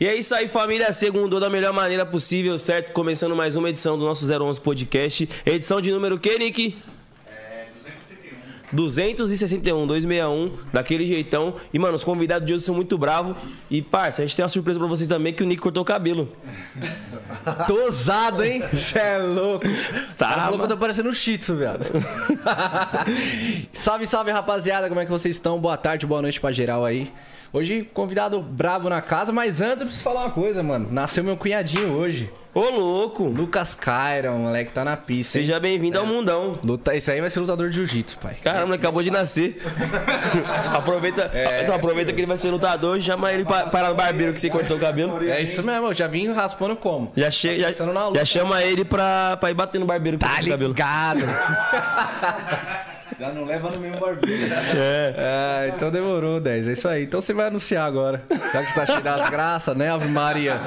E é isso aí, família. Segundou da melhor maneira possível, certo? Começando mais uma edição do nosso 011 Podcast. Edição de número que, Nick? 261, 261, daquele jeitão. E, mano, os convidados de hoje são muito bravos. E, parça, a gente tem uma surpresa pra vocês também, que o Nick cortou o cabelo. Tosado, hein? Cê é louco. Tá, Tá falou que eu tô parecendo um shih tzu, viado. salve, salve, rapaziada. Como é que vocês estão? Boa tarde, boa noite pra geral aí. Hoje, convidado brabo na casa, mas antes eu preciso falar uma coisa, mano. Nasceu meu cunhadinho hoje. Ô, louco! Lucas Caira, o moleque tá na pista. Seja bem-vindo ao mundão. Luta... Esse aí vai ser lutador de jiu-jitsu, pai. Caramba, ele acabou de nascer. aproveita, então aproveita que ele vai ser lutador e chama ele pra parar no barbeiro que você cortou o cabelo. É isso mesmo, eu já vim raspando como? Já, che já, Pensando na luta. já chama ele pra, pra ir bater no barbeiro que Tá cortou o cabelo. ligado. Já não leva no mesmo barbeiro. É, então demorou, 10. É isso aí. Então você vai anunciar agora. Já que você tá cheio das graças, né, Ave Maria?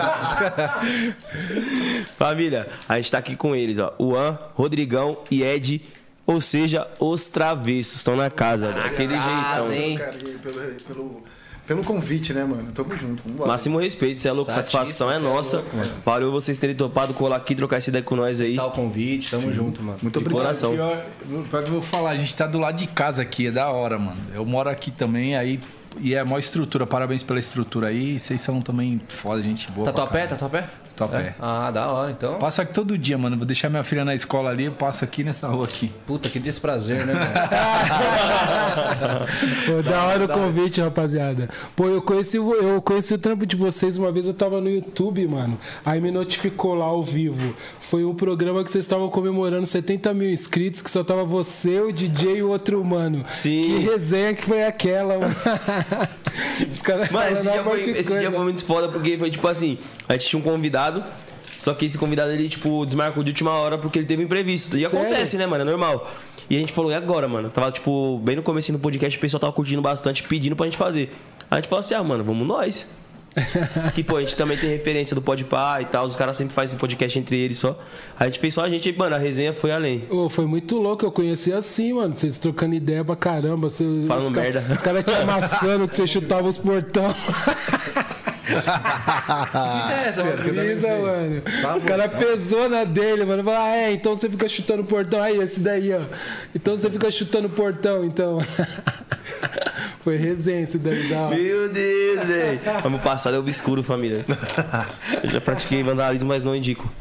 Família, a gente tá aqui com eles, ó. O An, Rodrigão e Ed, ou seja, os travessos, estão na casa, daquele jeitão. Casa, hein? Pelo, pelo, pelo convite, né, mano? Tamo junto. Vambora. Máximo respeito, você é louco, satisfação é nossa. Valeu vocês terem topado colar aqui, trocar essa ideia com nós aí. Tá o convite, tamo junto, mano. Muito De obrigado. coração. Pior, pior que eu vou falar, a gente tá do lado de casa aqui, é da hora, mano. Eu moro aqui também, aí. E é a maior estrutura, parabéns pela estrutura aí. Vocês são também foda, gente boa. Tá tua pé? Tá tua pé? Tô a pé. É? Ah, da hora, então. Passo aqui todo dia, mano. Vou deixar minha filha na escola ali, eu passo aqui nessa rua aqui. Puta, que desprazer, né, mano? Pô, da hora o convite, rapaziada. Pô, eu conheci, o- eu conheci o trampo de vocês uma vez, eu tava no YouTube, mano. Aí me notificou lá ao vivo. Foi um programa que vocês estavam comemorando 70 mil inscritos, que só tava você, o DJ e o outro mano. Sim. Que resenha que foi aquela, mano. Os caras Mano, esse, dia foi, esse dia foi muito foda porque foi tipo assim: a gente tinha um convidado, só que esse convidado ele, tipo, desmarcou de última hora porque ele teve um imprevisto. E Sério? acontece, né, mano? É normal. E a gente falou, e agora, mano? Tava, tipo, bem no começo do podcast, o pessoal tava curtindo bastante, pedindo pra gente fazer. A gente falou assim: ah, mano, vamos nós. que, pô, a gente também tem referência do Podpah e tal, os caras sempre fazem podcast entre eles só. A gente fez só a gente, mano, a resenha foi além. Ô, foi muito louco, eu conheci assim, mano. Vocês trocando ideia pra caramba. Você, Falando os ca- merda. Os caras te amassando que você chutava os portão. Que é essa, velho? Brisa, mano. Tá Os bom. caras pesou na dele, mano. Fala, ah, é, então você fica chutando o portão. Aí, esse daí, ó. Então você fica chutando o portão, então. Foi resenha esse daí, da hora. Meu Deus, velho. Ano passado é obscuro, família. Eu já pratiquei vandalismo, mas não indico.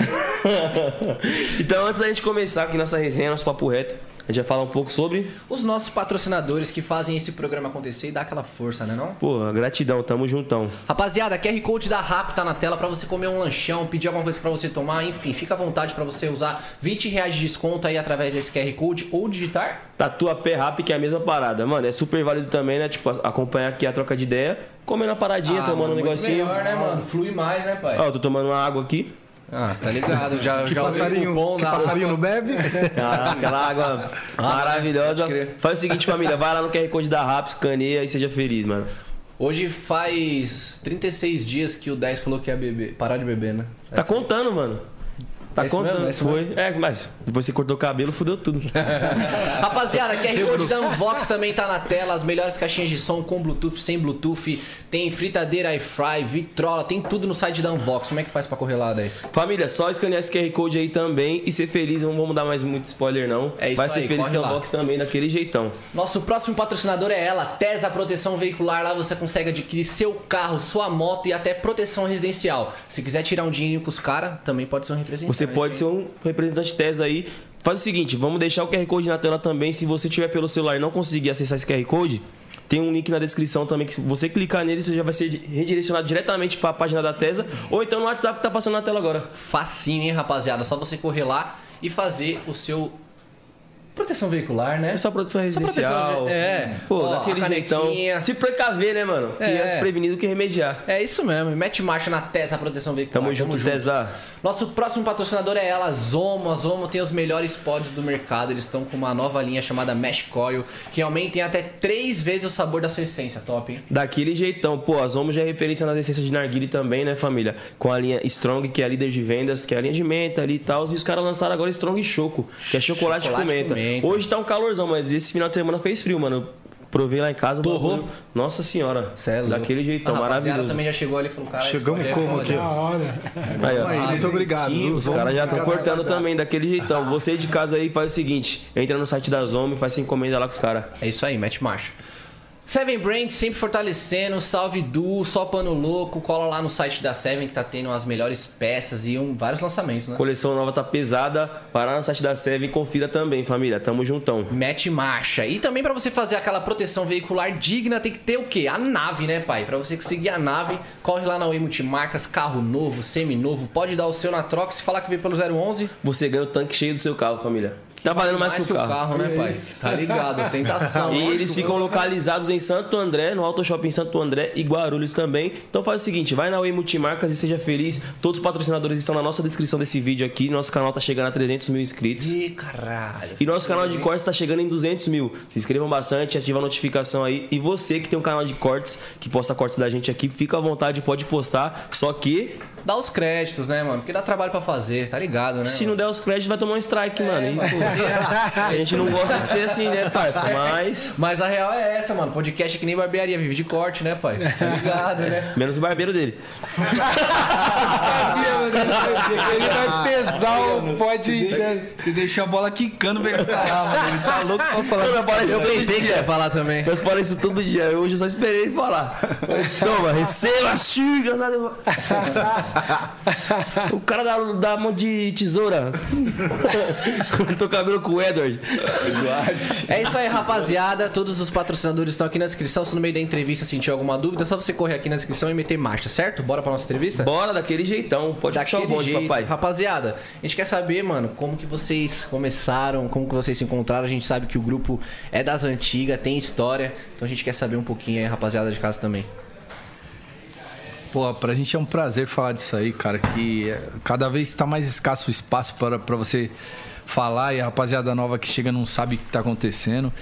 então, antes da gente começar aqui nossa resenha, nosso papo reto, a gente vai falar um pouco sobre. Os nossos patrocinadores que fazem esse programa acontecer e dá aquela força, né não? Pô, gratidão, tamo juntão. Rapaziada, QR Code da RAP tá na tela pra você comer um lanchão, pedir alguma coisa pra você tomar, enfim, fica à vontade pra você usar 20 reais de desconto aí através desse QR Code ou digitar. Tatuapé Rap, que é a mesma parada. Mano, é super válido também, né? Tipo, acompanhar aqui a troca de ideia, comendo a paradinha, tomando Ah, mano, um negocinho. melhor, né, mano? Flui mais, né, pai? Ó, eu tô tomando uma água aqui. Ah, tá ligado. Já, Que já passarinho, cupom que na- passarinho não bebe? Ah, aquela água maravilhosa. pode crer. Faz o seguinte, família, vai lá no QR Code da Rap, escaneia e seja feliz, mano. Hoje faz 36 dias que o 10 falou que ia beber, parar de beber, né? Tá contando, mano. Tá É contando, mesmo, é foi. É, mas depois você cortou o cabelo, fudeu tudo. Rapaziada, QR Code da Unvox também tá na tela. As melhores caixinhas de som com Bluetooth, sem Bluetooth. Tem fritadeira iFry, vitrola, tem tudo no site da Unvox. Como é que faz pra correr lá, 10? Família, só escanear esse QR Code aí também e ser feliz. Não vamos dar mais muito spoiler, não. É isso Vai ser aí, feliz corre no lá. box também, daquele jeitão. Nosso próximo patrocinador é ela, Tesa Proteção Veicular. Lá você consegue adquirir seu carro, sua moto e até proteção residencial. Se quiser tirar um dinheiro com os caras, também pode ser um representante. Você pode ser um representante TES aí. Faz o seguinte, vamos deixar o QR Code na tela também. Se você tiver pelo celular e não conseguir acessar esse QR Code, tem um link na descrição também que se você clicar nele, você já vai ser redirecionado diretamente para a página da Tesa ou então no WhatsApp que tá passando na tela agora. Facinho, hein, rapaziada? Só você correr lá e fazer o seu. Proteção veicular, né? É só proteção residencial. ve- é. Pô, Ó, daquele jeitão. Se precaver, né, mano? Que É. é se prevenir do que remediar. É isso mesmo, mete marcha na Tesa Proteção Veicular. Tamo junto, Tesa. Nosso próximo patrocinador é ela, Zomo. A Zomo tem os melhores pods do mercado. Eles estão com uma nova linha chamada Mesh Coil, que aumentem até três vezes o sabor da sua essência. Top, hein? Daquele jeitão. Pô, a Zomo já é referência nas essências de narguile também, né, família? Com a linha Strong, que é a líder de vendas, que é a linha de menta ali e tal. E os caras lançaram agora Strong Choco, que é chocolate, Chocolate com menta. com menta. Hoje tá um calorzão, mas esse final de semana fez frio, mano. Provei lá em casa. Torrou? bagulho- Nossa senhora. É. Daquele jeitão, a rapaziada maravilhoso. também já chegou ali e falou, cara... Chegamos esse como é aqui? Da hora. Aí, ó. Aí, muito obrigado. viu? Os caras já estão cortando também, daquele jeitão. Você de casa aí faz o seguinte: entra no site da Zombie, faz sua encomenda lá com os caras. É isso aí, mete marcha. Seven Brands sempre fortalecendo, salve Du, só pano louco, cola lá no site da Seven que tá tendo as melhores peças e um, vários lançamentos, né? Coleção nova tá pesada. Vai lá no site da Seven e confira também, família. Tamo juntão. Mete marcha. E também pra você fazer aquela proteção veicular digna, tem que ter o quê? A nave, né, pai? Pra você conseguir a nave, corre lá na Oi Multimarcas, carro novo, semi-novo, pode dar o seu na troca, se falar que veio pelo 011, Você ganha o tanque cheio do seu carro, família. Tá valendo mais, que o carro. né, pai? Tá ligado, ostentação. E lógico. eles ficam localizados em Santo André, no Auto Shopping Santo André e Guarulhos também. Então faz o seguinte, vai na Way Multimarcas e seja feliz. Todos os patrocinadores estão na nossa descrição desse vídeo aqui. Nosso canal tá chegando a 300 mil inscritos. Ih, caralho. E nosso canal de cortes tá chegando em 200 mil. Se inscrevam bastante, ativa a notificação aí. E você que tem um canal de cortes, que posta cortes da gente aqui, fica à vontade, pode postar. Só que, Dá os créditos, né, mano? Porque dá trabalho pra fazer, tá ligado, né? se mano? não der os créditos, vai tomar um strike, mano. E, mano. pô, a gente não gosta de ser assim, né, parça? Mas... Mas a real é essa, mano. Podcast é que nem barbearia, vive de corte, né, pai? Tá ligado, né? Menos o barbeiro dele. Ele vai pesar o pode. Você deixou a bola quicando pra ele falar, mano. Ele tá louco pra falar parece Eu todo pensei que ia falar também. Falamos isso todo dia. Hoje eu só esperei ele falar. Toma, receba, xinga. sabe? O cara dá, dá mão de tesoura. Cortou o cabelo com o Edward. É isso aí, rapaziada. Todos os patrocinadores estão aqui na descrição. Se no meio da entrevista sentir alguma dúvida, é só você correr aqui na descrição e meter marcha, certo? Bora pra nossa entrevista? Bora daquele jeitão. Pode puxar o Daquele bonde, jeito. papai. Rapaziada, a gente quer saber, mano, como que vocês começaram, como que vocês se encontraram. A gente sabe que o grupo é das antigas, tem história. Então a gente quer saber um pouquinho aí, rapaziada de casa também. Pô, pra gente é um prazer falar disso aí, cara, que é, cada vez tá mais escasso o espaço para, pra você falar e a rapaziada nova que chega não sabe o que tá acontecendo.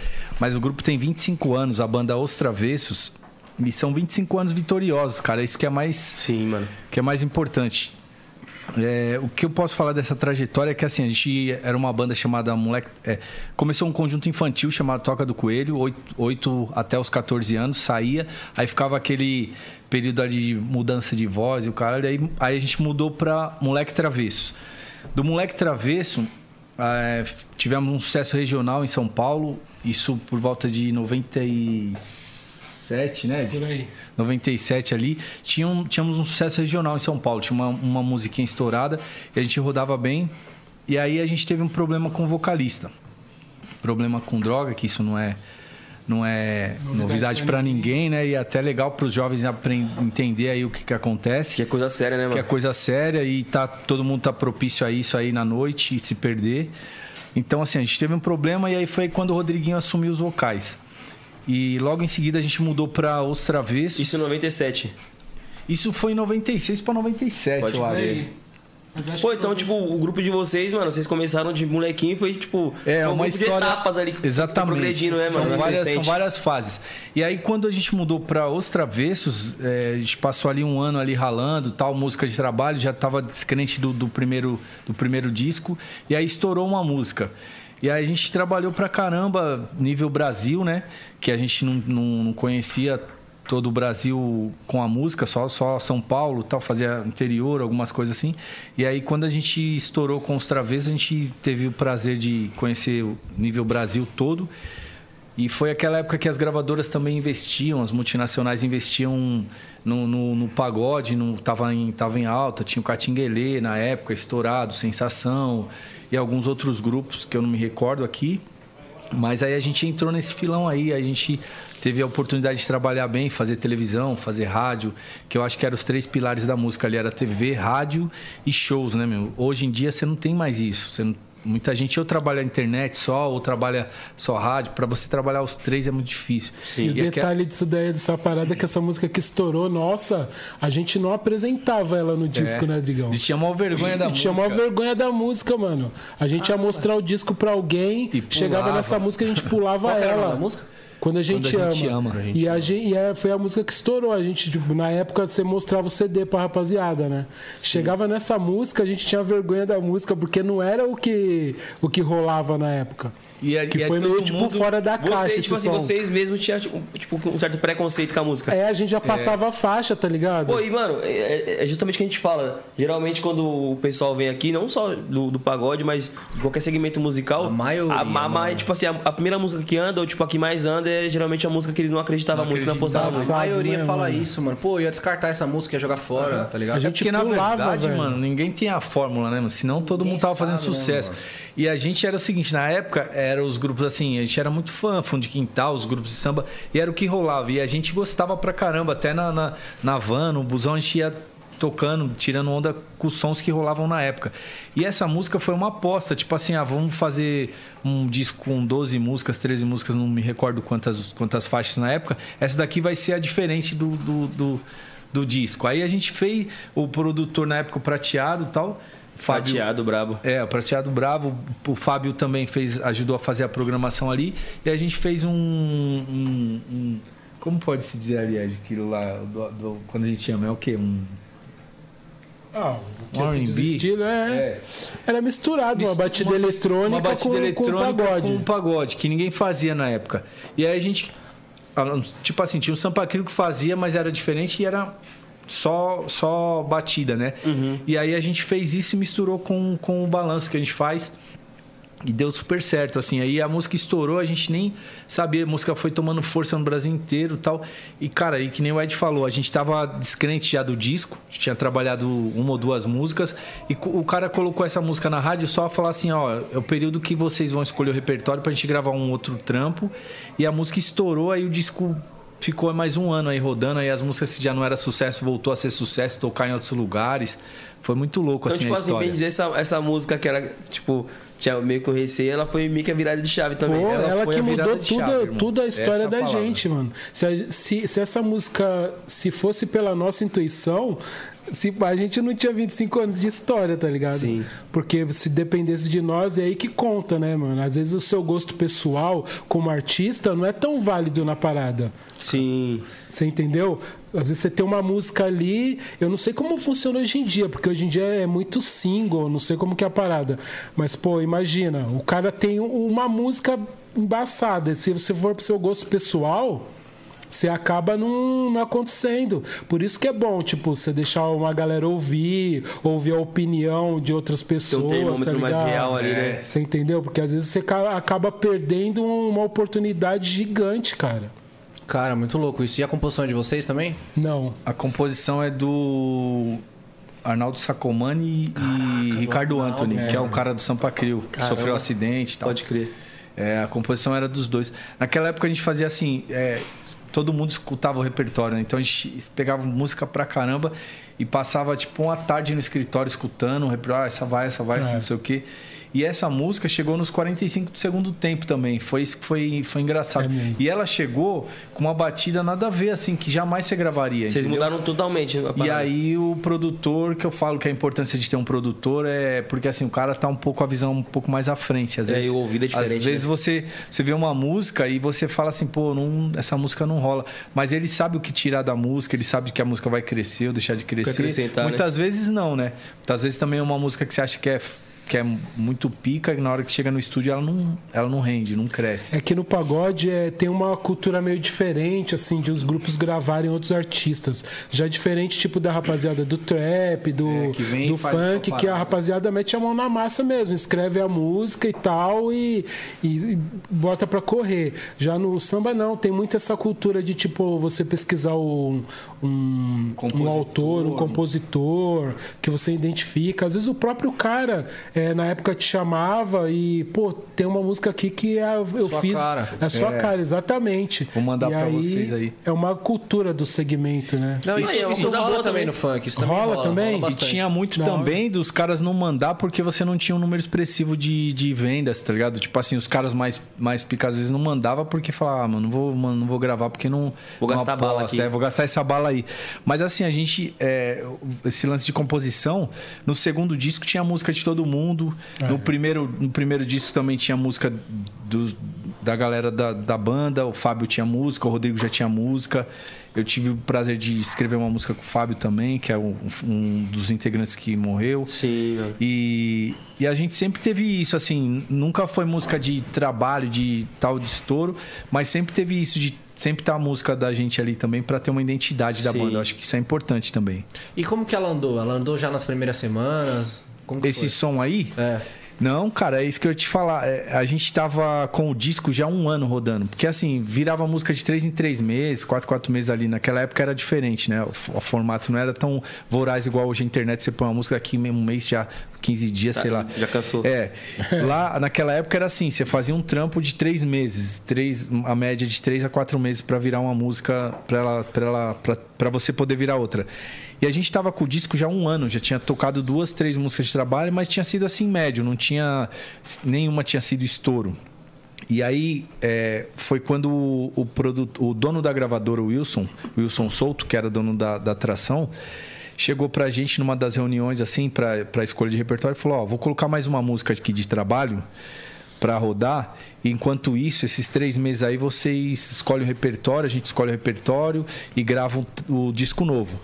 Mas o grupo tem 25 anos, a banda Os Travessos, e são 25 anos vitoriosos, cara. Isso que é mais Sim, mano. que é mais importante. É, o que eu posso falar dessa trajetória é que assim, a gente era uma banda chamada Moleque. é, começou um conjunto infantil chamado Toca do Coelho, 8, até os 14 anos, saía, aí ficava aquele período ali de mudança de voz e o cara, aí, aí a gente mudou pra Moleque Travesso. Do Moleque Travesso, é, tivemos um sucesso regional em São Paulo, isso por volta de 97, né? Por aí. 97 ali, tinha um- tínhamos um sucesso regional em São Paulo. Tinha uma, uma musiquinha estourada e a gente rodava bem. E aí a gente teve um problema com o vocalista. Problema com droga, que isso não é não é novidade pra para ninguém, né? E é até legal para os jovens entender aí o que, que acontece Que é coisa séria, né, mano? que é coisa séria e tá todo mundo tá propício a isso aí na noite e se perder. Então assim, a gente teve um problema e aí foi quando o Rodriguinho assumiu os vocais. E logo em seguida a gente mudou para Os Travessos. Isso em 97. Isso foi em 96 para 97, Pode eu acho. Pô, então, tipo, o grupo de vocês, mano, vocês começaram de molequinho foi, tipo... É, foi um uma grupo história. de etapas ali. Exatamente. Progredindo, né, mano? São várias, são várias fases. E aí, quando a gente mudou para Os Travessos, é, a gente passou ali um ano ali ralando, tal, música de trabalho, já tava descrente do, do primeiro, do primeiro disco. E aí estourou uma música. E aí a gente trabalhou pra caramba, nível Brasil, né? Que a gente não, não, não conhecia todo o Brasil com a música, só, só São Paulo, tal, fazia interior, algumas coisas assim. E aí quando a gente estourou com os Travessos, a gente teve o prazer de conhecer o nível Brasil todo. E foi aquela época que as gravadoras também investiam, as multinacionais investiam no, no, no pagode, no, tava, em, tava em alta, tinha o Catinguelê na época, estourado, Sensação, e alguns outros grupos que eu não me recordo aqui. Mas aí a gente entrou nesse filão aí, a gente teve a oportunidade de trabalhar bem, fazer televisão, fazer rádio, que eu acho que eram os três pilares da música ali, era TV, rádio e shows, né, meu? Hoje em dia você não tem mais isso, você não Muita gente ou trabalha internet só, ou trabalha só rádio. Para você trabalhar os três é muito difícil. E o aqui- detalhe disso daí, dessa parada, é que essa música que estourou, nossa, a gente não apresentava ela no disco, né, Digão? A gente tinha maior vergonha da A gente tinha música. maior vergonha da música, mano. A gente ia mostrar o disco pra alguém, E chegava nessa música, a gente pulava que era o ela. da música? Quando a gente, Quando a gente ama. ama. E, a gente, e é- foi a música que estourou. A gente, tipo, na época, você mostrava o CD pra rapaziada, né? Chegava nessa música, a gente tinha vergonha da música, porque não era o que, o que rolava na época. E é- que e é foi meio, tipo, mundo- fora da caixa Vocês, esse tipo assim, som. vocês mesmos tinham tipo, tipo, um certo preconceito com a música. É, a gente já passava a faixa, tá ligado? Pô, e mano, é, é justamente o que a gente fala. Geralmente quando o pessoal vem aqui, não só do, do pagode, mas de qualquer segmento musical. A maioria, A, mano. tipo assim, a, a primeira música que anda, ou tipo a que mais anda, é geralmente a música que eles não acreditavam Não muito, não acreditava. apostavam A muito. Engraçado, maioria né, fala mano? isso, mano. Pô, eu ia descartar essa música, ia jogar fora, tá ligado? A É gente porque, na pulava, verdade, velho. mano, ninguém tem a fórmula, né, mano? Senão todo Ninguém mundo tava fazendo sabe, né, sucesso. mano? e a gente era o seguinte, na época, eram os grupos assim, a gente era muito fã, fundo de quintal, os grupos de samba, e era o que rolava. E a gente gostava pra caramba, até na, na, na van, no busão, a gente ia tocando, tirando onda com os sons que rolavam na época. E essa música foi uma aposta, tipo assim, ah, vamos fazer um disco com 12 músicas, 13 músicas, não me recordo quantas, quantas faixas na época. Essa daqui vai ser a diferente do, do, do, do disco. Aí a gente fez, o produtor na época, o Prateado e tal, Fábio, Prateado, brabo. é, o Prateado Bravo, o Fábio também fez, ajudou a fazer a programação ali. E a gente fez um. um- um- como pode se dizer, aliás, aquilo lá, do- do- quando a gente ama? É o quê? Um. Ah, o que Um assim, estilo é, É. Era misturado, uma batida Uma- eletrônica, uma batida com, eletrônica com pagode. com pagode, que ninguém fazia na época. E aí a gente. Tipo assim, tinha o Sampa Crio que fazia, mas era diferente e era só, só batida, né? E aí a gente fez isso e misturou com, com o balanço que a gente faz. E deu super certo, assim. Aí a música estourou, a gente nem sabia. A música foi tomando força no Brasil inteiro e tal. E, cara, aí que nem o Ed falou, a gente tava descrente já do disco. A gente tinha trabalhado uma ou duas músicas. E o cara colocou essa música na rádio só a falar assim: ó, é o período que vocês vão escolher o repertório pra gente gravar um outro trampo. E a música estourou, aí o disco ficou mais um ano aí rodando. Aí as músicas que já não era sucesso, voltou a ser sucesso, tocar em outros lugares. Foi muito louco, Então, assim, tipo a assim, história. bem dizer, essa, essa música que era, tipo, tinha meio que o receio, ela foi meio que a virada de chave também. Pô, ela, foi que a virada mudou de tudo, chave, tudo a história Essa é da palavra. gente, mano. Se, se, se essa música, se fosse pela nossa intuição, se, a gente não tinha 25 anos de história, tá ligado? Sim. Porque se dependesse de nós, é aí que conta, né, mano? Às vezes o seu gosto pessoal como artista não é tão válido na parada. Sim. Você entendeu? Às vezes você tem uma música ali, eu não sei como funciona hoje em dia, porque hoje em dia é muito single, não sei como que é a parada. Mas, pô, imagina, o cara tem uma música embaçada. Se você for pro seu gosto pessoal, você acaba não, não acontecendo. Por isso que é bom, tipo, você deixar uma galera ouvir, ouvir a opinião de outras Tem pessoas. um termômetro tá mais real ali, né? Você entendeu? Porque às vezes você ca- acaba perdendo uma oportunidade gigante, cara. Cara, muito louco isso. E a composição é de vocês também? Não. A composição é do Arnaldo Sacomani e Ricardo Anthony, que é o cara do Sampa Crio, que Caramba. sofreu um acidente e tal. Pode crer. É, a composição era dos dois. Naquela época a gente fazia assim, é, todo mundo escutava o repertório, né? Então a gente pegava música pra caramba e passava tipo uma tarde no escritório escutando o repertório, ah, essa vai, essa vai, É. não sei o quê. E essa música chegou nos 45 do segundo tempo também. Foi isso que foi, foi engraçado. É e ela chegou com uma batida nada a ver, assim, que jamais você gravaria. Vocês entendeu? mudaram totalmente a E aí o produtor, que eu falo que a importância de ter um produtor é porque assim, o cara tá um pouco a visão um pouco mais à frente. Às É, vezes, e o ouvido é diferente, Às vezes né? você, você vê uma música e você fala assim, pô, não, essa música não rola. Mas ele sabe o que tirar da música, ele sabe que a música vai crescer ou deixar de crescer. acrescentar, né? Muitas vezes não, né? Muitas vezes também é uma música que você acha que é, que é muito pica e na hora que chega no estúdio ela não, ela não rende, não cresce. É que no pagode é, tem uma cultura meio diferente, assim, de os grupos gravarem outros artistas. Já é diferente, tipo, da rapaziada do trap, do, É, que do funk, que a rapaziada mete a mão na massa mesmo, escreve a música e tal e, e- e bota pra correr. Já no samba, não, tem muito essa cultura de, tipo, você pesquisar um, um, um autor, um compositor, que você identifica. Às vezes o próprio cara, é, na época, te chamava e, pô, tem uma música aqui que é- eu Sua fiz. cara. É sua É. cara, exatamente. Vou mandar E pra vocês aí. É uma cultura do segmento, né? Não, isso, Aí, isso coisa rola também no funk. Isso também Rola rola, também? rola E tinha muito Da também dos caras não mandar porque você não tinha um número expressivo de, de vendas, tá ligado? Tipo assim, os caras mais, mais pica às vezes não mandava porque falava, ah, mano, não vou, mano, não vou gravar porque não. Vou não gastar bala aqui. é, vou gastar essa bala aí. Mas assim, a gente. é, esse lance de composição, no segundo disco tinha música de todo mundo. É. No, primeiro, no primeiro disco também tinha música dos. da galera da, da banda. O Fábio tinha música, o Rodrigo já tinha música. Eu tive o prazer de escrever uma música com o Fábio também, que é um, um dos integrantes que morreu. Sim, mano. E, e a gente sempre teve isso, assim, nunca foi música de trabalho, de tal de estouro, mas sempre teve isso de sempre tá a música da gente ali também pra ter uma identidade da Sim. banda. Eu acho que isso é importante também. E como que ela andou? Ela andou já nas primeiras semanas? Como Esse som aí, É. Não, cara, é isso que eu ia te falar. É, a gente tava com o disco já um ano rodando. Porque assim, virava música de três em três meses, quatro, quatro meses ali. Naquela época era diferente, né? O, formato não era tão voraz igual hoje a internet. Você põe uma música aqui um mês já, 15 dias, sei lá. Já cansou. É. Lá, naquela época era assim: você fazia um trampo de três meses, três, a média de três a quatro meses pra virar uma música, pra, ela, pra, ela, pra, pra você poder virar outra. E a gente tava com o disco já há um ano, já tinha tocado duas, três músicas de trabalho, mas tinha sido assim médio, não tinha. Nenhuma tinha sido estouro. E aí é, foi quando o, o, produto, o dono da gravadora, o Wilson, Wilson Souto, que era dono da, da atração, chegou pra gente numa das reuniões, assim, pra, pra escolha de repertório, e falou: Ó, vou colocar mais uma música aqui de trabalho pra rodar. Enquanto isso, esses três meses aí, vocês escolhem o repertório, a gente escolhe o repertório e grava o disco novo.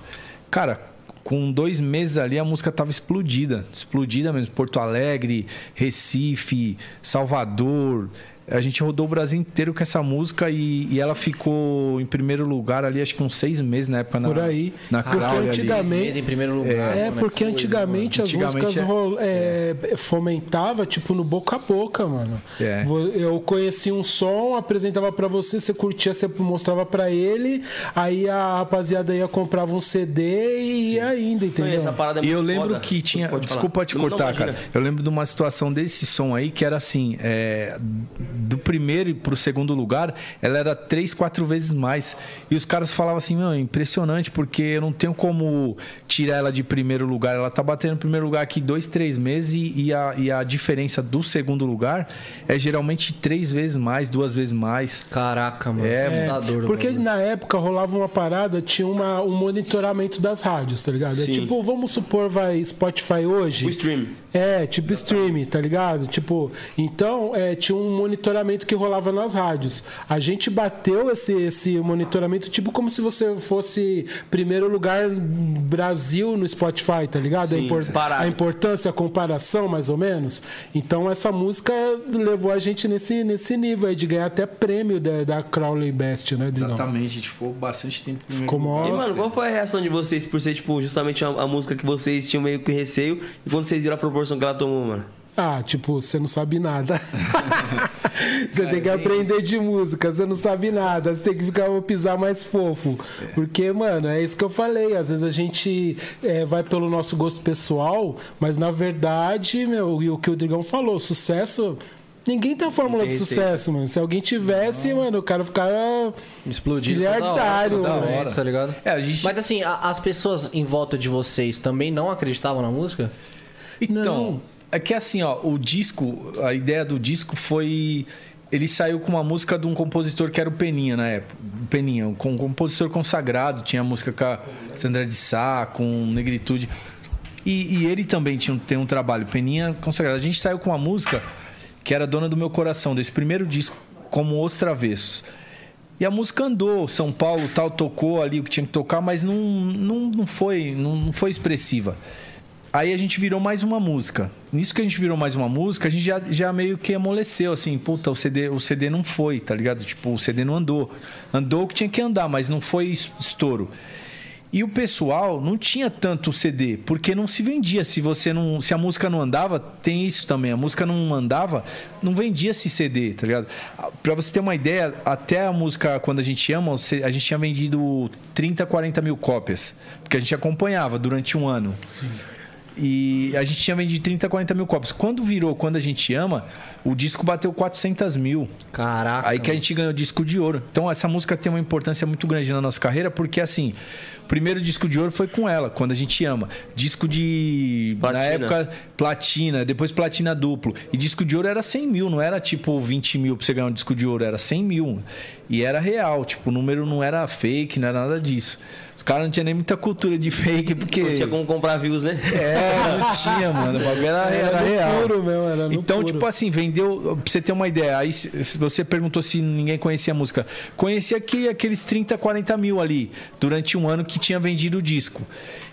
Cara, com dois meses ali a música tava explodida. Explodida mesmo. Porto Alegre, Recife, Salvador. A gente rodou o Brasil inteiro com essa música e, e ela ficou em primeiro lugar ali, acho que uns seis meses na época. Na, Por aí. Na Porque Crowley ali. antigamente- Seis meses em primeiro lugar. É, né? porque antigamente as Antigamente músicas é- rol- é, fomentava, tipo, no boca a boca, mano. É. Eu conhecia um som, apresentava pra você, você curtia, você mostrava pra ele, aí a rapaziada ia comprava um CD e ia ainda, Não, entendeu? essa parada é E eu lembro foda. que tinha. Desculpa te Não, não, cortar, imagina. cara. Eu lembro de uma situação desse som aí que era assim: é, do primeiro pro segundo lugar, ela era três, quatro vezes mais. E os caras falavam assim: meu, é impressionante, porque eu não tenho como tirar ela de primeiro lugar. Ela tá batendo em primeiro lugar aqui dois, três meses e, a, e a diferença do segundo lugar é geralmente três vezes mais, duas vezes mais. Caraca, mano. É, do Porque bagulho. na época rolava uma parada, tinha uma, um monitoramento das rádios, tá ligado? É Sim. tipo, vamos supor, vai Spotify hoje. O stream. É, tipo streaming, tá ligado? Tipo, então é, tinha um monitoramento que rolava nas rádios. A gente bateu esse, esse monitoramento, tipo, como se você fosse primeiro lugar Brasil no Spotify, tá ligado? Sim, a, impor- a importância, a comparação, mais ou menos. Então essa música levou a gente nesse, nesse nível aí de ganhar até prêmio da, da Crowley Best, né? Exatamente, a gente ficou bastante tempo em primeiro Ficou mó- E, mano, qual foi a reação de vocês por ser, tipo, justamente a, a música que vocês tinham meio que receio e quando vocês viram a proporção que ela tomou, mano? Ah, tipo, você não sabe nada. você tem que é aprender de música, você não sabe nada, você tem que ficar pisar mais fofo. Porque, mano, é isso que eu falei. Às vezes a gente é, vai pelo nosso gosto pessoal, mas na verdade, meu, e o que o Drigão falou, sucesso. Ninguém tem a fórmula Ninguém de sucesso, mano. Se alguém tivesse, mano, o cara ficava. Explodido Miliardário, toda hora, toda mano. hora, tá ligado? É, a gente- Mas assim, a- as pessoas em volta de vocês também não acreditavam na música? Então, Não. é que assim, ó, o disco, a ideia do disco foi. Ele saiu com uma música de um compositor que era o Peninha na época. Peninha, um com- compositor consagrado, tinha música com a Sandra de Sá, com Negritude. E, e ele também tinha, um- tem um trabalho, Peninha consagrado. A gente saiu com uma música que era Dona do Meu Coração, desse primeiro disco, como Os Travessos. E a música andou, São Paulo tal, tocou ali o que tinha que tocar, mas não, não, não, foi, não, não foi expressiva. Aí a gente virou mais uma música. Nisso que a gente virou mais uma música, a gente já, já meio que amoleceu, assim, puta, o CD, o CD não foi, tá ligado? Tipo, o CD não andou. Andou o que tinha que andar, mas não foi es- estouro. E o pessoal não tinha tanto CD, porque não se vendia. Se você não, se a música não andava, tem isso também. A música não andava, não vendia esse CD, tá ligado? Pra você ter uma ideia, até a música quando a gente ama, a gente tinha vendido 30, 40 mil cópias, porque a gente acompanhava durante um ano. E a gente tinha vendido 30, 40 mil cópias. Quando virou Quando a Gente Ama, o disco bateu 400 mil. Caraca. Aí que a gente ganhou disco de ouro. Então essa música tem uma importância muito grande na nossa carreira, porque assim, primeiro disco de ouro foi com ela, quando a gente ama. Disco de. Platina. Na época, platina, depois platina duplo. E disco de ouro era 100 mil, não era tipo 20 mil pra você ganhar um disco de ouro, era 100 mil. E era real, tipo, o número não era fake, não era nada disso. Os caras não tinham nem muita cultura de fake, porque. Não tinha como comprar views, né? É, não tinha, mano. O bagulho era, era Era no real. puro mesmo, era no Então, puro. tipo assim, vendeu. Pra você ter uma ideia, aí se você perguntou se ninguém conhecia a música. Conhecia que, aqueles 30, 40 mil ali, durante um ano que tinha vendido o disco.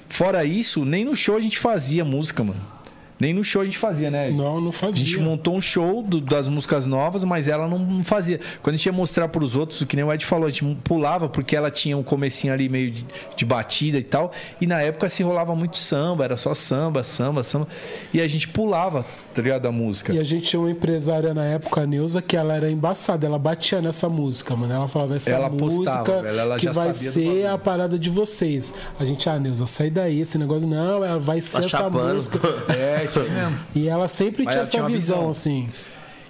Fora isso, nem no show a gente fazia música, mano. Nem no show a gente fazia, né? Não, não A gente fazia. montou um show do- das músicas novas, mas ela não, não fazia. Quando a gente ia mostrar para os outros, o que nem o Ed falou, a gente pulava porque ela tinha um comecinho ali meio de, de batida e tal. E na época se rolava muito samba, era só samba, samba, samba. E a gente pulava, tá ligado? A música. E a gente tinha uma empresária na época, a Neuza, que ela era embaçada, ela batia nessa música, mano. Ela falava, essa Ela música postava, velho, ela que já vai ser a parada de vocês. A gente, ah, Neuza, sai daí, esse negócio. Não, ela vai ser Tá essa chapando. música. É, isso aí mesmo. E ela sempre Mas tinha ela essa tinha visão, visão. assim.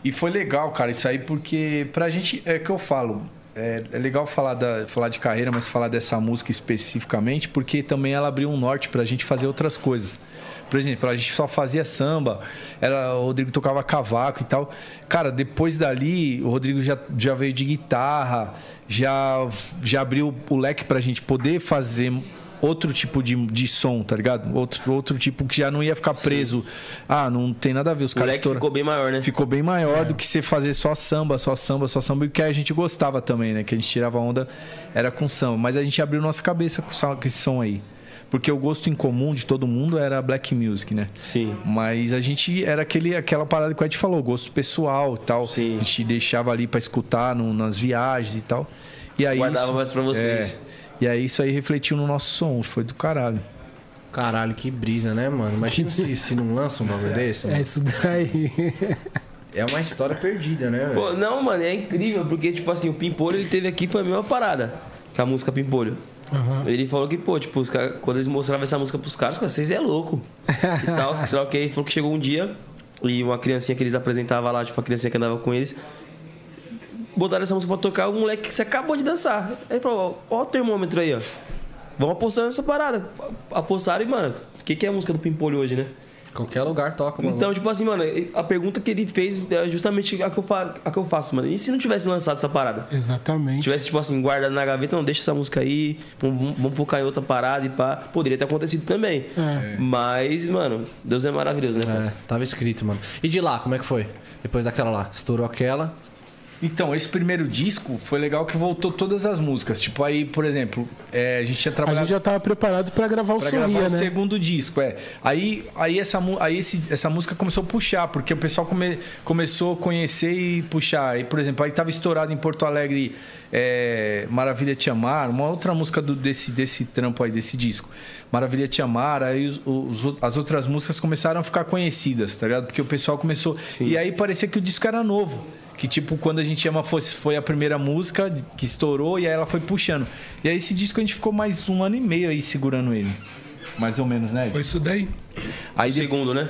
E foi legal, cara, isso aí, porque pra gente, é que eu falo, é, é legal falar, da, falar de carreira, mas falar dessa música especificamente, porque também ela abriu um norte pra gente fazer outras coisas. Por exemplo, a gente só fazia samba, era, o Rodrigo tocava cavaco e tal. Cara, depois dali, o Rodrigo já, já veio de guitarra, já, já abriu o leque pra gente poder fazer outro tipo de, de som, tá ligado? Outro, outro tipo que já não ia ficar preso. Ah, não tem nada a ver. Os caras leque estouram- ficou bem maior, né? ficou bem maior do que você fazer só samba, só samba, só samba, e o que a gente gostava também, né? Que a gente tirava onda era com samba. Mas a gente abriu nossa cabeça com, esse som aí. Porque o gosto em comum de todo mundo era black music, né? Sim. Mas a gente era aquele, aquela parada que o Ed falou, gosto pessoal e tal. Sim. A gente deixava ali pra escutar no- nas viagens e tal. E aí Guardava isso- mais pra vocês. É, e aí isso aí refletiu no nosso som, foi do caralho. Caralho, que brisa, né, mano? Imagina se, se não lança um bagulho desse. É mano. isso daí. É uma história perdida, né? Pô, não, mano, é incrível, porque, tipo assim, o Pimpolho, ele teve aqui, foi a mesma parada. Com a música Pimpolho. Aham. Ele falou que, pô, tipo, quando eles mostravam essa música pros caras, cara, vocês é louco. E tal, sei lá o que. Ele falou que chegou um dia e uma criancinha que eles apresentavam lá, tipo, a criancinha que andava com eles, botaram essa música pra tocar, o moleque que você acabou de dançar. Aí ele falou, ó, o termômetro aí, ó. Vamos apostar nessa parada. Apostaram e, mano, o que, que é a música do Pimpolho hoje, né? Qualquer lugar toca, mano. Então, tipo assim, mano, a pergunta que ele fez é justamente a que eu, fa a que eu faço, mano. E se não tivesse lançado essa parada? Exatamente. tivesse, tipo assim, guardado na gaveta, não, deixa essa música aí, vamos, vamos- focar em outra parada e pá. Poderia ter acontecido também. É. Mas, mano, Deus é maravilhoso, né, É, tava escrito, mano. E de lá, como é que foi? Depois daquela lá, estourou aquela. Então, esse primeiro disco foi legal que voltou todas as músicas. Tipo, aí, por exemplo, é, a gente tinha A trabalhado. gente já tava preparado pra gravar o Pra Sorria, gravar o né? segundo disco, é. Aí, aí, essa, aí esse, essa música começou a puxar, porque o pessoal come- começou a conhecer e puxar. Aí, por exemplo, aí tava estourado em Porto Alegre é, Maravilha Te Amar, uma outra música do- desse, desse trampo aí, desse disco. Maravilha Te Amar, aí os- os- as outras músicas começaram a ficar conhecidas, tá ligado? Porque o pessoal começou. E aí parecia que o disco era novo. Que tipo, quando a gente ama foi a primeira música que estourou e aí ela foi puxando. E aí esse disco a gente ficou mais um ano e meio aí segurando ele. Mais ou menos, né? Foi isso daí. Aí O de- segundo, né?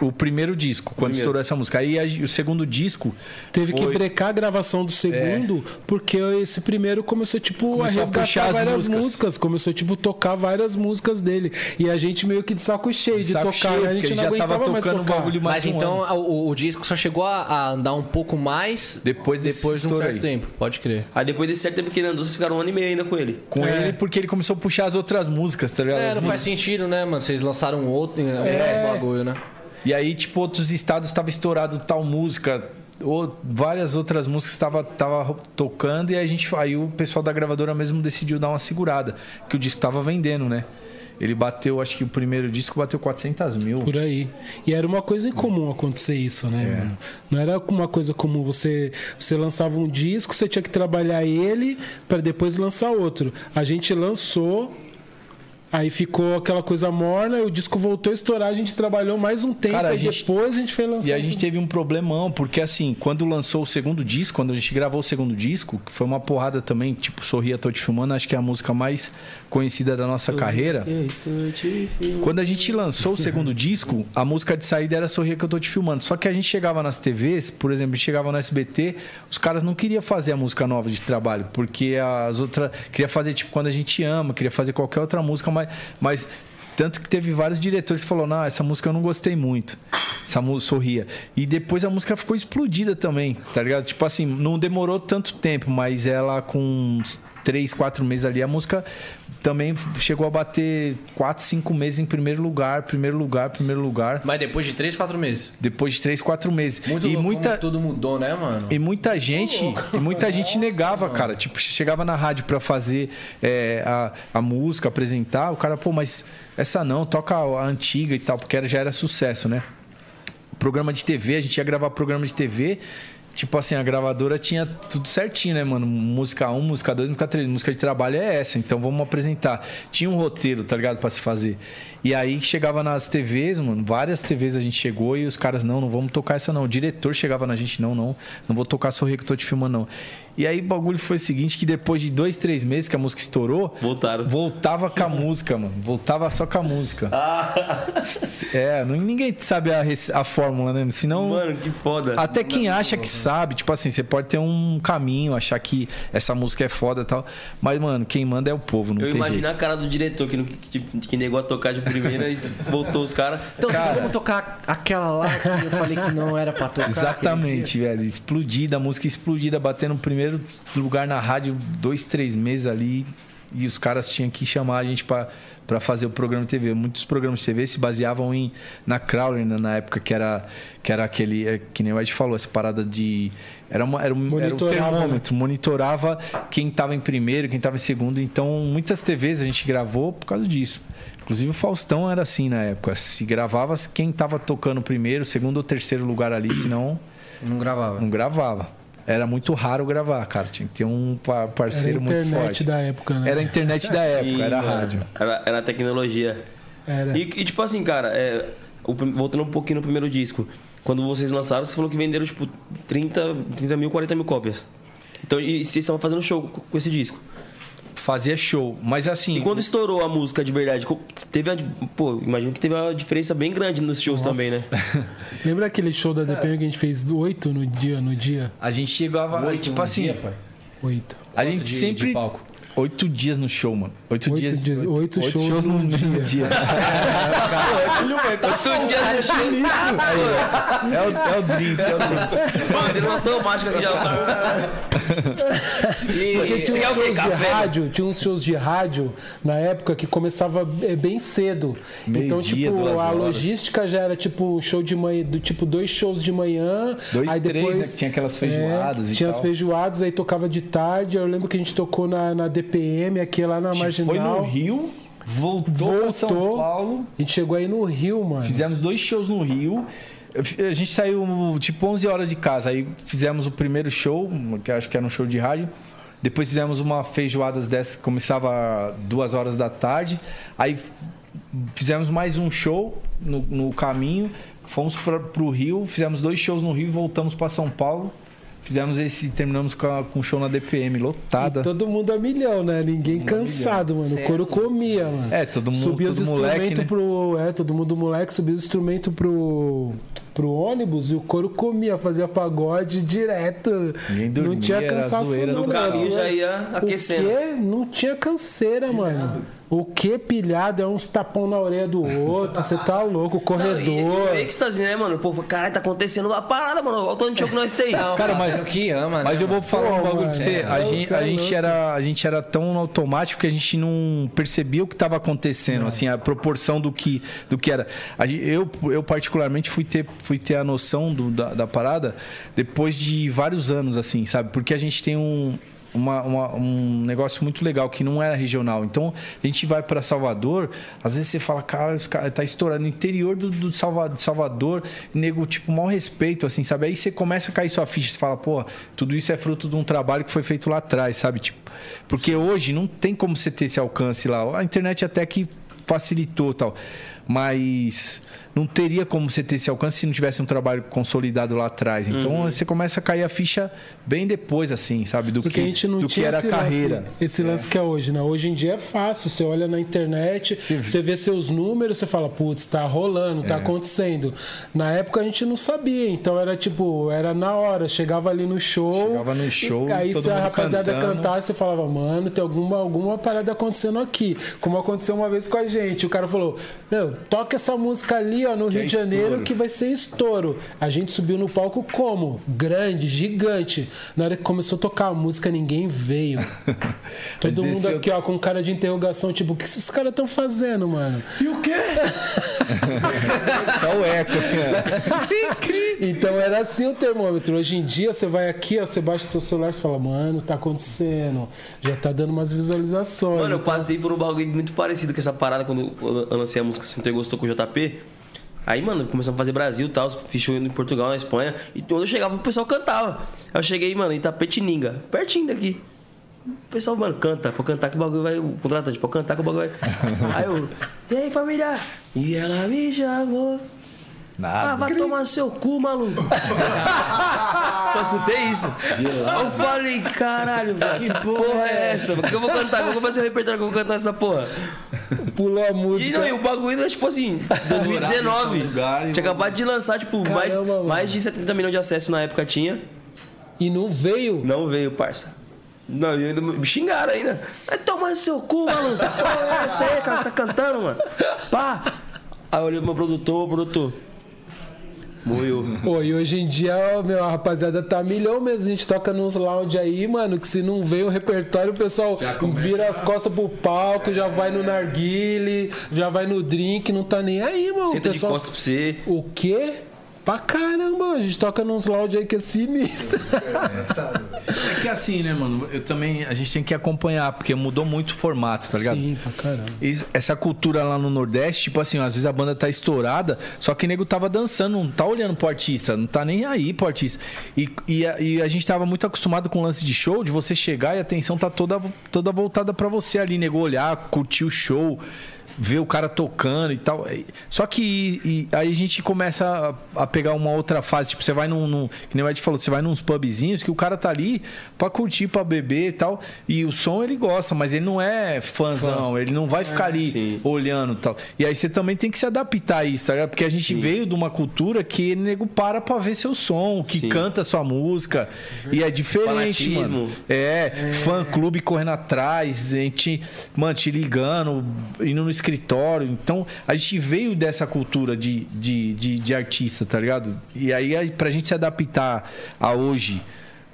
o, o primeiro disco, quando Primeiro. estourou essa música. Aí a- o segundo disco. Teve que foi- brecar a gravação do segundo, porque esse primeiro começou, tipo, Começou a a resgatar puxar as várias músicas. músicas. Começou, tipo, tocar várias músicas dele. E a gente meio que de saco cheio de, saco tocar, cheio? A gente não já aguentava tava mais tocando o tocar. bagulho mais Mas de um então o, o disco só chegou a, a andar um pouco mais Depois depois de um certo aí. tempo. Pode crer. Aí depois desse certo tempo que ele andou, vocês ficaram um ano e meio ainda com ele. Com É. ele, porque ele começou a puxar as outras músicas, tá ligado? É, As não músicas- faz sentido, né, mano? Vocês lançaram um outro, um outro bagulho, né? E aí, tipo, outros estados estavam estourado tal música, ou várias outras músicas estavam tava tocando, e aí, a gente, aí o pessoal da gravadora mesmo decidiu dar uma segurada, que o disco tava vendendo, né? Ele bateu, acho que o primeiro disco bateu 400 mil. Por aí. E era uma coisa incomum acontecer isso, né, É. mano? Não era uma coisa comum. Você, você lançava um disco, você tinha que trabalhar ele para depois lançar outro. A gente lançou Aí ficou aquela coisa morna, e o disco voltou a estourar, a gente trabalhou mais um tempo, Cara, a e gente- depois a gente foi lançar. E a gente teve um problemão, porque assim, quando lançou o segundo disco, quando a gente gravou o segundo disco, que foi uma porrada também, tipo, Sorria Tô Te Filmando, acho que é a música mais conhecida da nossa carreira. Quando a gente lançou o segundo disco, a música de saída era Sorria que eu tô te filmando. Só que a gente chegava nas TVs, por exemplo, a gente chegava no SBT, os caras não queriam fazer a música nova de trabalho, porque as outras. Queria fazer tipo quando a gente ama, queria fazer qualquer outra música, mas. mas tanto que teve vários diretores que falaram, não, essa música eu não gostei muito. Essa música sorria. E depois a música ficou explodida também, tá ligado? Tipo assim, não demorou tanto tempo, mas ela com três, quatro meses ali, a música também chegou a bater quatro, cinco meses em primeiro lugar, primeiro lugar, primeiro lugar. Mas depois de 3, 4 meses. Depois de três, quatro meses. Muito e louco muita tudo mudou, né, mano? e muita gente, e muita gente negava, cara. Tipo, chegava na rádio pra fazer é, a, a música, apresentar, o cara, pô, mas essa não, toca a antiga e tal, porque era, já era sucesso, né? Programa de TV, a gente ia gravar programa de TV. Tipo assim, a gravadora tinha tudo certinho, né, mano? Música 1, música 2, música 3. Música de trabalho é essa, então vamos apresentar. Tinha um roteiro, tá ligado? Pra se fazer. E aí chegava nas TVs, mano, várias TVs a gente chegou e os caras, não, não vamos tocar essa não. O diretor chegava na gente, não, não, não vou tocar Sorrir que tô te filmando, não. E aí o bagulho foi o seguinte, que depois de dois, três meses que a música estourou, Voltaram. voltava com a música, mano. Voltava só com a música. Ah, É, ninguém sabe a, a fórmula, né? Senão... mano, que foda. Até quem acha que sabe, tipo assim, você pode ter um caminho, achar que essa música é foda e tal. Mas, mano, quem manda é o povo, não Eu tem imagino jeito. a cara do diretor que, que, que negou a tocar de primeira e voltou os caras. Então, Cara. vamos tocar aquela lá que eu falei que não era pra tocar. Exatamente, velho. Explodida, a música explodida, batendo no primeiro lugar na rádio, dois, três meses ali. E os caras tinham que chamar a gente pra, pra fazer o programa de TV. Muitos programas de TV se baseavam em, na Crowley, né, na época, que era, que era aquele. é, Que nem o Ed falou, essa parada de. Era, uma, era, um, era um Monitorava, né? termômetro, monitorava quem estava em primeiro, quem estava em segundo. Então, muitas TVs a gente gravou por causa disso. Inclusive o Faustão era assim na época. Se gravava quem estava tocando primeiro, segundo ou terceiro lugar ali, senão Não gravava. não gravava. Era muito raro gravar, cara. Tinha que ter um pa- Era a parceiro muito internet forte. da época, né? Era a internet da época, Sim, era a rádio. Era, era a tecnologia. Era. E, e, tipo assim, cara, é, voltando um pouquinho no primeiro disco. Quando vocês lançaram, você falou que venderam, tipo, 30, 30 mil, 40 mil cópias. Então, e vocês estavam fazendo show com esse disco. Fazia show. Mas assim. E quando estourou a música de verdade, teve uma, pô, imagino que teve uma diferença bem grande nos shows também, né? Lembra aquele show da DPM que a gente fez oito no dia, no dia? A gente chegava. Oito tipo no assim. dia, pai. Oito. a gente de- sempre. de palco? Oito dias no show, mano. Oito, Oito dias. dias- oito shows no num mesmo dia. Todo dia é, o, é o drink, é o drink. bandeira automática assim já. Porque Você tinha uns shows de rádio, tinha uns shows de rádio na época que começava é, bem cedo. então, Meio-dia, tipo, duas a horas. logística já era tipo show de manhã, do tipo dois shows de manhã. Dois, aí três, depois né, tinha aquelas feijoadas é, e Tinha tal. as feijoadas, aí tocava de tarde. Eu lembro que a gente tocou na, na DPM, aqui lá na Marginal. Foi no Rio, voltou, pra São Voltou. Paulo. A gente chegou aí no Rio, mano. Fizemos dois shows no Rio. A gente saiu tipo 11 horas de casa. Aí fizemos o primeiro show, que acho que era um show de rádio. Depois fizemos uma feijoadas dessa começava duas horas da tarde. Aí fizemos mais um show no, no caminho. Fomos para o Rio, fizemos dois shows no Rio e voltamos para São Paulo. Fizemos esse, terminamos com, a- com um show na DPM, lotada. E todo mundo a milhão, né? Ninguém cansado, mano. O couro comia, mano. É, todo mundo- Subia os todo moleque, instrumentos né? pro. É, todo mundo moleque, subia os instrumentos pro. Pro ônibus e o couro comia, fazia pagode direto. Ninguém não dormia, tinha era cansaço, zoeira não. do No caminho já ia aquecendo. O quê? Não tinha canseira, mano. O que pilhado é uns tapão na orelha do outro, você tá louco, o corredor. E, e êxtase, né, mano? Pô, caralho, tá acontecendo uma parada, mano. Olha o tanto de show que nós tem. Não, Cara, mas- fazendo o que ama, Mas né, eu vou falar Pô, um bagulho pra você. é, a, gente, você a, é gente era, a gente era tão automático que a gente não percebia o que estava acontecendo, assim, a proporção do que, do que era. A gente- eu, eu, particularmente, fui ter, fui ter a noção do- da, da parada depois de vários anos, assim, sabe? Porque a gente tem um. Uma- uma- um negócio muito legal que não era regional. Então, a gente vai para Salvador, às vezes você fala, cara, tá estourando no interior do, do Salvador, nego, tipo, mau respeito, assim, sabe? Aí você começa a cair sua ficha, você fala, pô, tudo isso é fruto de um trabalho que foi feito lá atrás, sabe? Tipo, porque hoje não tem como você ter esse alcance lá. A internet até que facilitou e tal. Mas não teria como você ter esse alcance se não tivesse um trabalho consolidado lá atrás. Então Uhum. você começa a cair a ficha bem depois, assim, sabe? Do Porque que, a gente não do tinha que era a carreira. lance, esse lance que é hoje, né? Hoje em dia é fácil. Você olha na internet, você vê seus números, você fala, putz, tá rolando, É. tá acontecendo. Na época a gente não sabia, então era tipo, era na hora, chegava ali no show. Chegava no show, e aí se a rapaziada cantando. cantasse, você falava, mano, tem alguma, alguma parada acontecendo aqui. Como aconteceu uma vez com a gente. O cara falou, meu, toca essa música ali, ó, no Rio é de Janeiro, estouro. que vai ser estouro. A gente subiu no palco como? Grande, gigante. Na hora que começou a tocar a música, ninguém veio. Todo mundo desceu- aqui, ó, com cara de interrogação, tipo, o que esses caras estão fazendo, mano? E o quê? Só o eco. Então era assim o termômetro. Hoje em dia, você vai aqui, ó, você baixa seu celular e fala, mano, tá acontecendo. Já tá dando umas visualizações. Mano, eu Então, passei por um bagulho muito parecido com essa parada quando eu lancei a música Sentou e Gostou com o JP. Aí, mano, começamos a fazer Brasil e tal, fiz show em Portugal, na Espanha. E quando eu chegava, o pessoal cantava. Aí eu cheguei, mano, em Tapetininga, pertinho daqui. O pessoal, mano, canta, pra cantar que o bagulho vai. O contratante, pra cantar que o bagulho vai. aí eu, e aí, família? E ela me chamou. Ah, Nada. vai tomar seu cu, maluco. Só escutei isso. Eu falei, caralho, velho, que porra é essa? Porque eu vou cantar, eu vou fazer o repertório que eu vou cantar essa porra. pulou a E, música. não, e o bagulho é tipo assim, 2019. no lugar e- Tinha acabado de lançar, tipo, mais, Caramba, mano. mais de 70 milhões de acessos na época tinha. E não veio. Não veio, parça. Não, e ainda me xingaram ainda. Vai tomar seu cu, maluco. Que porra é essa aí, cara? Você tá cantando, mano? Pá! Aí eu olhei pro meu produtor, o produtor. Moiu. Pô, e hoje em dia, meu, a rapaziada tá milhão mesmo. A gente toca nos lounge aí, mano, que se não vem o repertório, o pessoal vira as costas pro palco, já vai no narguile, já vai no drink, não tá nem aí, mano. O Senta de pessoal... costas pra você. O quê? Pra caramba, a gente toca nos lounge aí que é sinistro. É que assim, né, mano? Eu também. A gente tem que acompanhar, porque mudou muito o formato, tá ligado? Sim, pra caramba. E Essa cultura lá no Nordeste, tipo assim, às vezes a banda tá estourada, só que o nego tava dançando, não tá olhando pro artista, não tá nem aí pro artista. E, e, a, e a gente tava muito acostumado com o lance de show, de você chegar e a atenção tá toda, toda voltada pra você ali, nego olhar, curtir o show. Ver o cara tocando e tal. Só que e- aí a gente começa a, a pegar uma outra fase. Tipo, você vai num, num. Que nem o Ed falou, você vai nos pubzinhos que o cara tá ali pra curtir, pra beber e tal. E o som ele gosta, mas ele não é fãzão, ele não vai ficar ali sim. olhando e tal. E aí você também tem que se adaptar a isso, tá ligado? Porque a gente veio de uma cultura que nego para pra ver seu som, que Sim. canta sua música. E é diferente, Fanatismo. mano. É, fã clube correndo atrás, gente, mano, te ligando, indo no escritório. Então, a gente veio dessa cultura de, de, de, de artista, tá ligado? E aí, pra gente se adaptar a hoje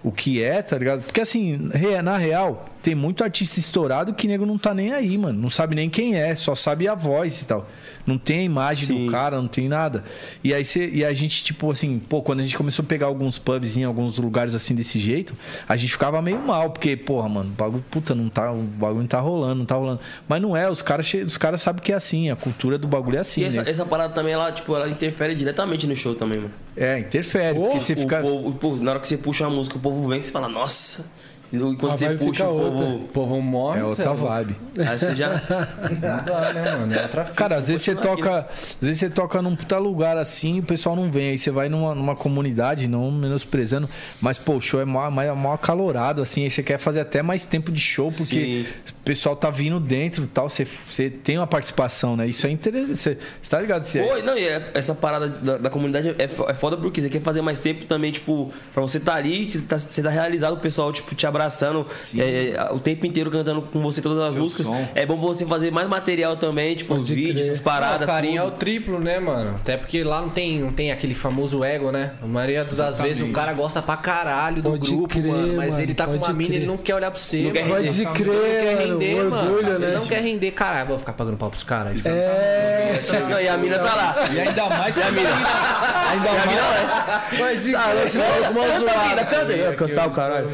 o que é, tá ligado? Porque assim, na real, tem muito artista estourado que nego não tá nem aí, mano. Não sabe nem quem é, só sabe a voz e tal. Não tem a imagem Sim. do cara, não tem nada. E aí cê, e a gente, tipo assim, pô, quando a gente começou a pegar alguns pubs em alguns lugares assim desse jeito, a gente ficava meio mal, porque, porra, mano, o bagulho, puta, não tá, o bagulho não tá rolando, não tá rolando. Mas não é, os caras os caras sabem que é assim, a cultura do bagulho é assim, E essa, né? essa parada também, ela, tipo, ela interfere diretamente no show também, mano. É, interfere, porque você fica. povo- na hora que você puxa a música, o povo vem e fala, nossa. E quando A você vibe puxa, o povo. O povo morre. É outra vibe. Aí você já. Não dá, né, mano? É outra fita. Cara, às vezes você toca, às vezes você toca num puta lugar assim, e o pessoal não vem. Aí você vai numa, numa comunidade, não menosprezando, mas pô, o show é mó, mó, mó acalorado assim, aí você quer fazer até mais tempo de show porque Sim. o pessoal tá vindo dentro e tal, você, você tem uma participação, né? Isso é interessante. Você, você tá ligado? Você, Pô, não, e é- essa parada da, da comunidade é, é foda porque você quer fazer mais tempo também, tipo, pra você tá ali, você tá, você tá realizado, o pessoal, tipo, te abraçando é, é, o tempo inteiro cantando com você todas as Seu músicas. som. É bom você fazer mais material também, tipo, Pode vídeos, crer. essas paradas. o carinho é o tudo. triplo, né, mano? Até porque lá não tem, não tem aquele famoso ego, né? A maioria das Exatamente. vezes o cara gosta pra caralho do Pode grupo, crer, mano. Mas mano, ele tá com uma mina, crer. ele não quer olhar pra você, Não quer mano. render. Pode Ele crer, não quer mano, render, o mano. orgulho, Ele né? não quer render, caralho. Vou ficar pagando pau pros caras. É. Não, e a mina tá lá. E ainda mais que a mina. Ainda a mais. mina. Pode crer. Canta aí, ó, cantar o caralho.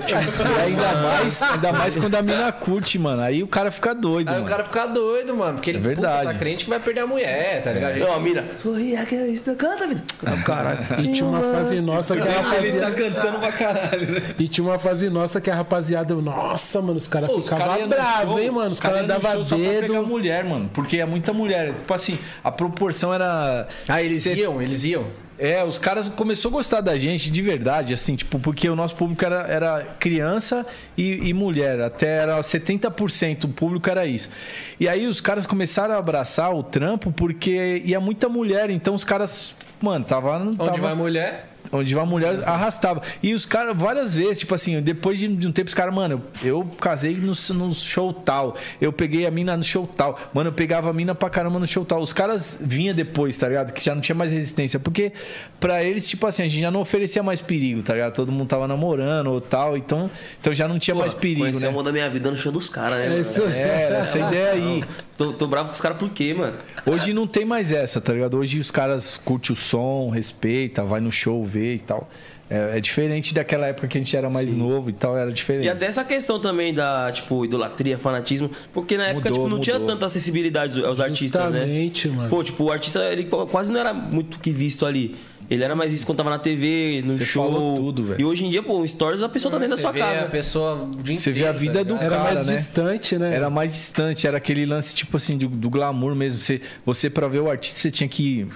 E ainda mais, ainda mais quando a mina curte, mano. Aí o cara fica doido, Aí mano. o cara fica doido, mano. Porque ele É verdade. puta, tá crente que vai perder a mulher, tá ligado? Não, a mina. Sorria que isso canta, vida. Ah, caralho. E tinha uma fase nossa que a Ele tá rapaziada. cantando pra caralho, né? E tinha uma fase nossa que a rapaziada. Nossa, mano, os caras ficavam cara bravos, hein, mano? Os caras cara davam show só pra pegar dedo. mulher, mano. Porque é muita mulher. Tipo assim, a proporção era. Ah, eles Cê- iam, eles iam. É, os caras começou a gostar da gente de verdade, assim, tipo, porque o nosso público era, era criança e, e mulher, até era 70% o público era isso. E aí os caras começaram a abraçar o trampo porque ia muita mulher, então os caras, mano, tava. Onde tava vai mulher? Onde vai mulher arrastava. E os caras, várias vezes, tipo assim, depois de, um tempo, os caras, mano, eu, eu casei no, no show tal. Eu peguei a mina no show tal. Mano, eu pegava a mina pra caramba no show tal. Os caras vinham depois, tá ligado? Que já não tinha mais resistência. Porque pra eles, tipo assim, a gente já não oferecia mais perigo, tá ligado? Todo mundo tava namorando ou tal. Então, então já não tinha mais perigo, né? o amor da minha vida no show dos caras, né? É isso. É, era essa ideia aí. Tô, tô bravo com os caras por quê, mano? Hoje não tem mais essa, tá ligado? Hoje os caras curtem o som, respeita, vai no show ver e tal. É, é diferente daquela época que a gente era mais novo e tal, era diferente. E até essa questão também da, tipo, idolatria, fanatismo, porque na época, Mudou, tipo, não tinha mudou. tanta acessibilidade aos artistas, né? Justamente, mano. Pô, tipo, o artista, ele quase não era muito que visto ali. Ele era mais visto quando tava na TV, no Você show. falou tudo, velho. E hoje em dia, pô, um stories a pessoa tá dentro da sua vê a casa. pessoa o dia Você vê a vida tá do ligado? Era cara, mais né? distante, né? Era mais distante, era aquele lance, tipo assim, do, do glamour mesmo. Você, você para ver o artista, você tinha que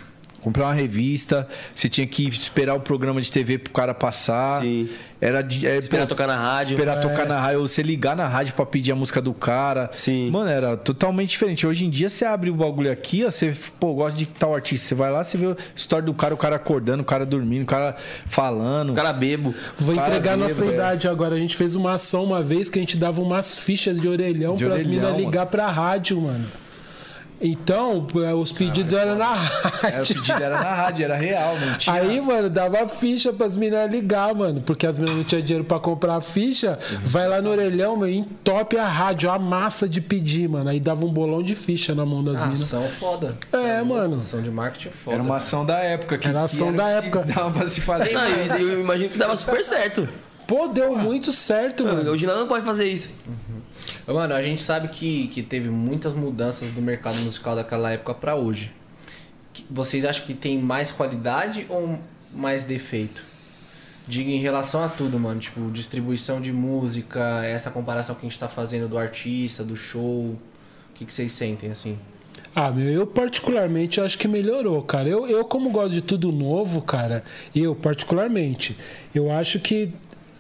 comprar uma revista, você tinha que esperar o programa de TV pro cara passar. Sim. Era de, é, Esperar pô, tocar na rádio. Esperar É. tocar na rádio, ou você ligar na rádio pra pedir a música do cara. Sim. Mano, era totalmente diferente. Hoje em dia você abre o bagulho aqui, ó, você, pô, gosta de tal artista. Você vai lá, você vê a história do cara, o cara acordando, o cara dormindo, o cara falando. O cara bebo. Vou Cara entregar bêbado, nossa é. idade agora. A gente fez uma ação uma vez que a gente dava umas fichas de orelhão De pras orelhão, minas ligar pra rádio, mano. Então, os pedidos eram na Era, o rádio. pedido era na rádio, era real, não tinha. Aí, mano, dava ficha pras meninas ligar, mano. Porque as meninas não tinham dinheiro pra comprar a ficha. Vai lá no orelhão, meu, entope a rádio, a massa de pedir, mano. Aí dava um bolão de ficha na mão das Ah, minas. ação foda. É, mano. Ação de marketing foda. Era uma ação da época. Que, Era a ação que da época. Se dava pra se fazer. Não, eu, eu imagino que dava super certo. Pô, deu muito certo, mano. Hoje não pode fazer isso. Mano, a gente sabe que, que teve muitas mudanças do mercado musical daquela época pra hoje. Vocês acham que tem mais qualidade ou mais defeito? Diga em relação a tudo, mano. Tipo, distribuição de música, essa comparação que a gente tá fazendo do artista, do show. O que, que vocês sentem, assim? Ah, meu, eu particularmente acho que melhorou, cara. Eu, eu como gosto de tudo novo, cara, eu particularmente, eu acho que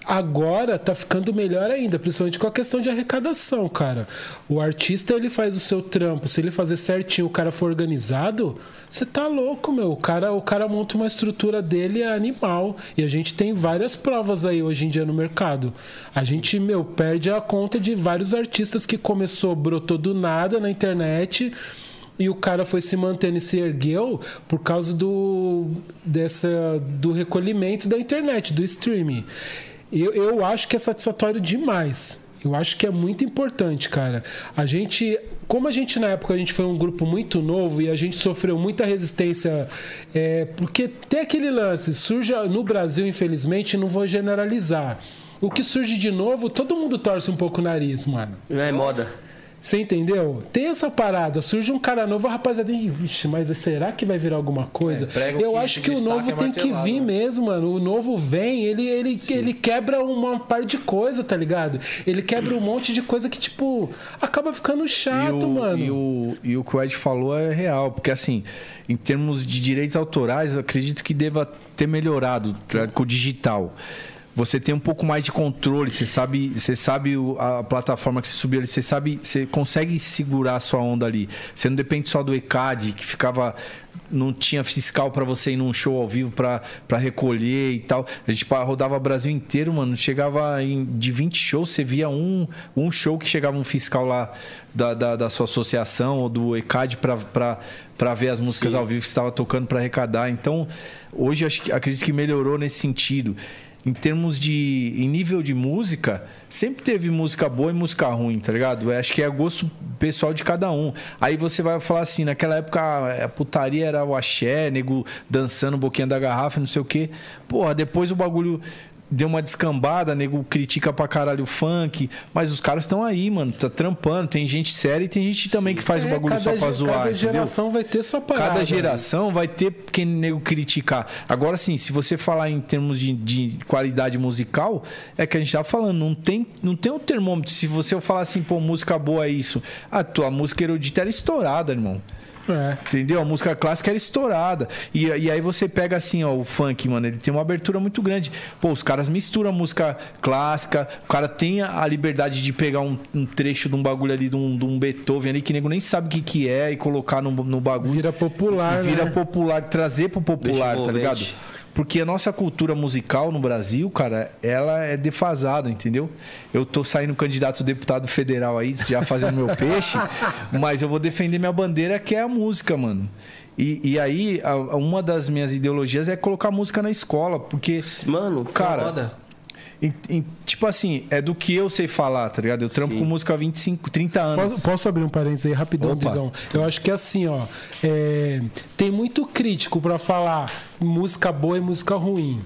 agora tá ficando melhor ainda, principalmente com a questão de arrecadação, cara. O artista, ele faz o seu trampo, se ele fazer certinho, o cara for organizado, você tá louco, meu. O cara, o cara monta uma estrutura dele é animal. E a gente tem várias provas aí hoje em dia no mercado. A gente, meu, perde a conta de vários artistas que começou, brotou do nada na internet e o cara foi se mantendo e se ergueu por causa do, dessa, do recolhimento da internet, do streaming. Eu, eu acho que é satisfatório demais. Eu acho que é muito importante, cara. A gente, como a gente na época a gente foi um grupo muito novo e a gente sofreu muita resistência, é, porque tem aquele lance, surge no Brasil, infelizmente, não vou generalizar. O que surge de novo, todo mundo torce um pouco o nariz, mano. Não é moda. Você entendeu? Tem essa parada, surge um cara novo, a rapaziada, "Ih, vixe, mas será que vai virar alguma coisa? É, Eu acho que o novo é tem que vir né? mesmo, mano. O novo vem, ele, ele, ele quebra uma par de coisa, tá ligado? Ele quebra um monte de coisa que, tipo, acaba ficando chato, e o, mano. E o, e o que o Ed falou é real, porque assim, em termos de direitos autorais, eu acredito que deva ter melhorado tá, com o digital. Você tem um pouco mais de controle, você sabe, você sabe a plataforma que você subiu ali, você sabe, você consegue segurar a sua onda ali. Você não depende só do ECAD, que ficava não tinha fiscal para você ir num show ao vivo para recolher e tal. A gente rodava o Brasil inteiro, mano. Chegava em, de 20 shows, você via um, um show que chegava um fiscal lá da, da, da sua associação ou do ECAD para ver as músicas ao vivo que estava tocando para arrecadar. Então, hoje acho acredito que melhorou nesse sentido. Em termos de. Em nível de música, sempre teve música boa e música ruim, tá ligado? Eu acho que é gosto pessoal de cada um. Aí você vai falar assim, naquela época a putaria era o axé, nego dançando boquinha da garrafa, não sei o quê. Porra, depois o bagulho deu uma descambada, nego critica pra caralho o funk, mas os caras estão aí, mano, tá trampando, tem gente séria e tem gente também que faz o É, bagulho cada só pra zoar, Cada entendeu? geração vai ter sua parada. Cada né? geração vai ter quem nego criticar. Agora, sim, se você falar em termos de, de qualidade musical, é que a gente tá falando, não tem, não tem um termômetro. Se você falar assim, pô, música boa é isso. A tua música erudita era estourada, irmão. É. Entendeu? A música clássica era estourada. E, e aí você pega assim, ó, o funk, mano, ele tem uma abertura muito grande. Pô, os caras misturam a música clássica, o cara tem a liberdade de pegar um, um trecho de um bagulho ali, de um, de um Beethoven ali, que nego nem sabe o que, que é, e colocar no, no bagulho. Vira popular, vira né? popular, trazer pro popular, Deixa tá ligado? Porque a nossa cultura musical no Brasil, cara, ela é defasada, entendeu? Eu tô saindo candidato a deputado federal aí, já fazendo meu peixe, mas eu vou defender minha bandeira, que é a música, mano. E, e aí, a- a- uma das minhas ideologias é colocar música na escola, porque, Mano, cara, Foda. Em- em- tipo assim, é do que eu sei falar, tá ligado? Eu trampo Sim. com música há 25, 30 anos. Posso, posso abrir um parênteses aí rapidão, Opa. Digão? Eu acho que é assim, ó. é, tem muito crítico pra falar música boa e música ruim.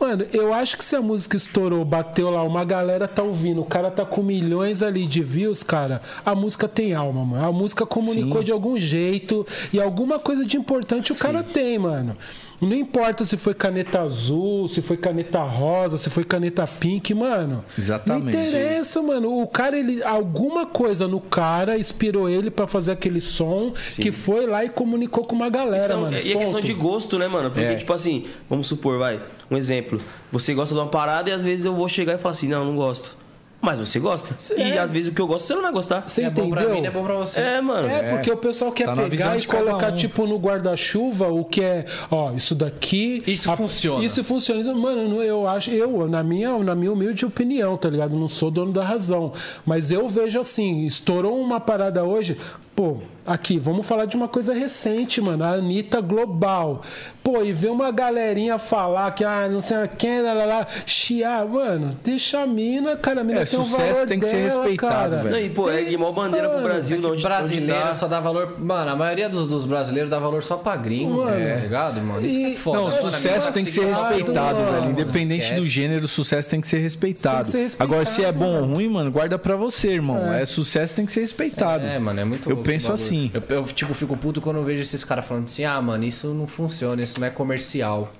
Mano, eu acho que se a música estourou, bateu lá, uma galera tá ouvindo, o cara tá com milhões ali de views, cara, a música tem alma, mano. A música comunicou Sim. de algum jeito e alguma coisa de importante o cara tem, mano. Não importa se foi caneta azul, se foi caneta rosa, se foi caneta pink, mano. Exatamente. Não interessa, mano. O cara, ele. Alguma coisa no cara inspirou ele pra fazer aquele som que foi lá e comunicou com uma galera, São- mano. e é questão de gosto, né, mano? Porque, É. tipo assim, vamos supor, vai, um exemplo. Você gosta de uma parada e às vezes eu vou chegar e falar assim, não, não gosto. Mas você gosta. E É. às vezes o que eu gosto você não vai gostar. Você é bom entendeu? pra mim, não é bom pra você. É, mano. É, porque o pessoal quer Tá pegar e colocar, um. tipo, no guarda-chuva o que é, ó, isso daqui. Isso funciona. Isso funciona. Mano, não- eu acho, eu, na minha, na minha humilde opinião, tá ligado? Não sou dono da razão. Mas eu vejo assim, estourou uma parada hoje. Pô, aqui, vamos falar de uma coisa recente, mano. A Anitta Global. Pô, e ver uma galerinha falar que, ah, não sei quem, lá, lá, lá, chiar, mano, deixa a mina, cara, a mina É, tem um sucesso valor tem que ser dela, respeitado, cara. velho. Não, e, pô, é de mó bandeira pro Mano, Brasil, É onde, brasileiro onde tá. só dá valor. Mano, a maioria dos, dos brasileiros dá valor só pra gringo, Mano. tá ligado, mano? Isso que é E- foda. Não, o Mano, sucesso a tem que ser respeitado, mano. velho. Independente Esquece. do gênero, o sucesso tem que ser respeitado. Tem que ser Agora, se é respeitado, bom ou ruim, mano, guarda pra você, irmão. É. sucesso tem que ser respeitado. É, mano, é muito Eu penso bagulho. Eu, eu, tipo, fico puto quando eu vejo esses caras falando assim, ah, mano, isso não funciona, isso não é comercial.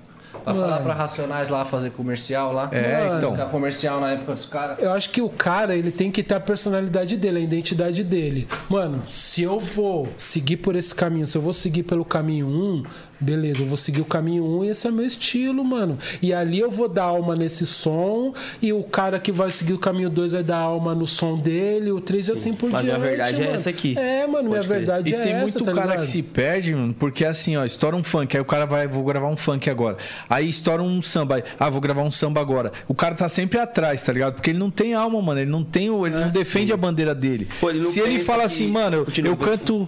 Pra Mano. falar pra Racionais lá fazer comercial lá. É, Mano. então. Ficar comercial na época dos caras. Eu acho que o cara, ele tem que ter a personalidade dele, a identidade dele. Mano, se eu vou seguir por esse caminho, se eu vou seguir pelo caminho 1, beleza, eu vou seguir o caminho 1 e esse é meu estilo, mano. E ali eu vou dar alma nesse som, e o cara que vai seguir o caminho 2 vai dar alma no som dele, o 3 e assim por Mas diante. minha verdade é mano. essa aqui. É, mano, minha Pode crer. verdade E é tem essa, muito tá cara ligado? que se perde, mano, porque assim, ó, estoura um funk, aí o cara vai, vou gravar um funk agora. Aí estoura um samba, aí, ah, vou gravar um samba agora. O cara tá sempre atrás, tá ligado? Porque ele não tem alma, mano, ele não tem, o- ele não defende a bandeira dele. Pô, ele Se ele fala assim, mano, eu, eu canto,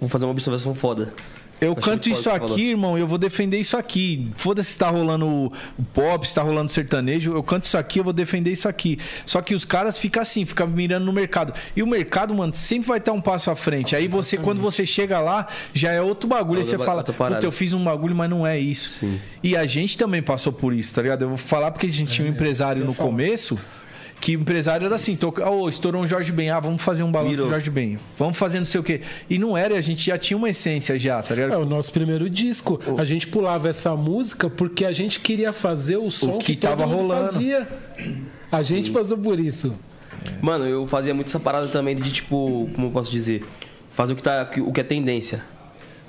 vou fazer uma observação foda. Eu canto isso aqui, irmão, e eu vou defender isso aqui. Foda-se se tá rolando o pop, se tá rolando sertanejo, eu canto isso aqui, eu vou defender isso aqui. Só que os caras ficam assim, ficam mirando no mercado. E o mercado, mano, sempre vai estar um passo à frente. Aí você, quando você chega lá, já é outro bagulho. Aí Outra você fala, puta, eu fiz um bagulho, mas não é isso. Sim. E a gente também passou por isso, tá ligado? Eu vou falar porque a gente tinha um empresário no começo. Que o empresário era assim, toca, oh, estourou um Jorge Ben, ah, vamos fazer um balanço do Jorge Ben. Vamos fazer não sei o quê. E não era, a gente já tinha uma essência já, tá ligado? É o nosso primeiro disco. A gente pulava essa música porque a gente queria fazer o som que que, todo tava mundo rolando. fazia. A gente passou por isso. Mano, eu fazia muito essa parada também de, tipo, como eu posso dizer? Fazer o que, tá, o que é tendência.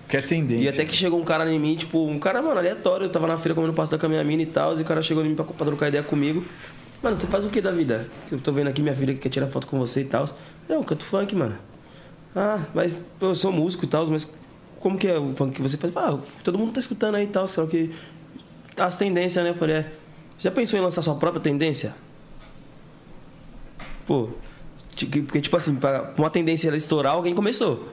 Que é tendência. E até que chegou um cara em mim, tipo, um cara, mano, aleatório. Eu tava na feira comendo pasta com a minha mina e tal. E o cara chegou em mim pra, pra trocar ideia comigo. Mano, você faz o que da vida? Eu tô vendo aqui minha filha que quer tirar foto com você e tal. Não, canto funk, mano. Ah, mas eu sou músico e tal, mas como que é o funk que você faz? Ah, todo mundo tá escutando aí e tal, só que as tendências, né? Eu falei, é. Já pensou em lançar sua própria tendência? Pô, porque tipo assim, pra uma tendência ela estourar, alguém começou.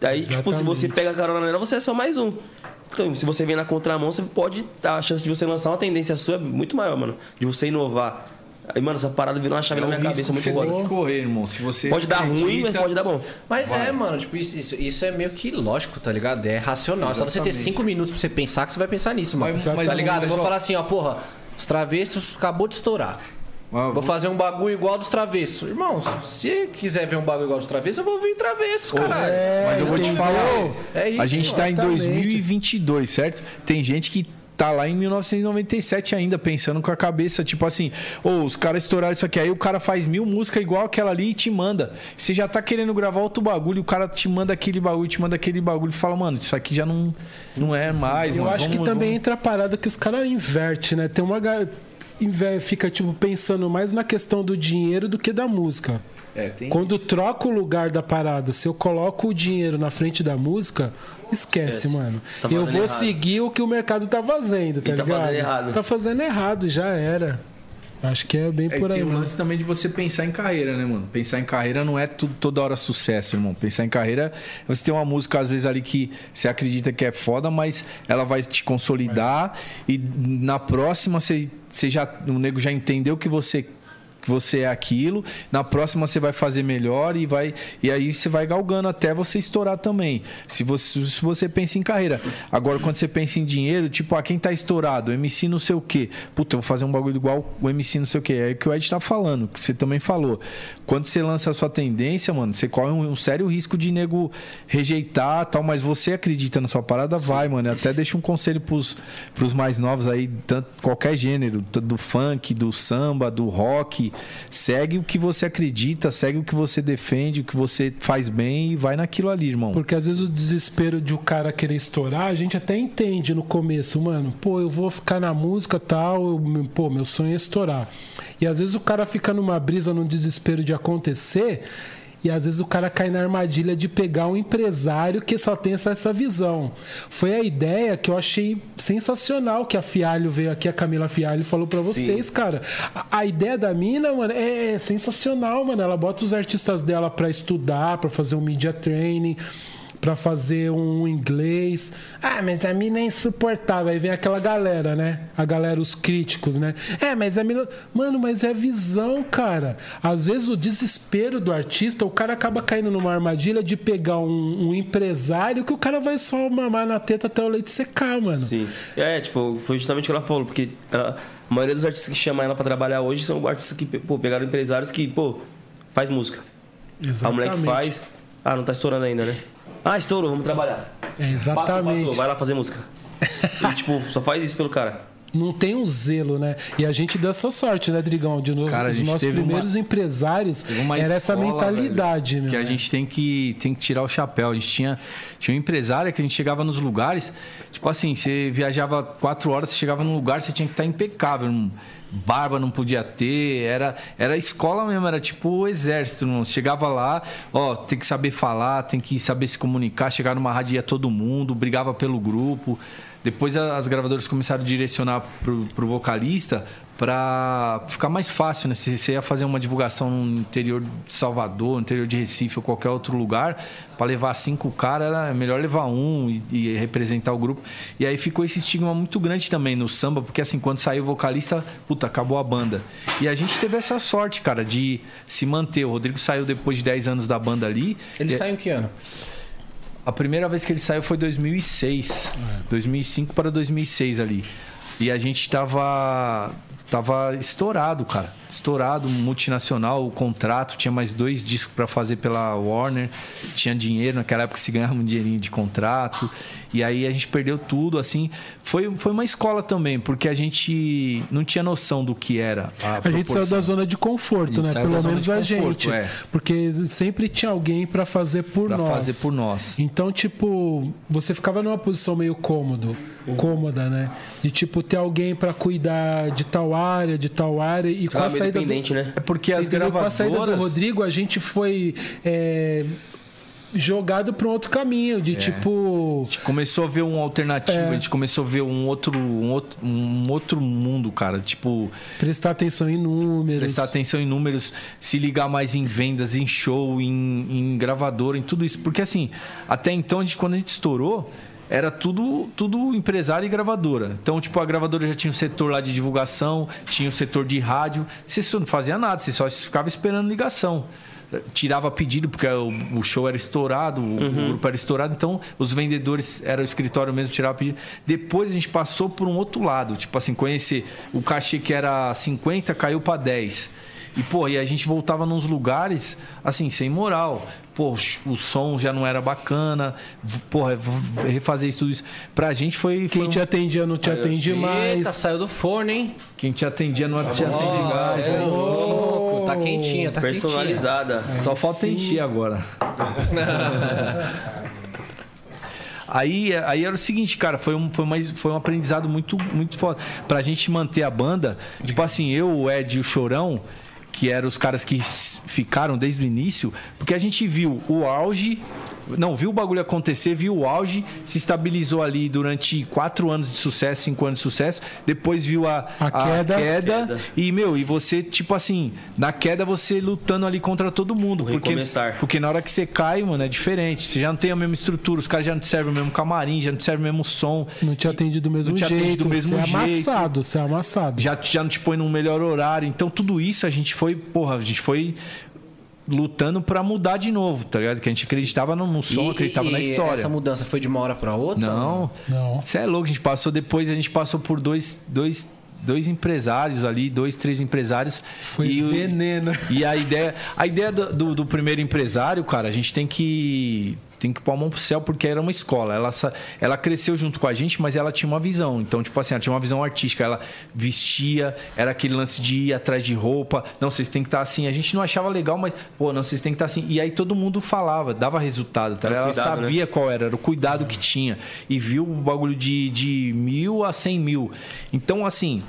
Daí, tipo, se você Exatamente. pega a carona nela, você é só mais um. Então, se você vem na contramão, você pode. A chance de você lançar uma tendência sua é muito maior, mano. De você inovar. Aí, mano, essa parada virou uma chave É na um minha risco cabeça que muito você tem que correr, irmão. Se você Pode dar ruim, mas acredita- pode dar bom. Mas é, mano, tipo, isso, isso, isso é meio que lógico, tá ligado? É racional. É Só você ter cinco minutos pra você pensar que você vai pensar nisso, mano. Mas- mas- tá ligado? mas, Eu vou falar assim, ó, porra. Os travessos acabou de estourar. Ah, Vou fazer um bagulho igual dos travessos. Irmãos, se quiser ver um bagulho igual dos travessos, eu vou vir travessos, caralho. Mas eu vou te falar, É isso, a gente tá em exatamente. 2022, certo? Tem gente que tá lá em 1997 ainda, pensando com a cabeça, tipo assim, ô, os caras estouraram isso aqui, aí o cara faz mil músicas igual aquela ali e te manda. Você já tá querendo gravar outro bagulho, o cara te manda aquele bagulho, te manda aquele bagulho e fala, mano, isso aqui já não, não é mais, Eu mano. acho que vamos- também vamos- entra a parada que os caras invertem, né? Tem uma. Fica, tipo, pensando mais na questão do dinheiro do que da música. É, Quando troca o lugar da parada, se eu coloco o dinheiro na frente da música, esquece, Esquece. mano. Tá eu vou errado. seguir o que o mercado tá fazendo, tá E tá ligado? fazendo errado. Tá fazendo errado, já era. Acho que é bem É, por aí, tem o mano. lance também de você pensar em carreira, né, mano? Pensar em carreira não é tudo, toda hora sucesso, irmão. Pensar em carreira, você tem uma música, às vezes, ali que você acredita que é foda, mas ela vai te consolidar e na próxima você, você já. O nego já entendeu que você. Que você é aquilo, na próxima você vai fazer melhor e vai e aí você vai galgando até você estourar também. Se você, se você pensa em carreira. Agora, quando você pensa em dinheiro, tipo, ah, quem tá estourado? MC não sei o quê. Puta, eu vou fazer um bagulho igual o MC não sei o quê. É o que o Ed tá falando, que você também falou. Quando você lança a sua tendência, mano, você corre um, um sério risco de nego rejeitar tal, mas você acredita na sua parada, vai, mano. Eu até deixo um conselho pros, pros mais novos aí, tanto, qualquer gênero, do funk, do samba, do rock. Segue o que você acredita, segue o que você defende, o que você faz bem e vai naquilo ali, irmão. Porque às vezes o desespero de o cara querer estourar, a gente até entende no começo, mano. Pô, eu vou ficar na música tal, eu- pô, meu sonho é estourar. E às vezes o cara fica numa brisa, num desespero de acontecer. E às vezes o cara cai na armadilha de pegar um empresário que só tem essa, essa visão. Foi a ideia que eu achei sensacional que a Fialho veio aqui, a Camila Fialho falou pra vocês, cara. A, a ideia da mina, mano, é sensacional, mano. Ela bota os artistas dela pra estudar, pra fazer um media training, pra fazer um inglês. Ah, mas a mina é insuportável. Aí vem aquela galera, né? A galera, os críticos, né? É, mas a mina. Mano, mas é visão, cara. Às vezes o desespero do artista, o cara acaba caindo numa armadilha de pegar um, um empresário que o cara vai só mamar na teta até o leite secar, mano. Sim. É, tipo, foi justamente o que ela falou, porque ela- a maioria dos artistas que chamam ela pra trabalhar hoje são artistas que, pô, pegaram empresários que, pô, faz música. A mulher que faz, ah, não tá estourando ainda, né? Ah, estourou, vamos trabalhar. É, Passou, exatamente. passou, vai lá fazer música. E, tipo, só faz isso pelo cara. não tem um zelo, né? E a gente deu essa sorte, né, Drigão? De nos, Cara, a os nossos teve uma- primeiros empresários era essa escola, mentalidade, velho, meu. Que a né? gente tem que, tem que tirar o chapéu. A gente tinha, tinha um empresário que a gente chegava nos lugares, tipo assim, você viajava quatro horas, você chegava num lugar, você tinha que estar impecável. irmão. Barba não podia ter, era, era escola mesmo, era tipo o exército. Você chegava lá, ó, tem que saber falar, tem que saber se comunicar. Chegar numa rádio ia todo mundo, brigava pelo grupo. Depois as gravadoras começaram a direcionar pro, pro vocalista para ficar mais fácil, né? Se você ia fazer uma divulgação no interior de Salvador, no interior de Recife ou qualquer outro lugar, para levar cinco caras, era melhor levar um e, e representar o grupo. E aí ficou esse estigma muito grande também no samba, porque assim, quando saiu o vocalista, puta, acabou a banda. E a gente teve essa sorte, cara, de se manter. O Rodrigo saiu depois de 10 anos da banda ali. Ele E- saiu em que ano? A primeira vez que ele saiu foi 2006. 2005 para 2006 ali. E a gente tava tava estourado, cara. Estourado, multinacional, o contrato, tinha mais dois discos para fazer pela Warner, tinha dinheiro, naquela época se ganhava um dinheirinho de contrato. E aí a gente perdeu tudo, assim. Foi, foi uma escola também, porque a gente não tinha noção do que era. A, A gente saiu da zona de conforto, A né? Pelo menos a conforto, gente. é. Porque sempre tinha alguém pra fazer por Pra nós. fazer por nós. Então, tipo, você ficava numa posição meio cômodo, cômoda, né? De tipo ter alguém pra cuidar de tal área, de tal área e com Ficava a meio saída do... né? É porque Você as entendeu? Com a saída do gravadoras... Rodrigo, a gente foi é, jogado para um outro caminho, É. de tipo. gente começou a ver um alternativo, É. a gente começou a ver um outro, um outro, um outro mundo, cara. Tipo, Prestar atenção em números. prestar atenção em números, se ligar mais em vendas, em show, em, em gravadora, em tudo isso. Porque assim, até então, a gente, quando a gente estourou, era tudo, tudo empresário e gravadora. Então, tipo, a gravadora já tinha o setor lá de divulgação, tinha o setor de rádio. Você só não fazia nada, você só ficava esperando ligação. Tirava pedido, porque o, o show era estourado, o, o grupo era estourado, então os vendedores, era o escritório mesmo, tirava pedido. Depois a gente passou por um outro lado, tipo assim, conhecer o cachê que era 50 caiu para 10. E, pô, e a gente voltava nos lugares, assim, sem moral. Pô, o som já não era bacana. Porra, refazer isso tudo isso. Pra gente foi. foi Quem um- te atendia não te atende mais. Eita, saiu do forno, hein? Quem te atendia não te atende mais. é louco. Tá quentinha, tá quentinha. Personalizada. Só falta encher agora. Aí, aí era o seguinte, cara, foi um, foi mais, foi um aprendizado muito, muito foda. Pra gente manter a banda, tipo assim, eu, o Ed e o Chorão, que eram os caras que ficaram desde o início, porque a gente viu o auge. Não, viu o bagulho acontecer, viu o auge, se estabilizou ali durante quatro anos de sucesso, cinco anos de sucesso. Depois viu a, A queda. Queda. E, meu, e você, tipo assim, na queda você lutando ali contra todo mundo. Porque, recomeçar. porque na hora que você cai, mano, é diferente. Você já não tem a mesma estrutura, os caras já não te servem o mesmo camarim, já não te servem o mesmo som. Não te atende do mesmo Não te atende jeito. do mesmo você é jeito. amassado, você é amassado. Já, já não te põe num melhor horário. Então, tudo isso a gente foi, porra, a gente foi lutando pra mudar de novo, tá ligado? Que a gente acreditava no, no som, E- acreditava e na história. Essa mudança foi de uma hora pra outra? Não. Não. Você é louco, a gente passou depois, a gente passou por dois, dois, dois empresários ali, dois, três empresários. Foi e, o- veneno. E a ideia, a ideia do, do, do primeiro empresário, cara, a gente tem que tem que pôr a mão pro céu porque era uma escola. Ela, ela cresceu junto com a gente, mas ela tinha uma visão. Então, tipo assim, ela tinha uma visão artística. Ela vestia, era aquele lance de ir atrás de roupa. Não, vocês têm que estar assim. A gente não achava legal, mas, pô, não, vocês têm que estar assim. E aí todo mundo falava, dava resultado. Tá? Ela cuidado, né? sabia qual era, era o cuidado que tinha. E viu o bagulho de, de mil a cem mil. Então, assim,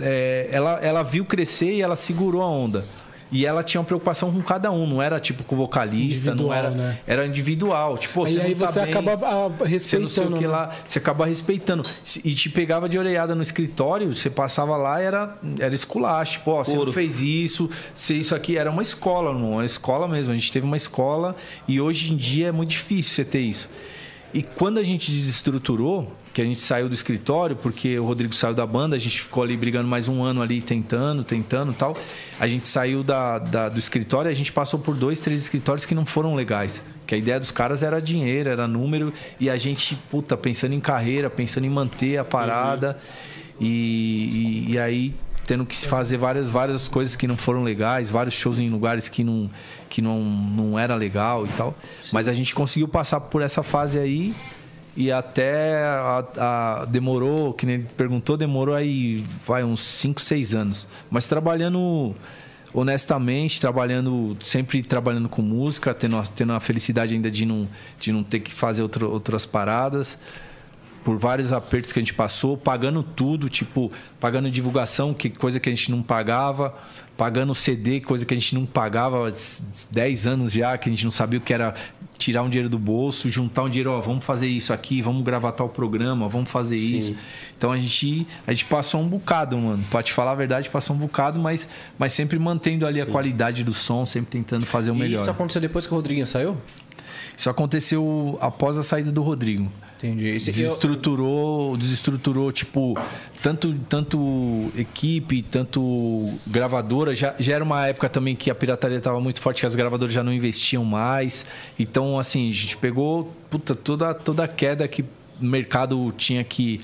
é, ela, ela viu crescer e ela segurou a onda. E ela tinha uma preocupação com cada um, não era tipo com o vocalista, não Individual, era, né? era individual. Tipo, Aí, você aí não tá você bem, acaba ah, você respeitando. não sei o que né? lá, você acaba respeitando. E te pegava de orelhada no escritório, você passava lá era era esculacho. Pô, você não fez isso, você isso aqui era uma escola, não, uma escola mesmo. A gente teve uma escola e hoje em dia é muito difícil você ter isso. E quando a gente desestruturou, que a gente saiu do escritório, porque o Rodrigo saiu da banda, a gente ficou ali brigando mais um ano ali, tentando, tentando e tal. A gente saiu da, da- do escritório e a gente passou por dois, três escritórios que não foram legais. Que a ideia dos caras era dinheiro, era número, e a gente, puta, pensando em carreira, pensando em manter a parada. E, e, e aí tendo que se fazer várias, várias coisas que não foram legais, vários shows em lugares que não, que não, não era legal e tal. Mas a gente conseguiu passar por essa fase aí e até a- a- demorou, que nem ele perguntou, demorou aí vai uns 5, 6 anos. Mas trabalhando honestamente, trabalhando, sempre trabalhando com música, tendo, a- tendo a felicidade ainda de não, de não ter que fazer outro- outras paradas por vários apertos que a gente passou, pagando tudo, tipo, pagando divulgação, que coisa que a gente não pagava, pagando CD, coisa que a gente não pagava há 10 anos já, que a gente não sabia o que era tirar um dinheiro do bolso, juntar um dinheiro, ó, vamos fazer isso aqui, vamos gravar tal programa, vamos fazer isso. Então a gente, a gente passou um bocado, mano. Pra te falar a verdade, passou um bocado, mas, mas sempre mantendo ali a qualidade do som, sempre tentando fazer o E melhor. isso aconteceu depois que o Rodriguinho saiu? Isso aconteceu após a saída do Rodrigo. Entendi. Esse- Desestruturou, desestruturou, tipo, tanto, tanto equipe, tanto gravadora. Já, já era uma época também que a pirataria estava muito forte, que as gravadoras já não investiam mais. Então, assim, a gente pegou puta, toda, toda a queda que o mercado tinha que.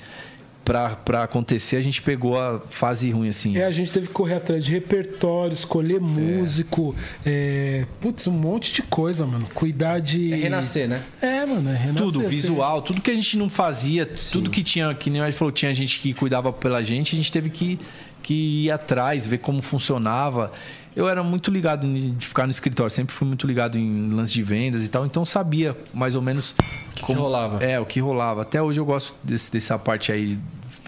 Pra, pra acontecer, a gente pegou a fase ruim, assim. É, a gente teve que correr atrás de repertório, escolher músico, é, putz, um monte de coisa, mano. Cuidar de. É renascer, né? É, mano, é renascer. Tudo, assim. visual, tudo que a gente não fazia, tudo que tinha, que nem a gente falou, tinha gente que cuidava pela gente, a gente teve que, que ir atrás, ver como funcionava. Eu era muito ligado em ficar no escritório, sempre fui muito ligado em lance de vendas e tal, então sabia mais ou menos que rolava. É, o que rolava. Até hoje eu gosto desse, dessa parte aí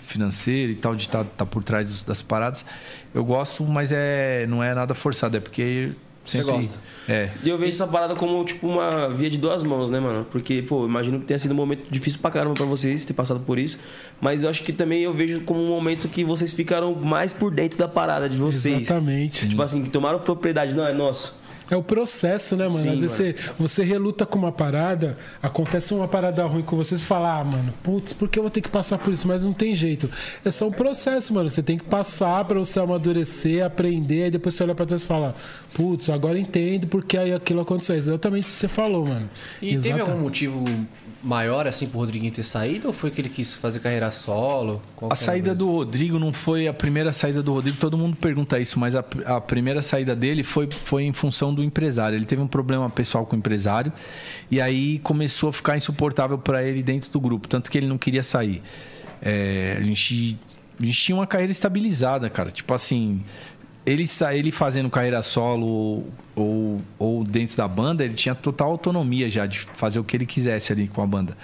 financeira e tal, de estar por trás das paradas. Eu gosto, mas é, não é nada forçado, é porque Você sempre. gosta. É. E eu vejo essa parada como, tipo, uma via de duas mãos, né, mano? Porque, pô, imagino que tenha sido um momento difícil pra caramba pra vocês ter passado por isso. Mas eu acho que também eu vejo como um momento que vocês ficaram mais por dentro da parada de vocês. Exatamente. Tipo assim, que tomaram propriedade, não, é nosso. É o processo, né, mano? Sim, Às vezes você, você reluta com uma parada, acontece uma parada ruim com você, você fala, ah, mano, putz, por que eu vou ter que passar por isso? Mas não tem jeito. É só um processo, mano. Você tem que passar pra você amadurecer, aprender, aí depois você olha pra trás e fala, putz, agora entendo porque aí aquilo aconteceu. Exatamente o que você falou, mano. E teve Exata- algum motivo maior, assim, pro Rodriguinho ter saído? Ou foi que ele quis fazer carreira solo? Qual A saída do Rodrigo não foi a primeira saída do Rodrigo, todo mundo pergunta isso, mas a, a primeira saída dele foi, foi em função do empresário. Ele teve um problema pessoal com o empresário e aí começou a ficar insuportável para ele dentro do grupo, tanto que ele não queria sair. É, a, gente, a gente tinha uma carreira estabilizada, cara. Tipo assim, ele, ele fazendo carreira solo ou, ou dentro da banda, ele tinha total autonomia já de fazer o que ele quisesse ali com a banda.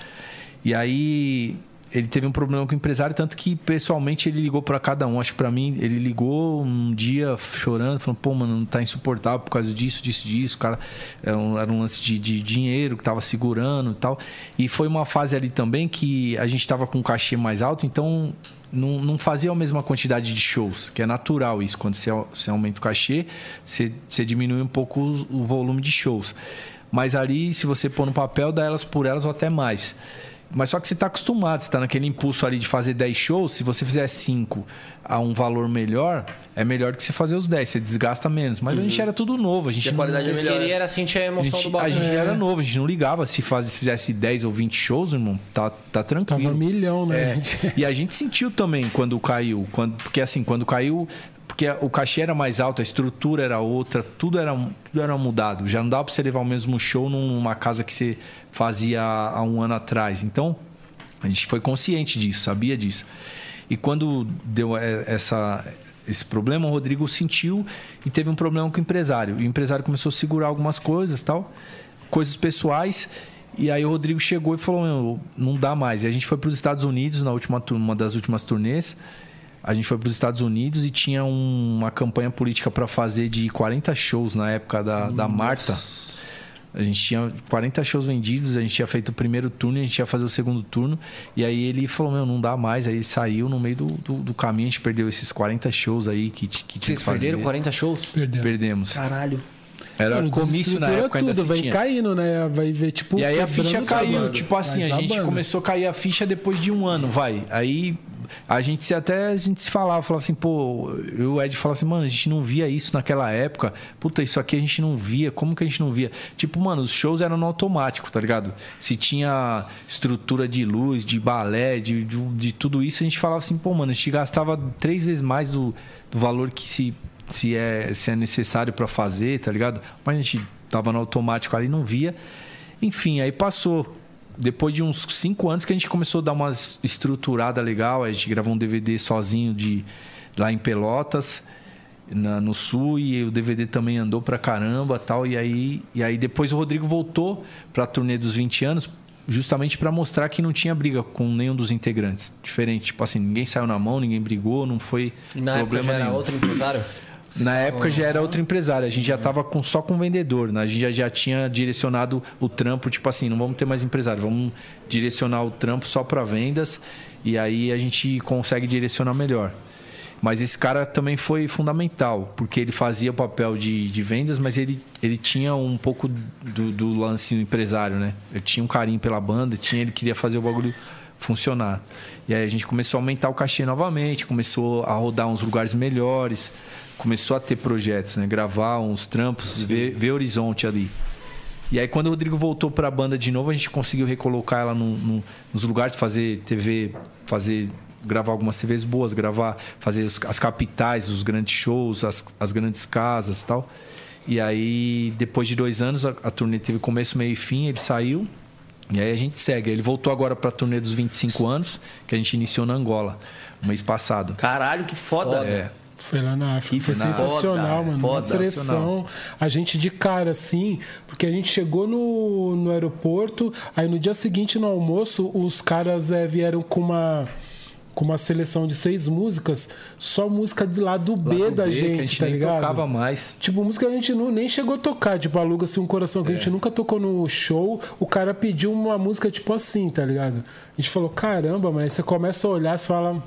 E aí ele teve um problema com o empresário, tanto que pessoalmente ele ligou para cada um. Acho que para mim, ele ligou um dia chorando, falando: pô, mano, tá insuportável por causa disso, disso, disso. Cara, era um, era um lance de, de dinheiro que tava segurando e tal. E foi uma fase ali também que a gente tava com um cachê mais alto, então não, não fazia a mesma quantidade de shows, que é natural isso. Quando você, você aumenta o cachê, você, você diminui um pouco o, o volume de shows. Mas ali, se você pôr no papel, dá elas por elas ou até mais. Mas só que você está acostumado, você está naquele impulso ali de fazer 10 shows. Se você fizer 5 a um valor melhor, é melhor do que você fazer os 10, você desgasta menos. Mas a gente era tudo novo, a gente E a não- qualidade é Vocês melhor. queriam era sentir a a emoção gente, do a bagulho. gente era novo, a gente não ligava se, faz, se fizesse 10 ou 20 shows, irmão, tá, tá tranquilo. Tava milhão, né, É? E a gente sentiu também quando caiu. Quando, porque assim, quando caiu. Porque o cachê era mais alto, a estrutura era outra, tudo era, tudo era mudado. Já não dava pra você levar o mesmo show numa casa que você fazia há um ano atrás. Então, a gente foi consciente disso, sabia disso. E quando deu é, essa, esse problema, o Rodrigo sentiu e teve um problema com o empresário. E o empresário começou a segurar algumas coisas tal, coisas pessoais. E aí o Rodrigo chegou e falou: não dá mais. E a gente foi para os Estados Unidos na última uma das últimas turnês. A gente foi para os Estados Unidos e tinha um- uma campanha política para fazer de 40 shows na época da, da Marta. A gente tinha 40 shows vendidos, a gente tinha feito o primeiro turno, a gente ia fazer o segundo turno. E aí ele falou, meu, não dá mais. Aí ele saiu no meio do, do, do caminho, a gente perdeu esses 40 shows aí que, que tinha Vocês que fazer. perderam 40 shows? Perdeu. Perdemos. Caralho. Era Mano, comício na época, ainda tudo, se vai tinha. caindo, né? Vai ver, tipo. E aí a ficha caiu, tipo assim, a gente começou a cair a ficha depois de um ano, vai. Aí a gente até a gente se falava, falava assim, pô, o Ed falava assim, mano, a gente não via isso naquela época. Puta, isso aqui a gente não via. Como que a gente não via? Tipo, mano, os shows eram no automático, tá ligado? Se tinha estrutura de luz, de balé, de, de, de tudo isso, a gente falava assim, pô, mano, a gente gastava três vezes mais do, do valor que se, se, é, se é necessário pra fazer, tá ligado? Mas a gente tava no automático ali não via. Enfim, aí passou. Depois de uns cinco anos que a gente começou a dar uma estruturada legal, a gente gravou um DVD sozinho de lá em Pelotas, na- no sul, e o DVD também andou pra caramba tal. E aí, e aí depois o Rodrigo voltou pra turnê dos 20 anos, justamente pra mostrar que não tinha briga com nenhum dos integrantes. Diferente, tipo assim, ninguém saiu na mão, ninguém brigou, não foi na época problema já era nenhum. outro empresário? Vocês Na época já era outro empresário, a gente já tava com, só com vendedor, né? A gente já, já tinha direcionado o trampo, tipo assim, não vamos ter mais empresário, vamos direcionar o trampo só para vendas e aí a gente consegue direcionar melhor. Mas esse cara também foi fundamental, porque ele fazia o papel de, de vendas, mas ele, ele tinha um pouco do, do lance empresário, né? Ele tinha um carinho pela banda, tinha, ele queria fazer o bagulho funcionar. E aí a gente começou a aumentar o cachê novamente, começou a rodar uns lugares melhores, começou a ter projetos, né? Gravar uns trampos, ver, ver horizonte ali. E aí quando o Rodrigo voltou para a banda de novo, a gente conseguiu recolocar ela no- no- nos lugares, fazer TV, fazer gravar algumas TVs boas, gravar, fazer os- as capitais, os grandes shows, as, as grandes casas e tal. E aí, depois de dois anos, a, a turnê teve começo, meio e fim, ele saiu. E aí a gente segue. Ele voltou agora para a turnê dos 25 anos, que a gente iniciou na Angola, no mês passado. Caralho, que foda. É. Foi lá na África, foi sensacional, mano. foda. Pressão. A gente de cara, assim, porque a gente chegou no, no aeroporto, aí no dia seguinte, no almoço, os caras eh, vieram com uma. Com uma seleção de seis músicas, só música de lá do B da B, gente, a gente tá nem ligado? tocava mais. Tipo, música que a gente não, nem chegou a tocar, tipo, Aluga-se um Coração, que a gente nunca tocou no show. O cara pediu uma música tipo assim, tá ligado? A gente falou, caramba, mano, aí você começa a olhar e fala.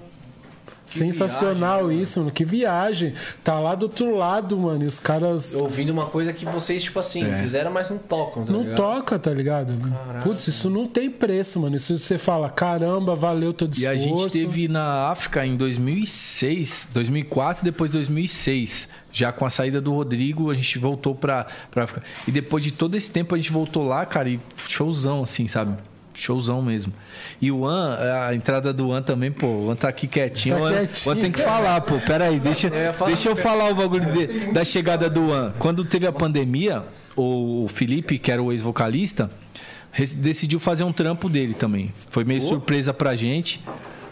Sensacional viagem, isso, mano. Que viagem. Tá lá do outro lado, mano. E os caras Ouvindo uma coisa que vocês, tipo assim, fizeram, mas não tocam, tá não ligado? toca, tá ligado? Putz, isso não tem preço, mano. Isso você fala, caramba, valeu todo E esforço. a gente teve na África em 2006, 2004 depois 2006. Já com a saída do Rodrigo, a gente voltou pra, pra África. E depois de todo esse tempo, a gente voltou lá, cara, e showzão, assim, sabe? Showzão mesmo. E o An, a entrada do An também, pô, o An tá aqui quietinho. Tá o An, quietinho. o An tem que falar, pô. Pera aí, deixa, deixa eu falar o bagulho de- da chegada do An. Quando teve a pandemia, o Felipe, que era o ex-vocalista, decidiu fazer um trampo dele também. Foi meio surpresa pra gente.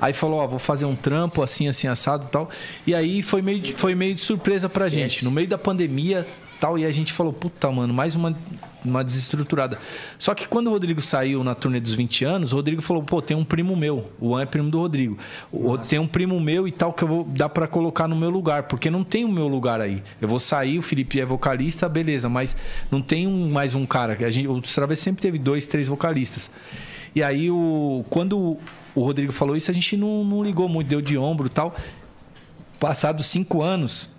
Aí falou, ó, vou fazer um trampo assim, assim, assado e tal. E aí foi meio, de- foi meio de surpresa pra gente. No meio da pandemia tal, e a gente falou, puta, mano, mais uma, uma desestruturada. Só que quando o Rodrigo saiu na turnê dos 20 anos, o Rodrigo falou, pô, tem um primo meu. O An é primo do Rodrigo. O- tem um primo meu e tal que eu vou dar pra colocar no meu lugar, porque não tem o meu lugar aí. Eu vou sair, o Felipe é vocalista, beleza, mas não tem um- mais um cara. A gente, o Travessa sempre teve dois, três vocalistas. E aí, o, quando o Rodrigo falou isso, a gente não, não ligou muito, deu de ombro e tal. Passados cinco anos,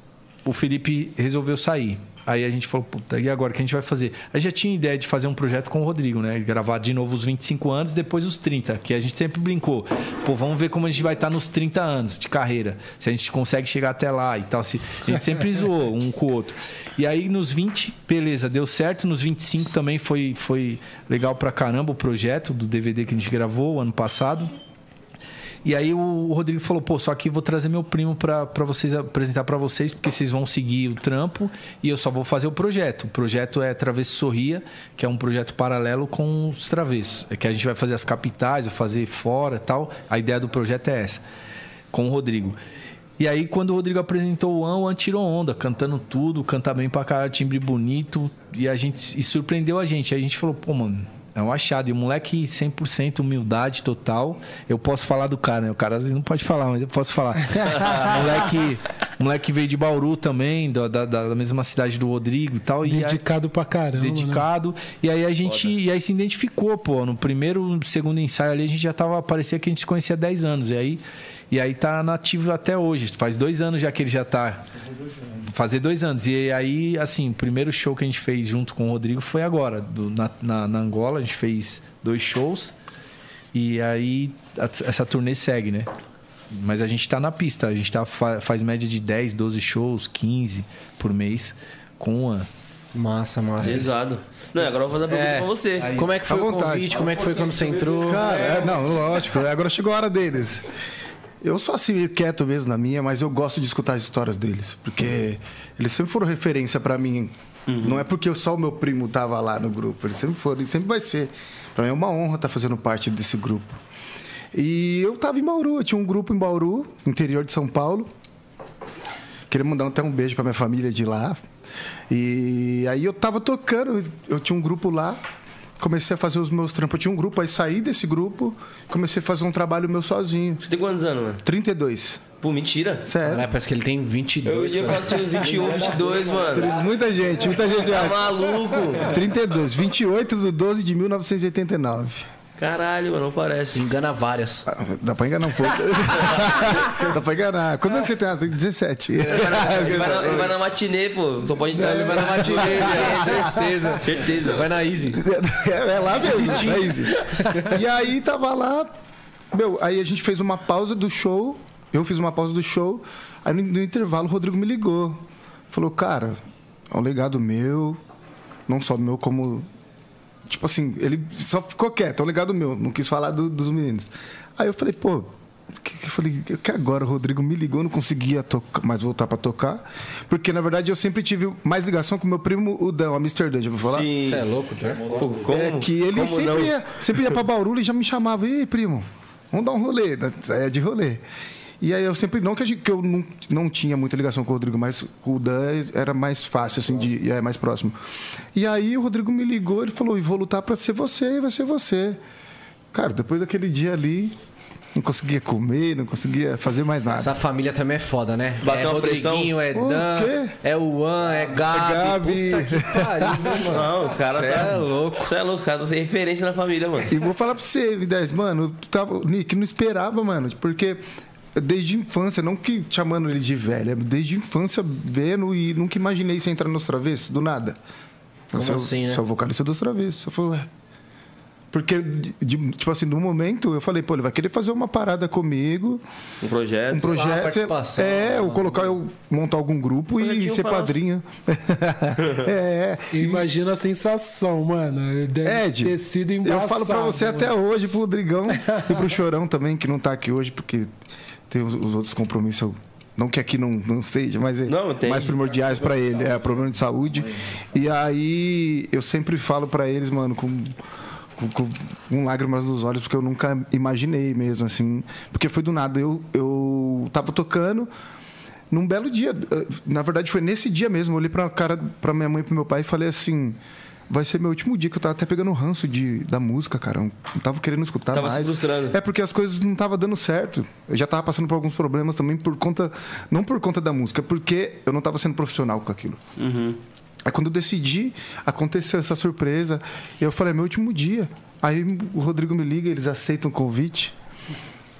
o Felipe resolveu sair. Aí a gente falou, puta, e agora o que a gente vai fazer? A gente já tinha ideia de fazer um projeto com o Rodrigo, né? Gravar de novo os 25 anos, depois os 30, que a gente sempre brincou. Pô, vamos ver como a gente vai estar nos 30 anos de carreira. Se a gente consegue chegar até lá e tal. Se, a gente sempre zoou um com o outro. E aí nos 20, beleza, deu certo. Nos 25 também foi, foi legal pra caramba o projeto do DVD que a gente gravou ano passado. E aí o Rodrigo falou, pô, só que vou trazer meu primo pra vocês apresentar pra vocês, porque vocês vão seguir o trampo e eu só vou fazer o projeto. O projeto é Travesso Sorria, que é um projeto paralelo com os travessos. É que a gente vai fazer as capitais, vai fazer fora tal. A ideia do projeto é essa, com o Rodrigo. E aí, quando o Rodrigo apresentou o An, o An tirou onda, cantando tudo, canta bem pra caralho, timbre bonito, e a gente e surpreendeu a gente. Aí a gente falou, pô, mano, é um achado. E o moleque 100% humildade total. Eu posso falar do cara, né? O cara às vezes não pode falar, mas eu posso falar. moleque, moleque veio de Bauru também, da, da, da mesma cidade do Rodrigo e tal. E aí- Dedicado pra caramba. né? dedicado. E aí a gente e aí se identificou, pô. No primeiro, segundo ensaio ali, a gente já tava. Parecia que a gente se conhecia há 10 anos. E aí, e aí tá nativo até hoje. Faz dois anos já que ele já tá. Fazer dois anos. E aí, assim, o primeiro show que a gente fez junto com o Rodrigo foi agora, do- na, na, na Angola. A gente fez dois shows. E aí a- essa turnê segue, né? Mas a gente tá na pista. A gente tá, fa- faz média de 10, 12 shows, 15 por mês com o An. Massa, massa. Pesado. Não, agora eu vou fazer uma pergunta É. pra você. Como é que foi o vontade. convite? Como é que foi quando você entrou? Cara, é, não, lógico. Agora chegou a hora deles. Eu sou assim, quieto mesmo na minha, mas eu gosto de escutar as histórias deles. Porque eles sempre foram referência pra mim. Não é porque só o meu primo tava lá no grupo. Eles sempre foram, e sempre vai ser. Pra mim é uma honra estar fazendo parte desse grupo. E eu tava em Bauru, eu tinha um grupo em Bauru, interior de São Paulo. Queria mandar até um beijo pra minha família de lá. E aí eu tava tocando, eu tinha um grupo lá, comecei a fazer os meus trampos. Eu tinha um grupo, aí saí desse grupo, comecei a fazer um trabalho meu sozinho. Você tem quantos anos, mano? 32. Pô, mentira. Sério. Caralho, parece que ele tem 22. Eu ia falar que tinha uns 21, 22, mano. Muita gente, muita gente Tá acha. maluco? 32, 28 de 12 de 1989. Caralho, mano, não parece. Engana várias. Ah, Dá pra enganar um pouco. Dá pra enganar. Anos você tem? Ah, tem 17. Ele vai, na, ele vai na- ele vai na matinê, pô. Só pode entrar. Ele vai na matinê, certeza. Certeza. Vai na Easy. É, é lá mesmo. É easy. E aí tava lá. Meu, aí a gente fez uma pausa do show. Eu fiz uma pausa do show. Aí no, no intervalo o Rodrigo me ligou. Falou, cara, é um legado meu. Não só meu, como. Tipo assim, ele só ficou quieto, é um legado meu. Não quis falar do- dos meninos. Aí eu falei, pô. Que, que eu falei que agora o Rodrigo me ligou, eu não conseguia tocar, mais voltar pra tocar. Porque, na verdade, eu sempre tive mais ligação com meu primo, o Dan, o Amsterdã, já vou falar? Sim. Você é louco? Pô, como, é que ele como sempre não? ia, sempre ia pra Bauru e já me chamava, ei, primo, vamos dar um rolê, né? é de rolê. E aí eu sempre, não que, a gente- que eu não, não tinha muita ligação com o Rodrigo, mas com o Dan era mais fácil, assim, de, é mais próximo. E aí o Rodrigo me ligou, ele falou, e vou lutar pra ser você, e vai ser você. Cara, depois daquele dia ali, não conseguia comer, não conseguia fazer mais nada. Essa família também é foda, né? Bateu é uma pressão? Rodriguinho, é O Dan, quê? é o An, é Gabi. Gabi. Puta que pariu, mano? Não, os caras tá é louco. Você é louco, os caras estão sem referência na família, mano. E vou falar pra você, V10, mano, tava, Nick não esperava, mano, porque desde infância, não que chamando ele de velho, é desde infância vendo e nunca imaginei você entrar nos travessos, do nada. Como o- assim, né? O vocalista dos travessos. Eu falei, ué. Porque, de- de- tipo assim, no momento, eu falei, pô, ele vai querer fazer uma parada comigo, Um projeto. um projeto. participação, é, eu uma colocar, eu montar algum grupo e ser padrinho. é, é. Imagina a sensação, mano. Deve Ed, ter sido embaçado. eu falo pra você mano. até hoje, pro Rodrigão e pro Chorão também, que não tá aqui hoje, porque tem os, os outros compromissos. Não que aqui não, não seja, mas é Não, tem. mais primordiais pra ele. É problema de saúde. E aí eu sempre falo pra eles, mano, com, com, com, com lágrimas nos olhos, porque eu nunca imaginei mesmo, assim. Porque foi do nada. Eu, eu tava tocando. Num belo dia, eh, na verdade foi nesse dia mesmo, eu olhei pra cara pra minha mãe e pro meu pai e falei assim: vai ser meu último dia que eu tava até pegando ranço de, da música, cara. Eu não tava querendo escutar Tava se mais. frustrando. É porque as coisas não estavam dando certo. Eu já tava passando por alguns problemas também por conta. Não por conta da música, porque eu não tava sendo profissional com aquilo. Aí quando eu decidi, aconteceu essa surpresa. Eu falei, é meu último dia. Aí o Rodrigo me liga, eles aceitam o convite.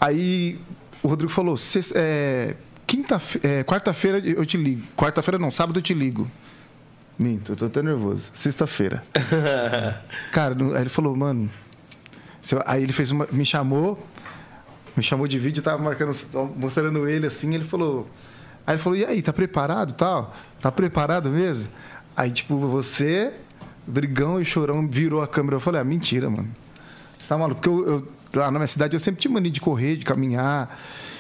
Aí o Rodrigo falou, "Sexta- é, quinta, é, quarta-feira eu te ligo. Quarta-feira não, sábado eu te ligo. Minto, eu tô até nervoso. Sexta-feira. Cara, aí ele falou, mano. Aí ele fez uma. Me chamou. Me chamou de vídeo, tava marcando, mostrando ele assim. Ele falou. Aí ele falou, e aí, tá preparado tal? Tá preparado mesmo? Aí, tipo, você, Drigão e Chorão virou a câmera. Eu falei, ah, mentira, mano. Você tá maluco? Porque eu, eu- lá na minha cidade eu sempre tinha mania de correr, de caminhar.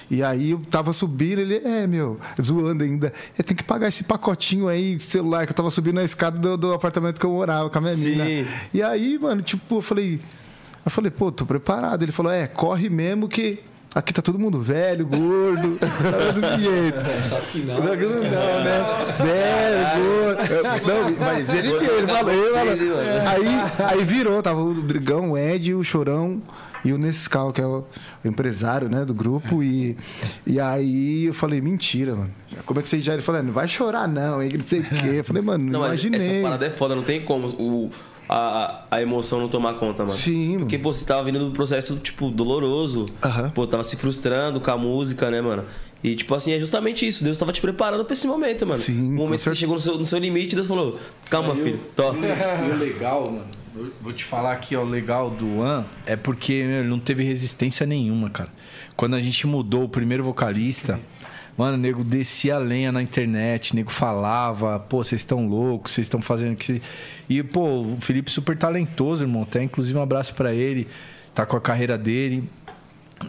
E aí eu tava subindo, ele, é, meu, zoando ainda. Eu tenho que pagar esse pacotinho aí, celular, que eu tava subindo na escada do, do apartamento que eu morava com a minha Sim. mina. E aí, mano, tipo, eu falei. Eu falei, pô, tô preparado. Ele falou, é, corre mesmo que. Aqui tá todo mundo velho, gordo, tá desse jeito. Só que não. Só que não, né? Velho, gordo. Não, mas ele, ele falou, ele falou. Aí, aí virou, tava o Drigão, o Ed, o Chorão e o Nescau, que é o, empresário né, do grupo. E, e aí eu falei, mentira, mano. Já comecei já, ele falou, não vai chorar não, hein, não sei o quê. Eu falei, mano, não, imaginei. essa parada é foda, não tem como o, a, a emoção não tomar conta, mano. Sim, Porque, pô, você tava vindo do processo, tipo, doloroso. Aham. Pô, tava se frustrando com a música, né, mano? E, tipo assim, é justamente isso. Deus tava te preparando pra esse momento, mano. Sim, O momento que você chegou no seu, no seu limite, Deus falou, calma, filho, to. E o legal, mano, vou te falar aqui, ó, o legal do An é porque meu, ele não teve resistência nenhuma, cara. Quando a gente mudou o primeiro vocalista, mano, o nego descia a lenha na internet, o nego falava, pô, vocês estão loucos, vocês estão fazendo que. E, pô, o Felipe super talentoso, irmão. Até inclusive um abraço pra ele, tá com a carreira dele.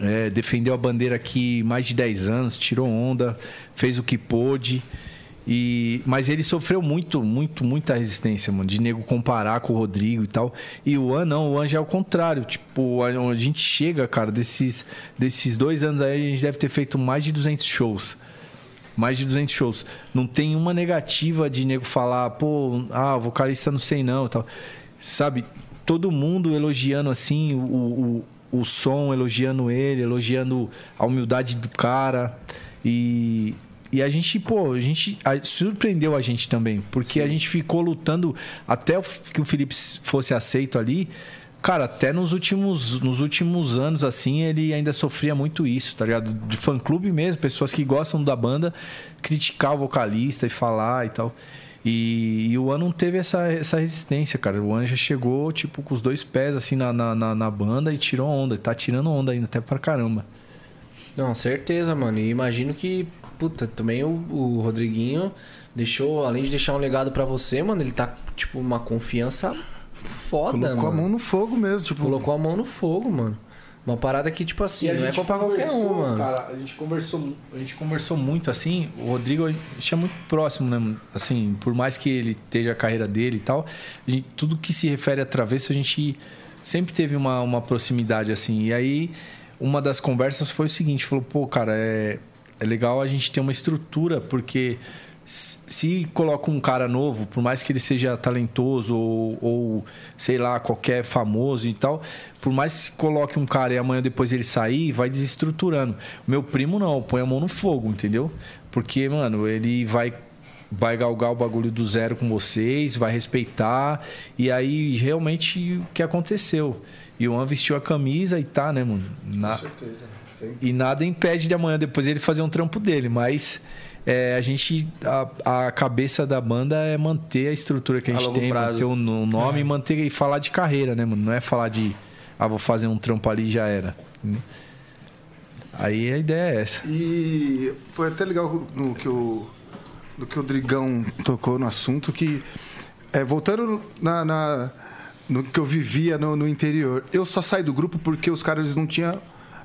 É, defendeu a bandeira aqui mais de 10 anos, tirou onda, fez o que pôde. E, mas ele sofreu muito, muito, muita resistência, mano, de nego comparar com o Rodrigo e tal. E o An não, o An já é o contrário. Tipo, a, a gente chega, cara, desses, desses dois anos aí, a gente deve ter feito mais de 200 shows. Mais de 200 shows. Não tem uma negativa de nego falar, pô, ah, vocalista não sei não tal. Sabe, todo mundo elogiando assim o, o, o som, elogiando ele, elogiando a humildade do cara. E, e a gente, pô, a gente a- surpreendeu a gente também, porque a gente ficou lutando até o que o Felipe fosse aceito ali. Cara, até nos últimos, nos últimos anos, assim, ele ainda sofria muito isso, tá ligado? De fã-clube mesmo, pessoas que gostam da banda criticar o vocalista e falar e tal. E, e o An não teve essa, essa resistência, cara. O An já chegou, tipo, com os dois pés, assim, na, na, na- na banda e tirou onda. E tá tirando onda ainda, até pra caramba. Não, certeza, mano. E imagino que, puta, também o, o Rodriguinho deixou, além de deixar um legado pra você, mano, ele tá, tipo, uma confiança foda, Colocou mano. a mão no fogo mesmo, tipo. Colocou a mão no fogo, mano. Uma parada que, tipo assim, não é pra pra qualquer um, mano. Cara, a gente conversou, a gente conversou muito assim. O Rodrigo a gente é muito próximo, né? Assim, por mais que ele esteja a carreira dele e tal, a gente- tudo que se refere a travesso, a gente sempre teve uma, uma proximidade assim. E aí, uma das conversas foi o seguinte: falou, pô, cara, é, é legal a gente ter uma estrutura, porque se coloca um cara novo, por mais que ele seja talentoso ou, ou, sei lá, qualquer famoso e tal, por mais que coloque um cara e amanhã depois ele sair, vai desestruturando. Meu primo não, põe a mão no fogo, entendeu? Porque, mano, ele vai vai galgar o bagulho do zero com vocês, vai respeitar. E aí, realmente, o que aconteceu? E o An vestiu a camisa e tá, né, mano? Na- E nada impede de amanhã depois ele fazer um trampo dele, mas é, a gente. A, a cabeça da banda é manter a estrutura que a A gente tem, prazo. manter o no- nome e manter e falar de carreira, né, mano? Não é falar de ah, vou fazer um trampo ali e já era. Aí a ideia é essa. E foi até legal no que o, no que o Drigão tocou no assunto, que é, voltando na, na- no que eu vivia no, no interior, eu só saí do grupo porque os caras não tinham.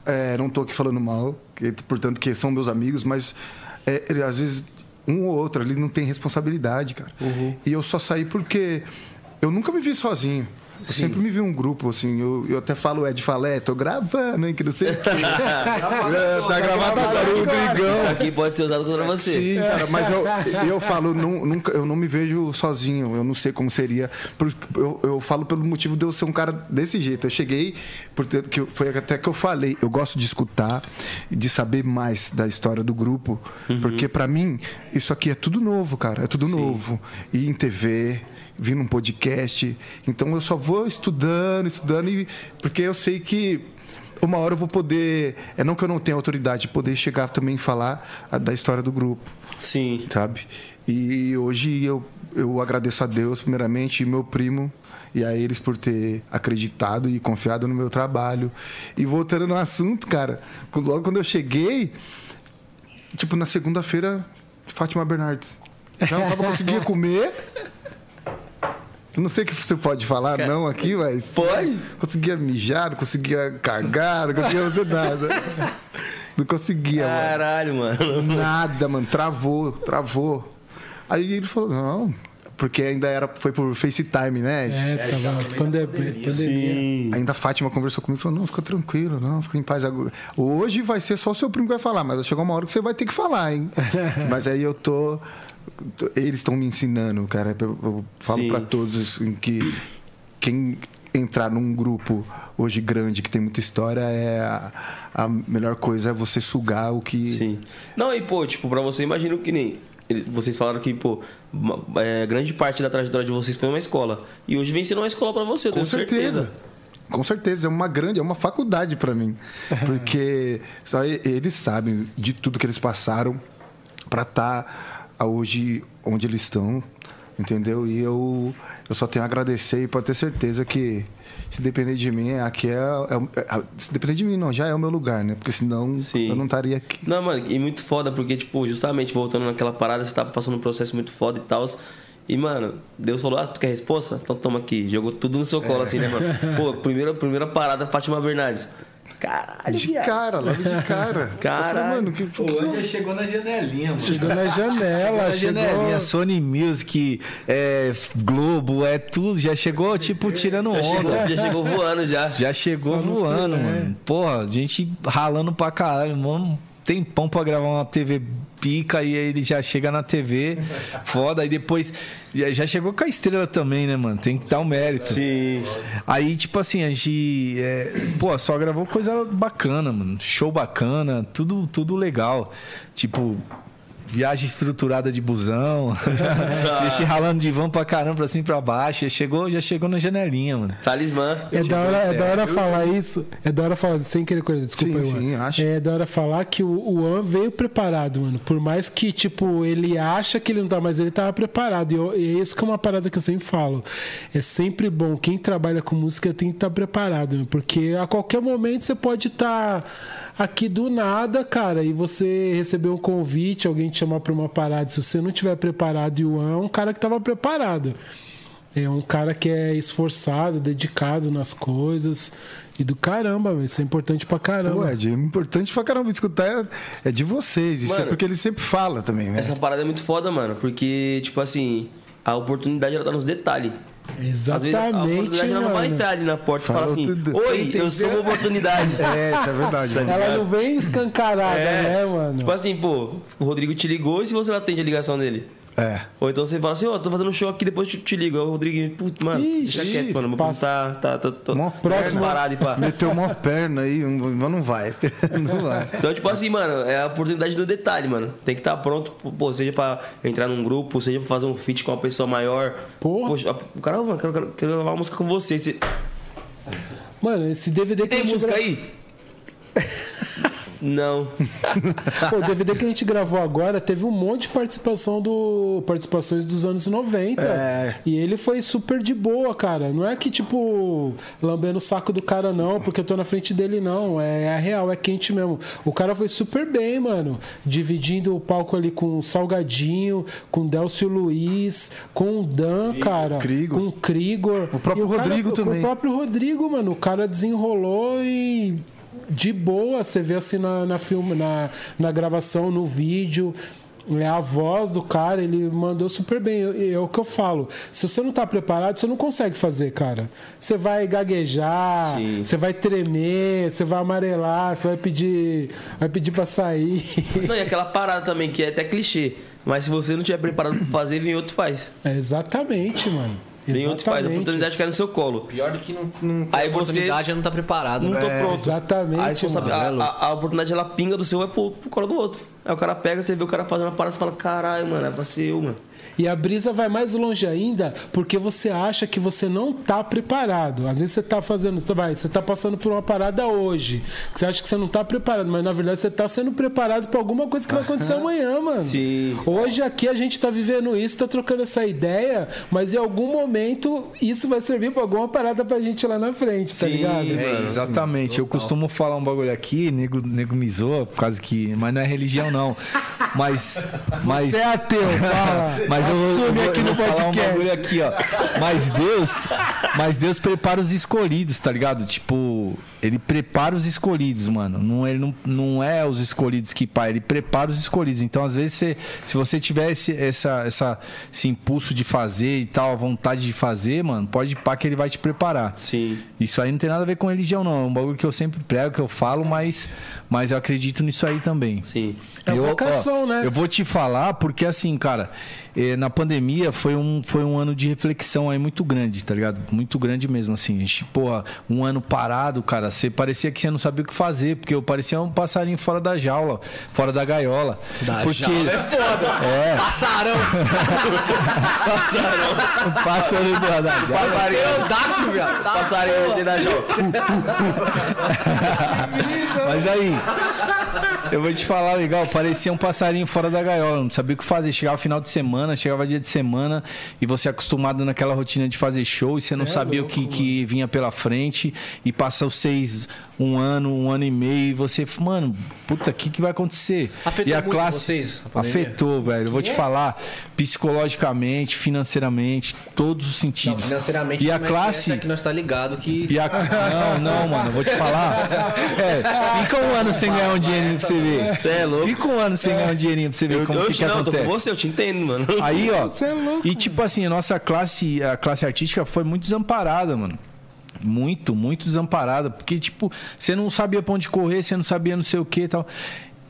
É, não tô aqui falando mal, que, portanto, que são meus amigos, mas é, às vezes um ou outro ali não tem responsabilidade, cara. E eu só saí porque eu nunca me vi sozinho. Eu sempre me vi um grupo, assim. Eu, eu até falo, Ed Falé, tô gravando, hein, que não sei o quê. É, tá gravado agora o Isso Drigão. aqui pode ser usado contra você. Sim, cara, mas eu, eu falo, não, nunca, eu não me vejo sozinho, eu não sei como seria. Porque eu, eu falo pelo motivo de eu ser um cara desse jeito. Eu cheguei, porque foi até que eu falei, eu gosto de escutar e de saber mais da história do grupo, porque pra mim isso aqui é tudo novo, cara, é tudo novo. E em TV, vir num podcast, então eu só vou estudando, estudando, e, porque eu sei que uma hora eu vou poder. É não que eu não tenha autoridade, poder chegar também e falar a- da história do grupo, Sim. sabe? E hoje eu, eu agradeço a Deus, primeiramente, e meu primo. E a eles por ter acreditado e confiado no meu trabalho. E voltando no assunto, cara, logo quando eu cheguei, tipo, na segunda-feira, Fátima Bernardes. Já não tava conseguia comer. Eu Não sei o que você pode falar, não, aqui, mas. Pode? Conseguia mijar, não conseguia cagar, não conseguia fazer nada. Não conseguia, mano. Caralho, mano. Nada, mano. Travou, travou. Aí ele falou, não. Porque ainda era, foi por FaceTime, né? É, tava pandemia. pandemia. Sim. Ainda a Fátima conversou comigo e falou: não, fica tranquilo, não, fica em paz. agora. Hoje vai ser só o seu primo que vai falar, mas vai chegar uma hora que você vai ter que falar, hein? mas aí eu tô. Eles estão me ensinando, cara. Eu, eu falo pra todos que quem entrar num grupo hoje grande que tem muita história é a, a melhor coisa é você sugar o que. Sim. Não, e pô, tipo, pra você, imagino que nem. Vocês falaram que, pô, uma- é, grande parte da trajetória de vocês foi uma escola. E hoje vem sendo uma escola pra você, eu Com tenho certeza. Com certeza, é uma grande, é uma faculdade para mim. Porque só eles sabem de tudo que eles passaram para estar hoje onde eles estão, entendeu? E eu, eu só tenho a agradecer e pode ter certeza que se depender de mim, aqui é, é- é- se depender de mim não, já é o meu lugar, né? Porque senão Sim. eu não estaria aqui. Não, mano, e muito foda, porque, tipo, justamente voltando naquela parada, você tava passando um processo muito foda e tal. E, mano, Deus falou, ah, tu quer resposta? Então toma aqui. Jogou tudo no seu colo, assim, né, mano? Pô, primeira, primeira parada, Fátima Bernardes. Caralho, De viado. cara, logo de cara. Falei, mano, que, que- Hoje já chegou na janelinha, mano. Chegou na janela, Na chegou. janelinha, Sony Music, é, Globo, é tudo. Já chegou, tipo, tirando Já chegou, onda. já chegou voando já. Já chegou Só voando, mano. Porra, a gente ralando pra caralho, mano. Tem pão pra gravar uma TV pica e aí ele já chega na TV. Foda. Aí depois. Já, chegou com a estrela também, né, mano? Tem que dar o mérito. Sim. Aí, tipo assim, a gente. é, pô, só gravou coisa bacana, mano. Show bacana, tudo, tudo legal. Tipo. Viagem estruturada de busão. Deixei ralando de vão pra caramba, pra cima e pra baixo. Já chegou, já chegou na janelinha, mano. Talismã. É da hora, é da hora falar isso. É da hora falar, sem querer correr, desculpa Sim, sim, acho. É da hora falar que o, o An veio preparado, mano. Por mais que, tipo, ele acha que ele não tá, mas ele tava preparado. E, eu- e é isso que é uma parada que eu sempre falo. É sempre bom, quem trabalha com música tem que estar preparado, mano, porque a qualquer momento você pode estar aqui do nada, cara, e você receber um convite, alguém te chamar pra uma parada. Se você não tiver preparado, e o An é um cara que tava preparado. É um cara que é esforçado, dedicado nas coisas. E do caramba. Isso é importante pra caramba. Ed, é importante pra caramba escutar é, é de vocês. Isso é Mano, porque ele sempre fala também, né? Essa parada é muito foda, mano. Porque, tipo assim, a oportunidade ela tá nos detalhes. Às vezes a- Exatamente, oportunidade ela não vai entrar ali na porta e Fala falar assim: tudo. Oi, eu sou uma oportunidade. É, isso é verdade. mano. Ela não vem escancarada, É. né, mano? Tipo assim, pô, o Rodrigo te ligou e se você não atende a ligação dele? É. Ou então você fala assim, ó, tô fazendo show aqui, depois te, te ligo. Aí o Rodrigo, putz, mano, Ixi, deixa quieto, mano. Meu passa. tá, tá, tá, tô, próximo perna. parado e pá. Meteu uma perna aí, mas não vai. Não vai. Então, tipo assim, mano, é a oportunidade do detalhe, mano. Tem que estar pronto, pô, seja pra entrar num grupo, seja pra fazer um feat com uma pessoa maior. Porra. Poxa, o cara, mano, quero, quero, quero gravar uma música com você. Você Mano, esse DVD que tem música gra- aí? Não. Pô, o DVD que a gente gravou agora teve um monte de participação do participações dos anos 90. É. E ele foi super de boa, cara. Não é que, tipo, lambendo o saco do cara, não, porque eu tô na frente dele, não. É, é real, é quente mesmo. O cara foi super bem, mano. Dividindo o palco ali com o Salgadinho, com o Delcio Luiz, com o Dan, cara. Krigor. Com o Krigor. O próprio cara- Rodrigo com também. O próprio Rodrigo, mano. O cara desenrolou e de boa, você vê assim na, na filme, na, na gravação, no vídeo. É a voz do cara, ele mandou super bem. É, o que eu falo. Se você não tá preparado, você não consegue fazer, cara. Você vai gaguejar, Sim. você vai tremer, você vai amarelar, você vai pedir, vai pedir para sair. Não, e aquela parada também, que é até clichê. Mas se você não tiver preparado pra fazer, vem outro faz. É exatamente, mano. Vem outro faz. A oportunidade cai no seu colo. Pior do que não, não ter Aí você- oportunidade é não tá preparado. Não tô pronto. Exatamente, Aí você sabe, mano. a, a- a oportunidade ela pinga do seu é pro, pro colo do outro. Aí o cara pega, você vê o cara fazendo a parada e fala: caralho, mano, é pra ser eu, mano. E a brisa vai mais longe ainda porque você acha que você não tá preparado. Às vezes você tá fazendo, você vai, você tá passando por uma parada hoje, que você acha que você não tá preparado, mas na verdade você tá sendo preparado pra alguma coisa que vai acontecer amanhã, mano. Sim. Hoje aqui a gente tá vivendo isso, tá trocando essa ideia, mas em algum momento isso vai servir pra alguma parada pra gente lá na frente, tá Sim, ligado? É. Exatamente. Eu costumo falar um bagulho aqui, nego, nego me zoa, por causa que. Mas não é religião, não. Mas. mas Você é ateu, fala. Mas eu, vou- eu, Assume vou- aqui eu no vou falar um podcast. bagulho aqui, ó. Mas Deus, mas Deus prepara os escolhidos, tá ligado? Tipo, ele prepara os escolhidos, mano. Não, ele não, não é os escolhidos que pai, ele prepara os escolhidos. Então, às vezes, você, se você tiver esse, essa, essa, esse impulso de fazer e tal, a vontade de fazer, mano, pode pá que ele vai te preparar. Sim. Isso aí não tem nada a ver com religião, não. É um bagulho que eu sempre prego, que eu falo, mas, mas eu acredito nisso aí também. Sim. É Eu- vocação, ó, né? Eu vou te falar porque, assim, cara, eh, na pandemia foi um, foi um ano de reflexão aí muito grande, tá ligado? Muito grande mesmo, assim. A gente, porra, um ano parado, cara, você parecia que você não sabia o que fazer, porque eu parecia um passarinho fora da jaula, fora da gaiola. Da porque... jaula é foda. É, Passarão. um passarinho da jaula. Passarinho. Pterodáctilo, viado. Tá Passarinho dentro da jaula. Mas aí, eu vou te falar, legal, parecia um passarinho fora da gaiola, não sabia o que fazer. Chegava final de semana, chegava dia de semana, e você acostumado naquela rotina de fazer show, e você não sabia o que, que vinha pela frente, e passa os seis, um ano, um ano e meio, e você, mano, puta, o que, que vai acontecer? Afetou e a muito classe vocês, a afetou, velho. Eu vou te falar, psicologicamente, financeiramente, todos os Não, sentidos. financeiramente, e a é que classe É que nós tá ligado que. e a... Não, não, mano, vou te falar. É, fica um ano sem ganhar um dinheirinho pra você ver. Você é louco. Fica um ano sem ganhar um dinheirinho pra você ver Eu, como eu, que, que não, eu tô com acontece. você, eu te entendo, mano. Aí, ó. Você é louco, e tipo assim, a nossa classe, a classe artística foi muito desamparada, mano. Muito, muito desamparada. Porque, tipo, você não sabia pra onde correr, você não sabia não sei o que e tal.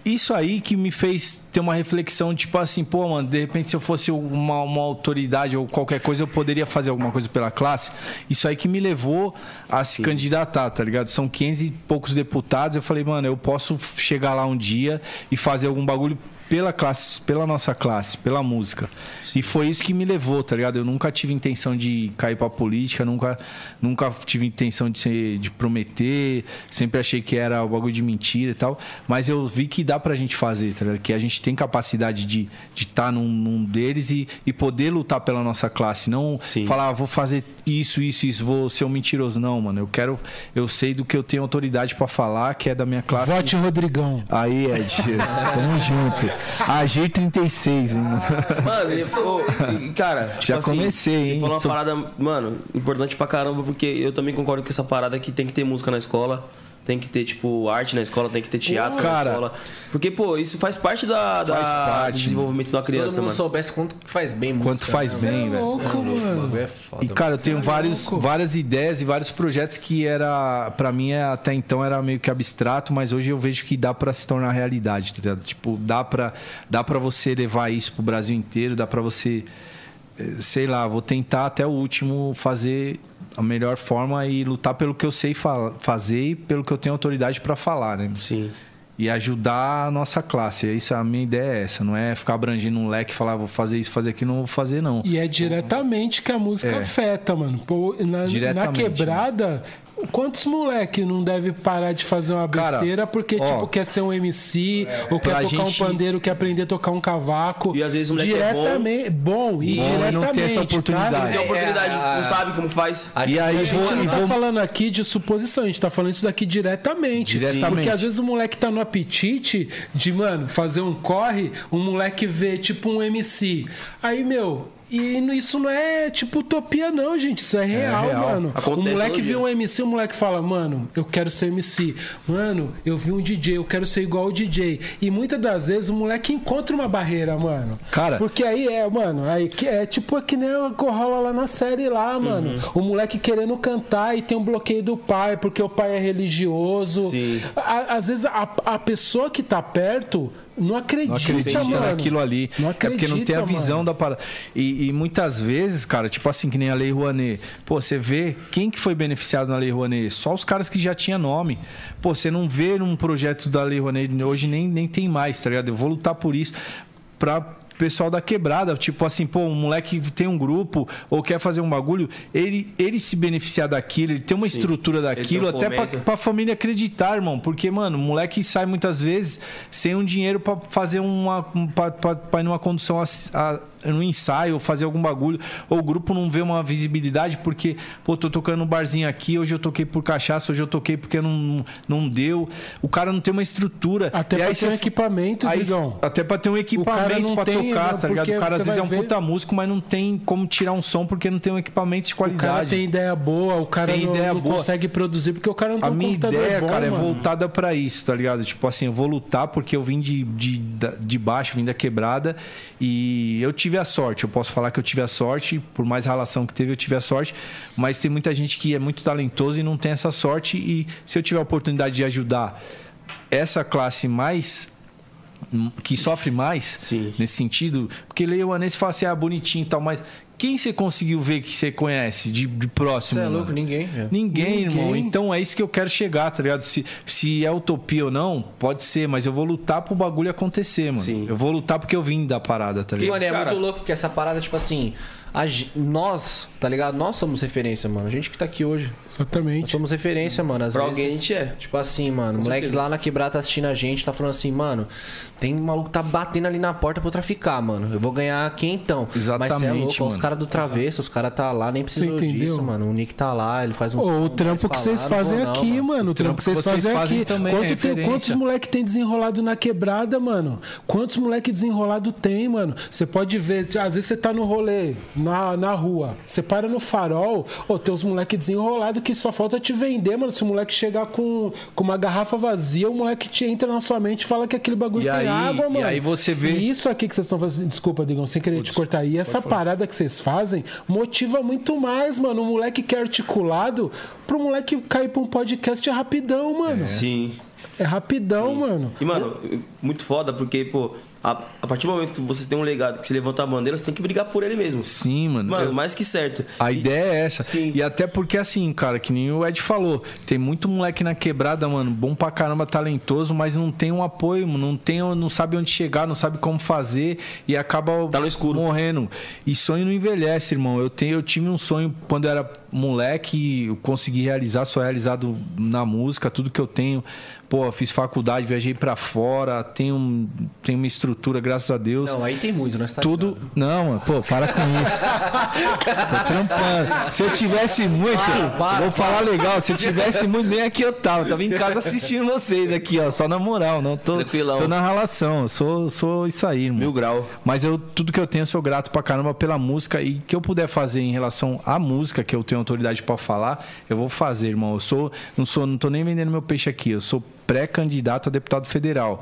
Isso aí que me fez ter uma reflexão, tipo assim, pô, mano, de repente se eu fosse uma, uma autoridade ou qualquer coisa, eu poderia fazer alguma coisa pela classe. Isso aí que me levou a se candidatar, tá ligado? São 500 e poucos deputados. Eu falei, mano, eu posso chegar lá um dia e fazer algum bagulho pela classe, pela nossa classe, pela música. E foi isso que me levou, tá ligado? Eu nunca tive intenção de cair pra política, nunca, nunca tive intenção de, ser, de prometer, sempre achei que era o bagulho de mentira e tal. Mas eu vi que dá pra gente fazer, tá ligado? Que a gente tem capacidade de estar de tá num, num deles e, e poder lutar pela nossa classe. Não Sim. falar, ah, vou fazer isso, isso, isso, vou ser um mentiroso. Não, mano. Eu quero. Eu sei do que eu tenho autoridade pra falar, que é da minha classe. Vote Rodrigão. Aí, Ed. Tamo junto. AG36, hein? Mano, e, e, cara, tipo Já assim, comecei, Você hein? falou uma Sou- parada, mano, importante pra caramba, porque eu também concordo com essa parada que tem que ter música na escola. Tem que ter, tipo, arte na escola, tem que ter teatro Cara. na escola. Porque, pô, isso faz parte da, da- Faz parte, do desenvolvimento de uma Se todo criança, mundo mano. soubesse quanto faz bem música. Quanto faz né, bem, mano? velho. louco, É louco, mano. É foda. E, cara, eu tenho vários, várias ideias e vários projetos que era, pra mim, é, até então era meio que abstrato, mas hoje eu vejo que dá pra se tornar realidade, tá ligado? Tipo, dá pra, dá pra você levar isso pro Brasil inteiro, dá pra você, sei lá, vou tentar até o último fazer a melhor forma e lutar pelo que eu sei fa- fazer e pelo que eu tenho autoridade pra falar, né? Sim. e ajudar a nossa classe. É Isso, a minha ideia é essa. Não é ficar abrangindo um leque e falar, vou fazer isso, fazer aquilo, não vou fazer, não. E é diretamente que a música É. afeta, mano. Pô, na, na quebrada, Quantos moleque não deve parar de fazer uma Cara, besteira porque, ó, tipo, quer ser um MC, ou quer tocar gente- um pandeiro, quer aprender a tocar um cavaco. E às vezes o moleque é bom. diretamente, bom, e Bom, diretamente. não tem essa oportunidade. tá? Tem oportunidade, É, não sabe como faz. E aí, A gente vou, não tá vou falando aqui de suposição, a gente tá falando isso daqui diretamente. Diretamente. Porque às vezes o moleque tá no apetite de, mano, fazer um corre, um moleque vê tipo um MC. Aí, meu. E isso não é tipo utopia, não, gente. Isso é real, real. mano. Acontece o moleque vê um MC, o moleque fala, mano, eu quero ser MC. Mano, eu vi um DJ, eu quero ser igual o DJ. E muitas das vezes o moleque encontra uma barreira, mano. Cara- Porque aí é, mano, aí que- é tipo que nem o que rola lá na série lá, mano. Uhum. O moleque querendo cantar e tem um bloqueio do pai, porque o pai é religioso. Sim. A- às vezes a, a pessoa que tá perto não acredita, Não acredita mano. naquilo ali. Não é porque não tem a acredita, visão mano. da parada. E, e muitas vezes, cara, tipo assim, que nem a Lei Rouanet. Pô, você vê quem que foi beneficiado na Lei Rouanet? Só os caras que já tinham nome. Pô, você não vê num projeto da Lei Rouanet, hoje nem, nem tem mais, tá ligado? Eu vou lutar por isso. Pra pessoal da quebrada, tipo assim, pô, um moleque tem um grupo ou quer fazer um bagulho, ele, ele se beneficiar daquilo, ele tem uma estrutura Ele daquilo, até pra, pra família acreditar, irmão. Porque, mano, o moleque sai muitas vezes sem um dinheiro pra fazer uma. um- pra, pra, pra ir numa condução a, a, no ensaio, ou fazer algum bagulho. Ou o grupo não vê uma visibilidade porque, pô, tô tocando no barzinho aqui, hoje eu toquei por cachaça, hoje eu toquei porque não, não deu. O cara não tem uma estrutura. Até E pra ter um equipamento, aí- Digão. Até pra ter um equipamento não pra tem, tocar, né, tá ligado? O cara às vezes é um ver- puta músico, mas não tem como tirar um som porque não tem um equipamento de O qualidade. cara tem ideia boa, o cara Tem não, ideia não boa. consegue produzir porque o cara não tem A um minha ideia, bom, cara, é mano. voltada pra isso, tá ligado? Tipo assim, eu vou lutar porque eu vim de, de, de baixo, vim da quebrada e eu tive a sorte. Eu posso falar que eu tive a sorte, por mais relação que teve, eu tive a sorte. Mas tem muita gente que é muito talentoso e não tem essa sorte. E se eu tiver a oportunidade de ajudar essa classe mais que sofre mais Sim. nesse sentido, porque Leia o Anês fala assim, ah, bonitinho e tal, mas quem você conseguiu ver que você conhece de, de próximo? Você é mano? louco? Ninguém. é. Ninguém, Ninguém. irmão. Então é isso que eu quero chegar, tá ligado? Se, se é utopia ou não, pode ser, mas eu vou lutar pro bagulho acontecer, mano. Sim. Eu veu lutar porque eu vim da parada, tá E, ligado? mano, é Cara- muito louco porque essa parada, tipo assim, a nós, tá ligado? Nós somos referência, mano. A gente que tá aqui hoje. Nós Exatamente. somos referência, mano. Às Pra vezes, alguém a gente é. Tipo assim, mano, o moleque certeza. lá na quebrada tá assistindo a gente, tá falando assim, mano, tem um maluco que tá batendo ali na porta pra eu traficar, mano. Eu vou ganhar quem então? Mas cê é Exatamente, louco, ó, os caras do travesso, os caras tá lá, nem precisou Você disso, mano. O Nick tá lá, ele faz um Ô, som o trampo que vocês fazem não aqui, mano. O trampo que vocês fazem fazem aqui. também é Quanto tem- quantos moleque tem desenrolado na quebrada, mano? Quantos moleque desenrolado tem, mano? Você pode ver, às vezes você tá no rolê, na, na rua, você para no farol, ô, tem uns moleque desenrolado que só falta te vender, mano. Se o moleque chegar com, com uma garrafa vazia, o moleque te entra na sua mente e fala que aquele bagulho E tem aí- água, e mano. aí você vê- E isso aqui que vocês estão fazendo, desculpa, Digão, sem querer te cortar. E essa parada que vocês fazem motiva muito mais, mano. O moleque que é articulado, pro moleque cair pra um podcast é rapidão, mano. Sim. É rapidão, mano. E, mano, muito foda, porque, pô, a, a partir do momento que você tem um legado, que você levanta a bandeira, você tem que brigar por ele mesmo. Sim, mano. Mano, Eu- mais que certo. A E- ideia é essa. Sim. E até porque, assim, cara, que nem o Ed falou, tem muito moleque na quebrada, mano, bom pra caramba, talentoso, mas não tem um apoio, não tem, não sabe onde chegar, não sabe como fazer e acaba Tá morrendo. E sonho não envelhece, irmão. Eu, tenho, eu tive um sonho quando eu era moleque, eu consegui realizar, sou realizado na música, tudo que eu tenho. Pô, fiz faculdade, viajei pra fora, tenho, tenho uma estrutura, graças a Deus. Não, aí tem muito, nós tá Tudo. ligado. Não, mano, pô, para com isso. Tô trampando. Se eu tivesse muito, vou falar legal. Se eu tivesse muito, nem aqui eu tava. Tava em casa assistindo vocês aqui, ó. Só na moral, não tô. Tranquilão. Tô na relação. Sou, sou isso aí, irmão. Mil grau. Mas eu, tudo que eu tenho, eu sou grato pra caramba pela música. E que eu puder fazer em relação à música, que eu tenho autoridade pra falar, eu vou fazer, irmão. Eu sou. Não sou, não tô nem vendendo meu peixe aqui. Eu sou pré-candidato a deputado federal.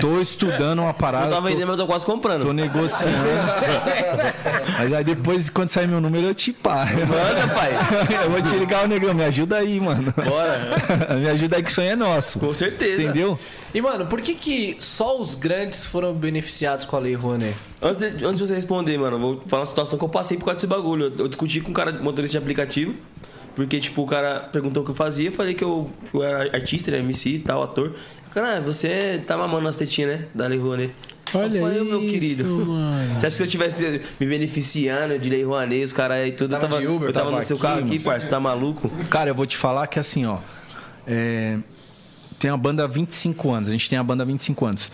Tô estudando uma parada. Eu tava tô- vendendo, mas eu tô quase comprando. Tô negociando. Mas aí depois, quando sair meu número, eu te paro. Manda, pai. Eu vou te ligar, o negão. Me ajuda aí, mano. Bora. Me ajuda aí que o sonho é nosso. Com certeza. Entendeu? E, mano, por que que só os grandes foram beneficiados com a Lei Rouanet? Antes de, antes de você responder, mano, eu vou falar uma situação que eu passei por causa desse bagulho. Eu, eu discuti com um cara motorista de aplicativo, porque, tipo, o cara perguntou o que eu fazia, eu falei que eu, que eu era artista, né, MC e tal, ator. Cara, você tá mamando nas tetinhas, né? Da Lei Rouanet. Olha Foi, isso, meu querido. mano. Você acha que se eu tivesse me beneficiando de Lei Rouanet, os caras aí tudo, eu Tava tava, Uber, eu tava, tava no seu aqui, carro aqui, parça, tá maluco? Cara, eu vou te falar que assim, ó. É, tem a banda há 25 anos. A gente tem a banda há 25 anos.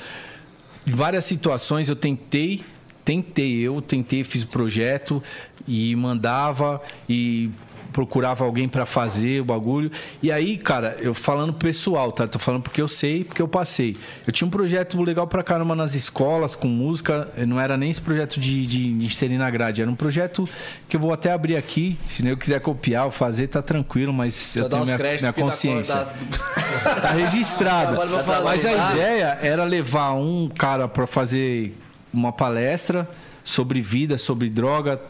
Em várias situações eu tentei, tentei, eu tentei, fiz o projeto e mandava e procurava alguém pra fazer o bagulho. E aí, cara, eu falando pessoal, tá? Tô falando porque eu sei, porque eu passei. Eu tinha um projeto legal pra caramba nas escolas, com música. Não era nem esse projeto de, de, de inserir na grade. Era um projeto que eu vou até abrir aqui. Se eu quiser copiar ou fazer, tá tranquilo, mas Só eu tenho minha, minha tá- consciência. tá- Tá fazer. Mas a ideia era levar um cara para fazer uma palestra sobre vida, sobre droga,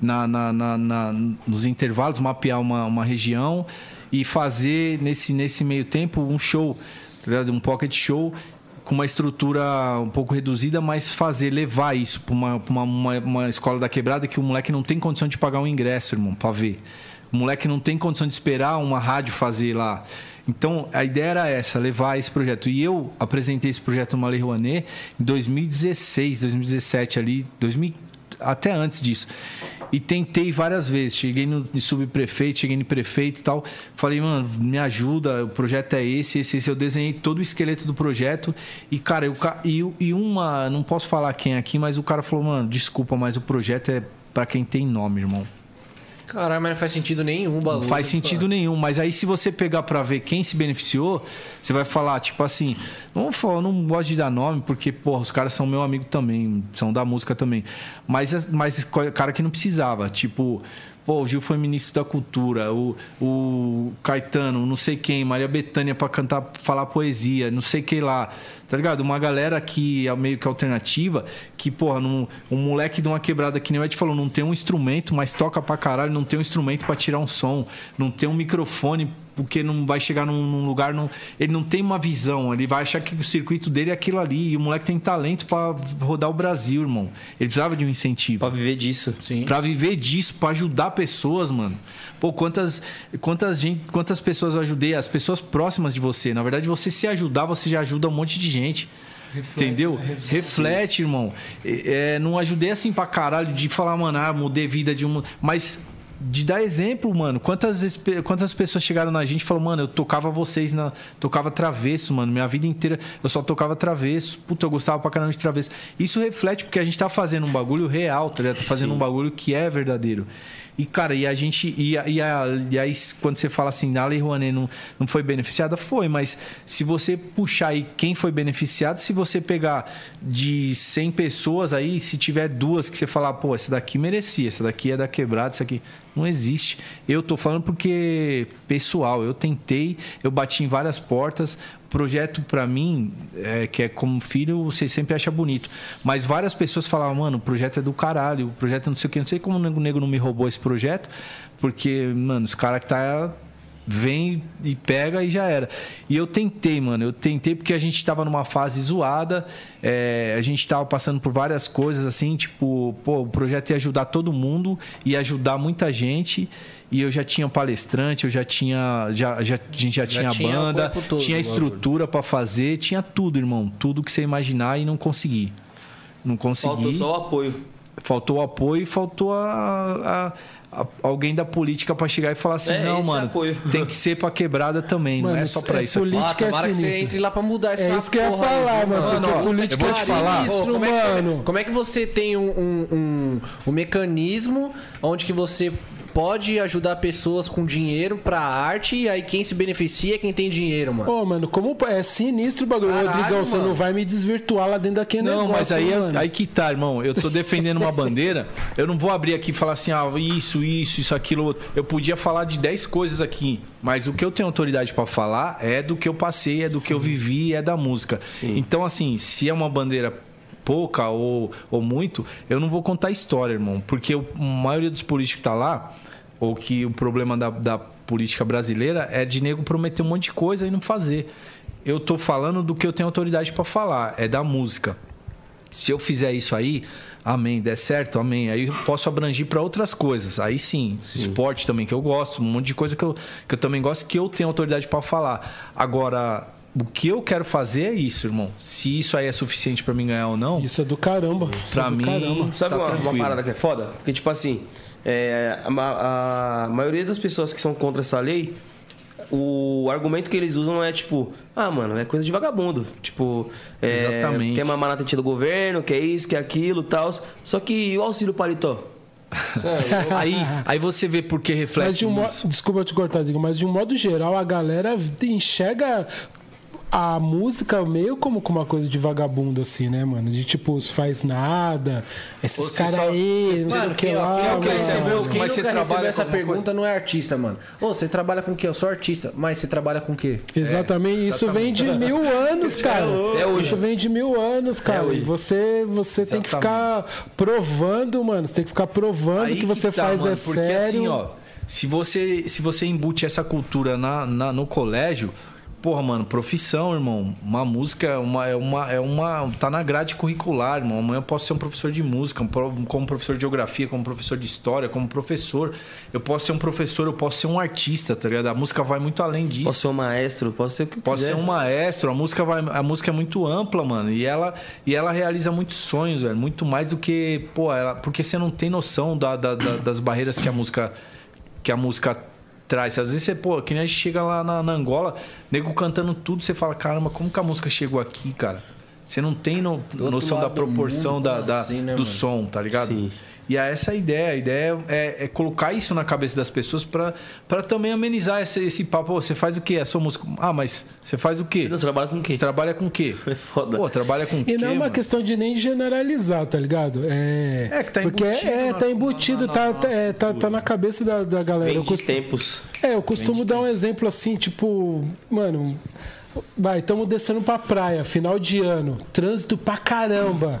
na, na- na- na- nos intervalos, mapear uma, uma região e fazer nesse, nesse meio tempo um show, tá um pocket show com uma estrutura um pouco reduzida, mas fazer, levar isso para uma, uma, uma escola da quebrada que o moleque não tem condição de pagar um ingresso, irmão, para ver. O moleque não tem condição de esperar uma rádio fazer lá. Então, a ideia era essa, levar esse projeto. E eu apresentei esse projeto no Lei Rouanet em 2016, 2017 ali, 2000, até antes disso. E tentei várias vezes. Cheguei no subprefeito, cheguei no prefeito e tal. Falei, mano, me ajuda, o projeto é esse, esse, esse. Eu desenhei todo o esqueleto do projeto. E, cara, eu, e, e uma, não posso falar quem é aqui, mas o cara falou, mano, desculpa, mas o projeto é pra quem tem nome, irmão. Caralho, mas não faz sentido nenhum o bagulho. Não faz sentido nenhum, mas aí se você pegar pra ver quem se beneficiou, você vai falar, tipo assim, não, falar, não gosto de dar nome, porque, porra, os caras são meu amigo também, são da música também. Mas, mas cara que não precisava, tipo, pô, o Gil foi ministro da cultura, o, o Caetano, não sei quem, Maria Bethânia pra cantar, falar poesia, não sei quem lá. Tá ligado? Uma galera que é meio que alternativa, que, porra, num, um moleque de uma quebrada que nem o Ed falou, não tem um instrumento, mas toca pra caralho, não tem um instrumento pra tirar um som, não tem um microfone porque não vai chegar num, num lugar, não, ele não tem uma visão, ele vai achar que o circuito dele é aquilo ali, e o moleque tem talento pra rodar o Brasil, irmão. Ele precisava de um incentivo. Pra viver disso. Sim. Pra viver disso, pra ajudar pessoas, mano. Pô, quantas, quantas, gente, quantas pessoas eu ajudei? As pessoas próximas de você. Na verdade, você se ajudar, você já ajuda um monte de gente. entendeu? Reflete, irmão. É, é, não ajudei assim pra caralho de falar, mano, ah, mudei vida de um. Mas de dar exemplo, mano. Quantas, quantas pessoas chegaram na gente e falaram, mano, eu tocava vocês na. Tocava travesso, mano. Minha vida inteira eu só tocava travesso. Puta, eu gostava pra caramba de travesso. Isso reflete porque a gente tá fazendo um bagulho real, tá ligado? Tá fazendo um bagulho que é verdadeiro. E, cara, e a gente. E, a- e, a- e aí, quando você fala assim, a Lei Rouanet não, não foi beneficiada, foi, mas se você puxar aí quem foi beneficiado, se você pegar de 100 pessoas aí, se tiver duas que você falar, pô, essa daqui merecia, essa daqui é da quebrada, isso aqui. Não existe. Eu tô falando porque, pessoal, eu tentei, eu bati em várias portas. Projeto pra mim, é, que é como filho, você sempre acha bonito. Mas várias pessoas falavam, mano, o projeto é do caralho, o projeto é não sei o que, não sei como o nego não me roubou esse projeto, porque, mano, os caras que tá vem e pega e já era. E eu tentei, mano. Eu tentei porque a gente tava numa fase zoada. é, a gente tava passando por várias coisas assim, tipo, pô, o projeto ia ajudar todo mundo, ia ajudar muita gente. E eu já tinha palestrante, eu já tinha. Já, já, a gente já, tinha tinha o banda, todo tinha estrutura pra fazer, tinha tudo, irmão. Tudo que você imaginar e não consegui. Não consegui. Faltou só o apoio. Faltou o apoio e faltou a, a- a- alguém da política pra chegar e falar assim: É, não, mano, apoio." tem que ser pra quebrada também, não Mano, é só pra é isso. política- Ah, tomara é que você sinistro. entre lá pra mudar essa É isso que eu ia aí, falar, viu, mano. Porque ó, política eu vou é te falar. sinistro, Pô, como, é que, mano. como é que você tem um, um, um- um mecanismo onde que você pode ajudar pessoas com dinheiro pra arte e aí quem se beneficia é quem tem dinheiro, mano? Pô, mano, como é sinistro o bagulho. Caralho, Rodrigão, você mano. não vai me desvirtuar lá dentro daquele Não, negócio. mas aí, é- mano. aí que tá, irmão. Eu tô defendendo uma bandeira. Eu não vou abrir aqui e falar assim, ah, isso, isso, isso, aquilo, outro. Eu podia falar de 10 coisas aqui, mas o que eu tenho autoridade pra falar é do que eu passei, é do que eu vivi, é da música. Então, assim, se é uma bandeira pouca ou, ou muito, eu não vou contar história, irmão. Porque o- a maioria dos políticos que tá lá, ou que o problema da, da política brasileira é de nego prometer um monte de coisa e não fazer. Eu tô falando do que eu tenho autoridade pra falar, é da música. Se eu fizer isso aí, amém, der certo, amém. Aí eu posso abranger para outras coisas. Aí sim, esporte também que eu gosto, um monte de coisa que eu, que eu também gosto que eu tenho autoridade para falar. Agora, o que eu quero fazer é isso, irmão. Se isso aí é suficiente pra mim ganhar ou não, Isso é do caramba. Pra é do mim- caramba. Sabe Tá uma, uma parada que é foda? Porque, tipo assim, é, a, a maioria das pessoas que são contra essa lei, o argumento que eles usam é tipo, ah, mano, é coisa de vagabundo. Tipo, é, Exatamente. quer mamar na tetinha do governo, quer isso, quer aquilo tal. Só que e o auxílio paletó? aí, aí você vê por que reflete Mas de um isso. desculpa te cortar, digo, mas de um modo geral a galera enxerga a música meio como com uma coisa de vagabundo assim, né, mano? De tipo, os faz nada, esses caras aí, não sei Mano, o que lá. quem nunca que é recebeu, quem Mas nunca recebeu essa pergunta não é artista, mano. Ô, você trabalha com o quê? Eu sou artista. Mas você trabalha com o quê? Exatamente, isso vem de mil anos, cara. É hoje. Isso vem de mil anos, cara. hoje. e você, você tem que ficar provando, mano. Você tem que ficar provando Aí que você tá, faz mano, é porque sério. assim, ó, se você, se você embute essa cultura na, na- no colégio, porra, mano, profissão, irmão. Uma música é uma, é uma, é uma. tá na grade curricular, irmão. Amanhã eu posso ser um professor de música, um como professor de geografia, como professor de história, como professor. Eu posso ser um professor, eu posso ser um artista, tá ligado? A música vai muito além disso. Posso ser um maestro, posso ser o que Pode quiser. ser um maestro, a música, vai, a música é muito ampla, mano. E ela, e ela realiza muitos sonhos, velho. Muito mais do que. Pô, ela, porque você não tem noção da, da- da- das barreiras que a música. Que a música traz. Às vezes você, pô, que nem a gente chega lá na, na Angola, nego cantando tudo, você fala, caramba, como que a música chegou aqui, cara? Você não tem no- noção da proporção mundo, da, da- assim, né, do mano? som, tá ligado? Sim. E é essa a ideia. A ideia é, é colocar isso na cabeça das pessoas pra pra também amenizar esse, esse papo. Pô, você faz o quê? É sua música. Ah, mas você faz o quê? Você trabalha com o quê? Você trabalha com o quê? É foda. Pô, trabalha com o quê? E não é uma mano? questão de nem generalizar, tá ligado? É, É, que tá porque embutido é, na- tá embutido, na- tá, na tá, é, tá, tá na cabeça da, da galera. Vem Eu de costumo, tempos. é, eu costumo dar um exemplo assim, tipo, mano, vai, estamos descendo pra praia, final de ano, trânsito pra caramba.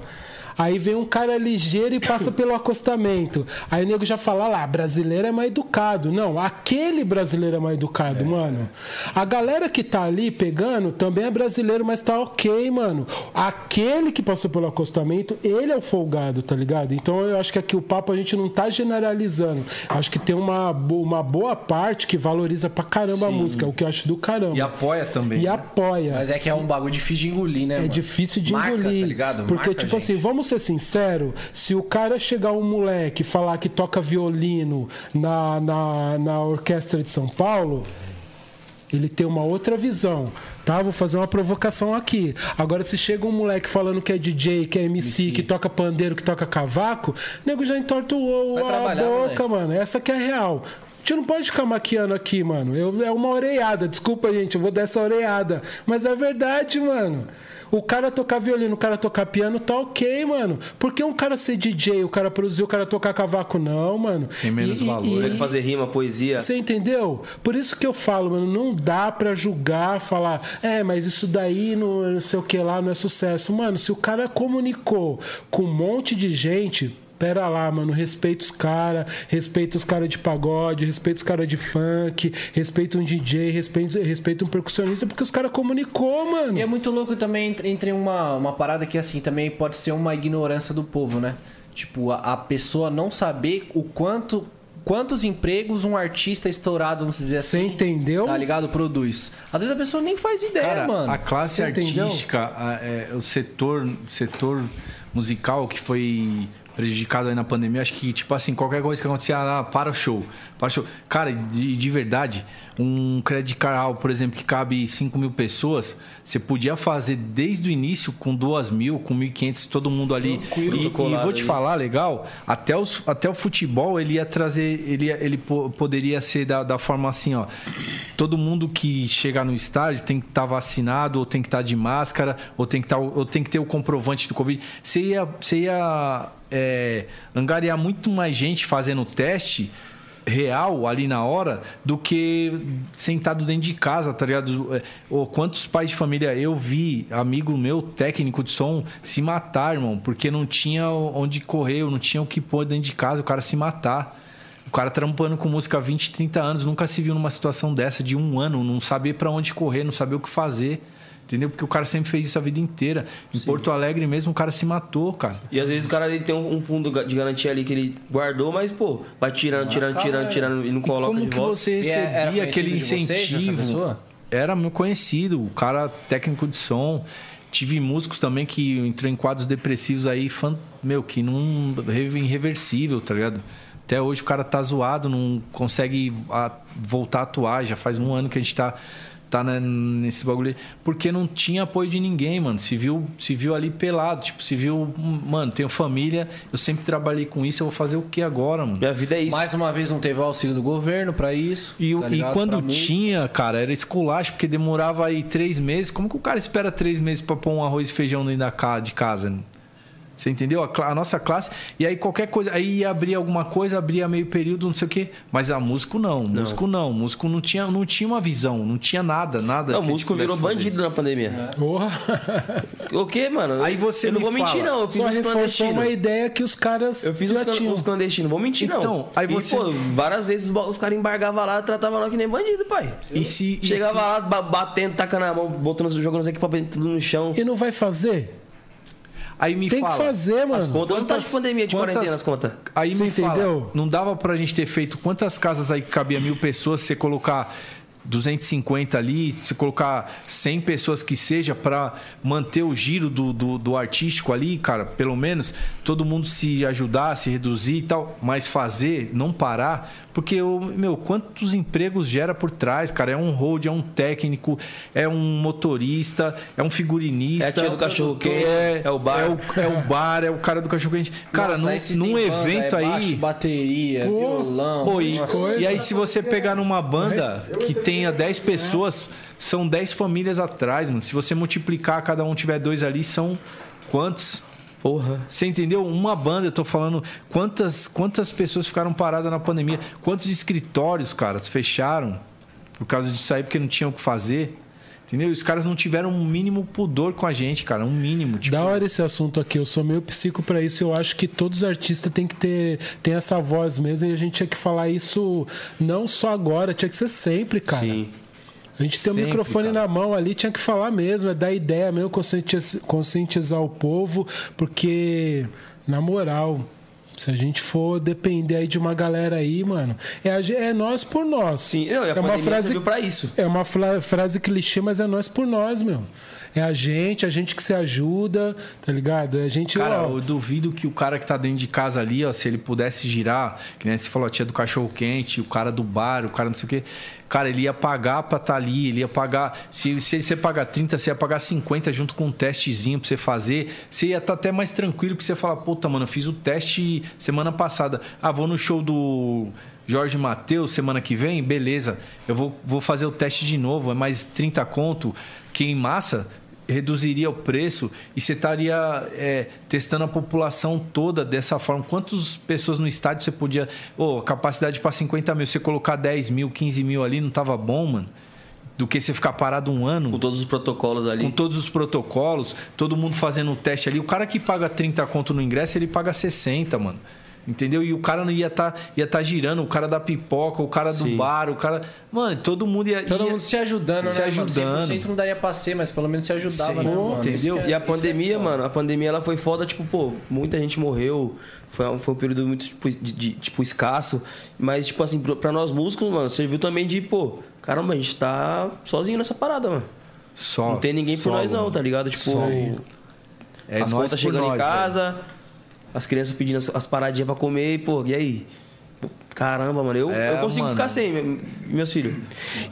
Aí vem um cara ligeiro e passa pelo acostamento. Aí o nego já fala lá, brasileiro é mais educado. Não, aquele brasileiro é mais educado, mano. A galera que tá ali pegando também é brasileiro, mas tá ok, mano. Aquele que passou pelo acostamento, ele é o folgado, tá ligado? Então eu acho que aqui o papo a gente não tá generalizando. Acho que tem uma, uma boa parte que valoriza pra caramba a música, o que eu acho do caramba. E apoia também. E né? apoia. Mas é que é um bagulho difícil de engolir, né, É mano? difícil de Marca, engolir. tá ligado? Porque, Marca, tipo gente. assim, vamos ser sinceros, se o cara chegar um moleque e falar que toca violino na, na, na orquestra de São Paulo. Ele tem uma outra visão, tá? Vou fazer uma provocação aqui. Agora, se chega um moleque falando que é DJ, que é MC, que toca pandeiro, que toca cavaco, o nego já entorta o, a boca, mano. Essa que é a real. A gente não pode ficar maquiando aqui, mano. Eu, é uma oreada. Desculpa, gente, eu vou dar essa oreada. Mas é verdade, mano. O cara tocar violino, o cara tocar piano, tá ok, mano. Por que um cara ser DJ, o cara produzir, o cara tocar cavaco, não, mano? Tem menos valor. Ele fazer rima, poesia. Você entendeu? Por isso que eu falo, mano, não dá pra julgar, falar, é, mas isso daí não, não sei o que lá não é sucesso. Mano, se o cara comunicou com um monte de gente. Pera lá, mano, respeita os caras, respeita os caras de pagode, respeita os caras de funk, respeita um DJ, respeita, respeita um percussionista, porque os caras comunicou, mano. E é muito louco também entre, uma, uma parada que, assim, também pode ser uma ignorância do povo, né? Tipo, a, a pessoa não saber o quanto. Quantos empregos um artista estourado, vamos dizer Você assim, entendeu? tá ligado? Produz. Às vezes a pessoa nem faz ideia, Cara, mano. a classe Você entendeu? artística, a- é, o setor, setor musical que foi prejudicado aí na pandemia, acho que, tipo assim, qualquer coisa que acontecia, ah, para o show. Cara, de, de verdade, um credit card, por exemplo, que cabe 5 mil pessoas, você podia fazer desde o início com 2 mil, com 1.500, todo mundo ali. E, e colado vou te falar, legal, até, os, até o futebol ele ia trazer, ele, ia- ele po- poderia ser da, da forma assim, ó. Todo mundo que chegar no estádio tem que estar vacinado, ou tem que estar de máscara, ou tem que, tá, ou tem que ter o comprovante do Covid. Você ia, você ia é, angariar muito mais gente fazendo o teste real ali na hora do que sentado dentro de casa, tá ligado? É, ô, quantos pais de família eu vi, amigo meu, técnico de som, se matar, irmão, porque não tinha onde correr, não tinha o que pôr dentro de casa, o cara se matar. O cara trampando com música há 20, 30 anos, nunca se viu numa situação dessa de um ano, não saber pra onde correr, não saber o que fazer. Entendeu? Porque o cara sempre fez isso a vida inteira. Em Porto Alegre mesmo, o cara se matou, cara. E às vezes o cara ele tem um fundo de garantia ali que ele guardou, mas, pô, vai tirando, tirando, tirando, tirando e não E coloca como de que volta. você E é- recebia aquele vocês, incentivo? pessoa? era meu conhecido, o cara técnico de som. Tive músicos também que entrou em quadros depressivos aí, fan- meu, que não. irreversível, tá ligado? Até hoje o cara tá zoado, não consegue a- voltar a atuar. Já faz um ano que a gente tá, tá né, nesse bagulho. Porque não tinha apoio de ninguém, mano. Se viu, se viu ali pelado. Tipo, se viu, mano, tenho família, eu sempre trabalhei com isso, eu vou fazer o que agora, mano? Minha vida é isso. Mais uma vez não teve o auxílio do governo pra isso. E, tá e quando tinha, cara, era esculacho, porque demorava aí três meses. Como que o cara espera três meses pra pôr um arroz e feijão dentro da ca- de casa? Você entendeu? A, a nossa classe. E aí qualquer coisa. Aí ia abrir alguma coisa, abria meio período, não sei o quê. Mas a músico não. Músico não. Músico não tinha, não tinha uma visão, não tinha nada, nada. Não, músico virou fazer. bandido na pandemia. Porra. O quê, mano? Aí você Eu não vou mentir, fala. não. Eu fiz Só reforçou clandestinos. uma ideia que os caras Eu fiz clan- tinham. uns clandestinos, vou mentir, não. Então, aí E, você- pô, várias vezes os caras embargavam lá, tratavam nós que nem bandido, pai. E se. e Chegava se- lá, ba- batendo, tacando a mão, botando, jogando os equipamentos tudo no chão. E não vai fazer? Aí me Tem fala. que fazer, mano. As contas não tá de pandemia, de quantas- quarentena, as contas. Aí Você me fala, entendeu? não dava pra gente ter feito quantas casas aí que cabia mil pessoas, se você colocar 250 ali, se colocar 100 pessoas que seja pra manter o giro do, do, do artístico ali, cara, pelo menos todo mundo se ajudar, se reduzir e tal, mas fazer, não parar, porque o meu, quantos empregos gera por trás, cara? É um hold, é um técnico, é um motorista, é um figurinista, É a tia do cachorro quente, é o bar. é o, é o bar, é o cara do cachorro quente. Cara, Nossa, num, num banda, evento é aí. baixo, bateria, violão. Pô, e, nossa. e aí, se você pegar numa banda que tenha 10 pessoas, são 10 famílias atrás, mano. Se você multiplicar, cada um tiver dois ali, são quantos? Porra. Você entendeu? Uma banda, eu tô falando quantas, quantas pessoas ficaram paradas na pandemia, quantos escritórios, cara, fecharam por causa disso aí, porque não tinham o que fazer. Entendeu? E os caras não tiveram um mínimo pudor com a gente, cara. Um mínimo. Tipo, Da hora esse assunto aqui, eu sou meio psico pra isso. Eu acho que todos os artistas têm que ter tem essa voz mesmo e a gente tinha que falar isso não só agora, tinha que ser sempre, cara. Sim. A gente tem o Sempre, microfone cara. na mão ali, tinha que falar mesmo, é dar ideia mesmo, conscientiz- conscientizar o povo, porque, na moral, se a gente for depender aí de uma galera aí, mano, é, a é nós por nós. Sim, e a é uma frase pra isso. É uma fla- frase clichê, mas é nós por nós, meu. É a gente, a gente que se ajuda, tá ligado? É a gente. Cara, ó, eu duvido que o cara que tá dentro de casa ali, ó, se ele pudesse girar, que nem você falou, a tia do cachorro quente, o cara do bar, o cara não sei o quê. Cara, ele ia pagar pra estar ali, ele ia pagar. Se, se você pagar 30, você ia pagar 50 junto com um testezinho pra você fazer. Você ia estar até mais tranquilo que você falar, puta, mano, eu fiz o teste semana passada. Ah, vou no show do. Jorge Matheus, semana que vem, beleza. Eu vou, vou fazer o teste de novo, é mais 30 conto, que em massa reduziria o preço e você estaria é, testando a população toda dessa forma. Quantas pessoas no estádio você podia. Ô, capacidade para 50 mil, você colocar 10 mil, 15 mil ali, não tava bom, mano? Do que você ficar parado um ano Com todos os protocolos ali. com todos os protocolos, todo mundo fazendo o teste ali. O cara que paga 30 conto no ingresso, ele paga 60, mano. Entendeu? E o cara não ia estar ia tá girando, o cara da pipoca, o cara do Sim. bar, o cara. Mano, todo mundo ia. Todo ia- mundo se ajudando, se né? ajudando. Mano? 100% não daria pra ser, mas pelo menos se ajudava, Sim, né, mano? entendeu? É- E a é pandemia, foda. mano, a pandemia ela foi foda, tipo, pô, muita gente morreu. Foi, um- foi um período muito, tipo, de, de- tipo, escasso. Mas, tipo assim, pra- nós músicos, mano, serviu também de, pô, caramba, a gente tá sozinho nessa parada, mano. Só, Não tem ninguém por solo, nós, não, tá ligado? Tipo, Solo. É as nós contas por chegando nós, em casa, as crianças pedindo as, as paradinhas pra comer, e, pô, e aí? Caramba, mano, eu, É, eu consigo mano. ficar sem, me- meus filhos.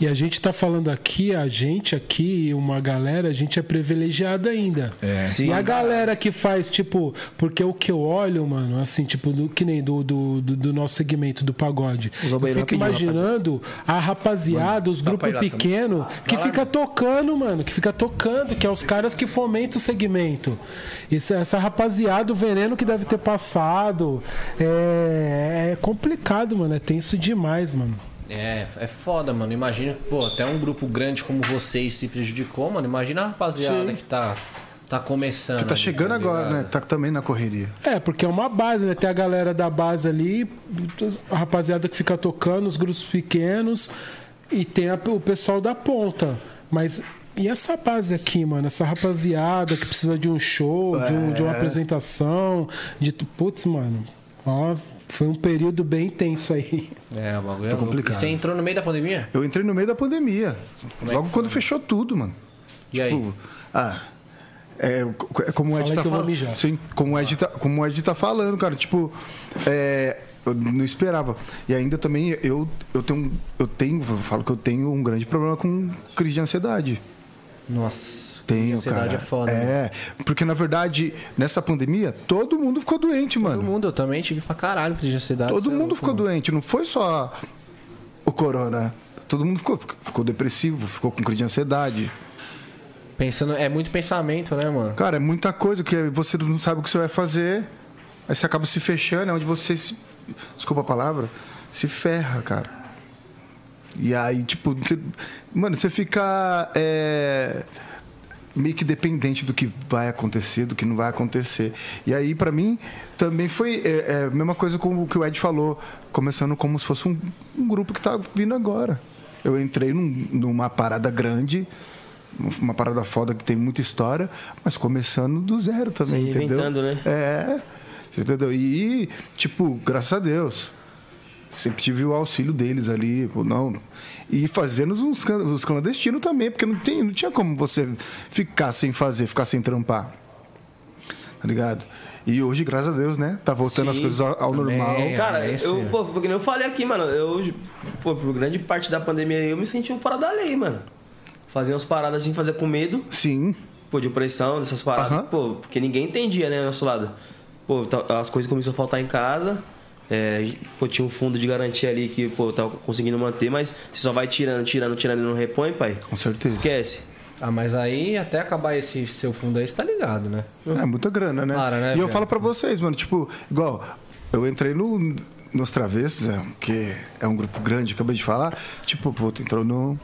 E a gente tá falando aqui, a gente aqui, uma galera, a gente é privilegiado ainda. É. E a galera que faz, tipo, porque o que eu olho, mano, assim, tipo, do, que nem do, do, do- do nosso segmento do pagode. Eu fico rapidinho, imaginando a rapaziada, os dá grupos lá pequenos, que fica tocando, mano, que fica tocando, que é os caras que fomentam o segmento. Isso, essa rapaziada, o veneno que deve ter passado. É, é complicado, mano. É tenso demais, mano. É, é foda, mano. Imagina, pô, até um grupo grande como vocês se prejudicou, mano. Imagina a rapaziada Sim. que tá, tá começando. Que tá ali, chegando agora, né? Tá também na correria. É, porque é uma base, né? Tem a galera da base ali, a rapaziada que fica tocando, os grupos pequenos, e tem a- o pessoal da ponta. Mas e essa base aqui, mano? Essa rapaziada que precisa de um show, de, um- de uma apresentação, de. Putz, mano. Ó, Foi um período bem intenso aí. É, o bagulho é Tá complicado. E você entrou no meio da pandemia? Eu entrei no meio da pandemia. Como é logo que quando fechou tudo, mano. E aí? Tipo, ah. É, é como o Ed Fala tá falando. Sim, como o, Ed tá, como o Ed tá falando, cara. Tipo, é, eu não esperava. E ainda também eu, eu tenho. Eu tenho. Eu falo que eu tenho um grande problema com crise de ansiedade. Nossa. Tenho, ansiedade cara. é foda. né? É, porque na verdade, nessa pandemia, todo mundo ficou doente, mano. Todo mundo, eu também tive pra caralho crise de ansiedade. Todo é mundo louco, ficou mano. doente, não foi só o corona. Todo mundo ficou, ficou depressivo, ficou com crise de ansiedade. Pensando, é muito pensamento, né, mano? Cara, é muita coisa que você não sabe o que você vai fazer. Aí você acaba se fechando, é onde você se, desculpa a palavra, se ferra, cara. E aí, tipo, você, mano, você fica é, meio que dependente do que vai acontecer, do que não vai acontecer. E aí, pra mim, também foi é, é, a mesma coisa com o que o Ed falou, começando como se fosse um, um grupo que tá vindo agora. Eu entrei num- numa parada grande, uma parada foda que tem muita história, mas começando do zero também, Se entendeu? né? É, entendeu? E, tipo, graças a Deus, sempre tive o auxílio deles ali, pô, não. E fazendo uns, can- os clandestinos também, porque não, tem, não tinha como você ficar sem fazer, ficar sem trampar. Tá ligado? E hoje, graças a Deus, né? Tá voltando Sim, as coisas ao, ao também. normal. É, Cara, esse- eu, pô, foi que nem eu falei aqui, mano. Eu, pô, por grande parte da pandemia eu me senti fora da lei, mano. Fazia umas paradas assim, fazia com medo, Sim. pô, de opressão, dessas paradas. Aham. Pô, porque ninguém entendia, né, do nosso lado. Pô, tá- as coisas começaram a faltar em casa. É, pô, tinha um fundo de garantia ali que, pô, eu tava conseguindo manter, mas você só vai tirando, tirando, tirando e não repõe, pai. Com certeza. Esquece. Ah, mas aí, até acabar esse seu fundo aí, você tá ligado, né? É muita grana, né? Claro, né, e eu falo pra vocês, mano, tipo, igual, eu entrei no, nos Travessos, é, que é um grupo grande, acabei de falar. Tipo, puta, entrou no.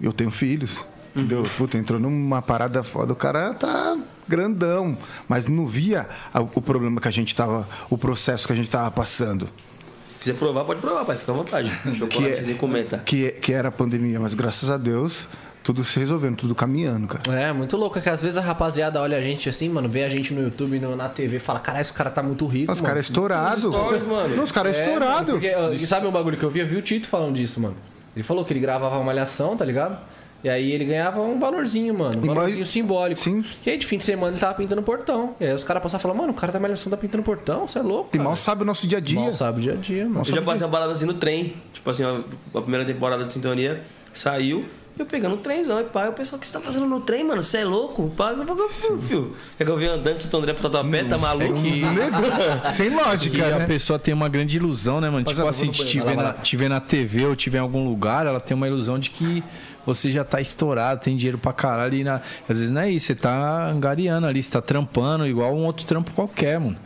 Eu tenho filhos. Entendeu? Puta, entrou numa parada foda, o cara tá grandão. Mas não via o problema que a gente tava. O processo que a gente tava passando. Se quiser provar, pode provar, pai. Fica à vontade. Que, comenta. que, que era a pandemia, mas graças a Deus, tudo se resolvendo, tudo caminhando, cara. É, muito louco, é que às vezes a rapaziada olha a gente assim, mano, vê a gente no YouTube, no- na TV fala, caralho, esse cara tá muito rico, Os caras estourados. stories, mano. Não, os caras É, mano, porque, ó, e sabe um bagulho que eu vi? Eu vi o Tito falando disso, mano. Ele falou que ele gravava uma malhação, tá ligado? E aí ele ganhava um valorzinho, mano. Um E valorzinho mais- simbólico. Sim. E aí de fim de semana ele tava pintando portão. E aí os caras passavam e falavam, mano, o cara da malhação tá pintando portão, você é louco. E cara. mal sabe o nosso dia a dia. Mal sabe o dia a dia, mano. Eu já passei uma parada assim no trem. Tipo assim, a a primeira temporada de Sintonia saiu. Eu pegando um trenzão e pá, o pessoal, o que você tá fazendo no trem, mano? Você é louco? Pá, eu falei, "Pô, filho. Quer que eu venha andando de Santo André pro Tatuapé? Tá maluco? Sem lógica, E a né? pessoa tem uma grande ilusão, né, mano? Tipo Rapaziada, assim, eu te banheiro. ver, Vai lá, na, na TV ou te ver em algum lugar, ela tem uma ilusão de que você já tá estourado, tem dinheiro pra caralho. E na... Às vezes não é isso, você tá angariando ali, você tá trampando igual um outro trampo qualquer, mano.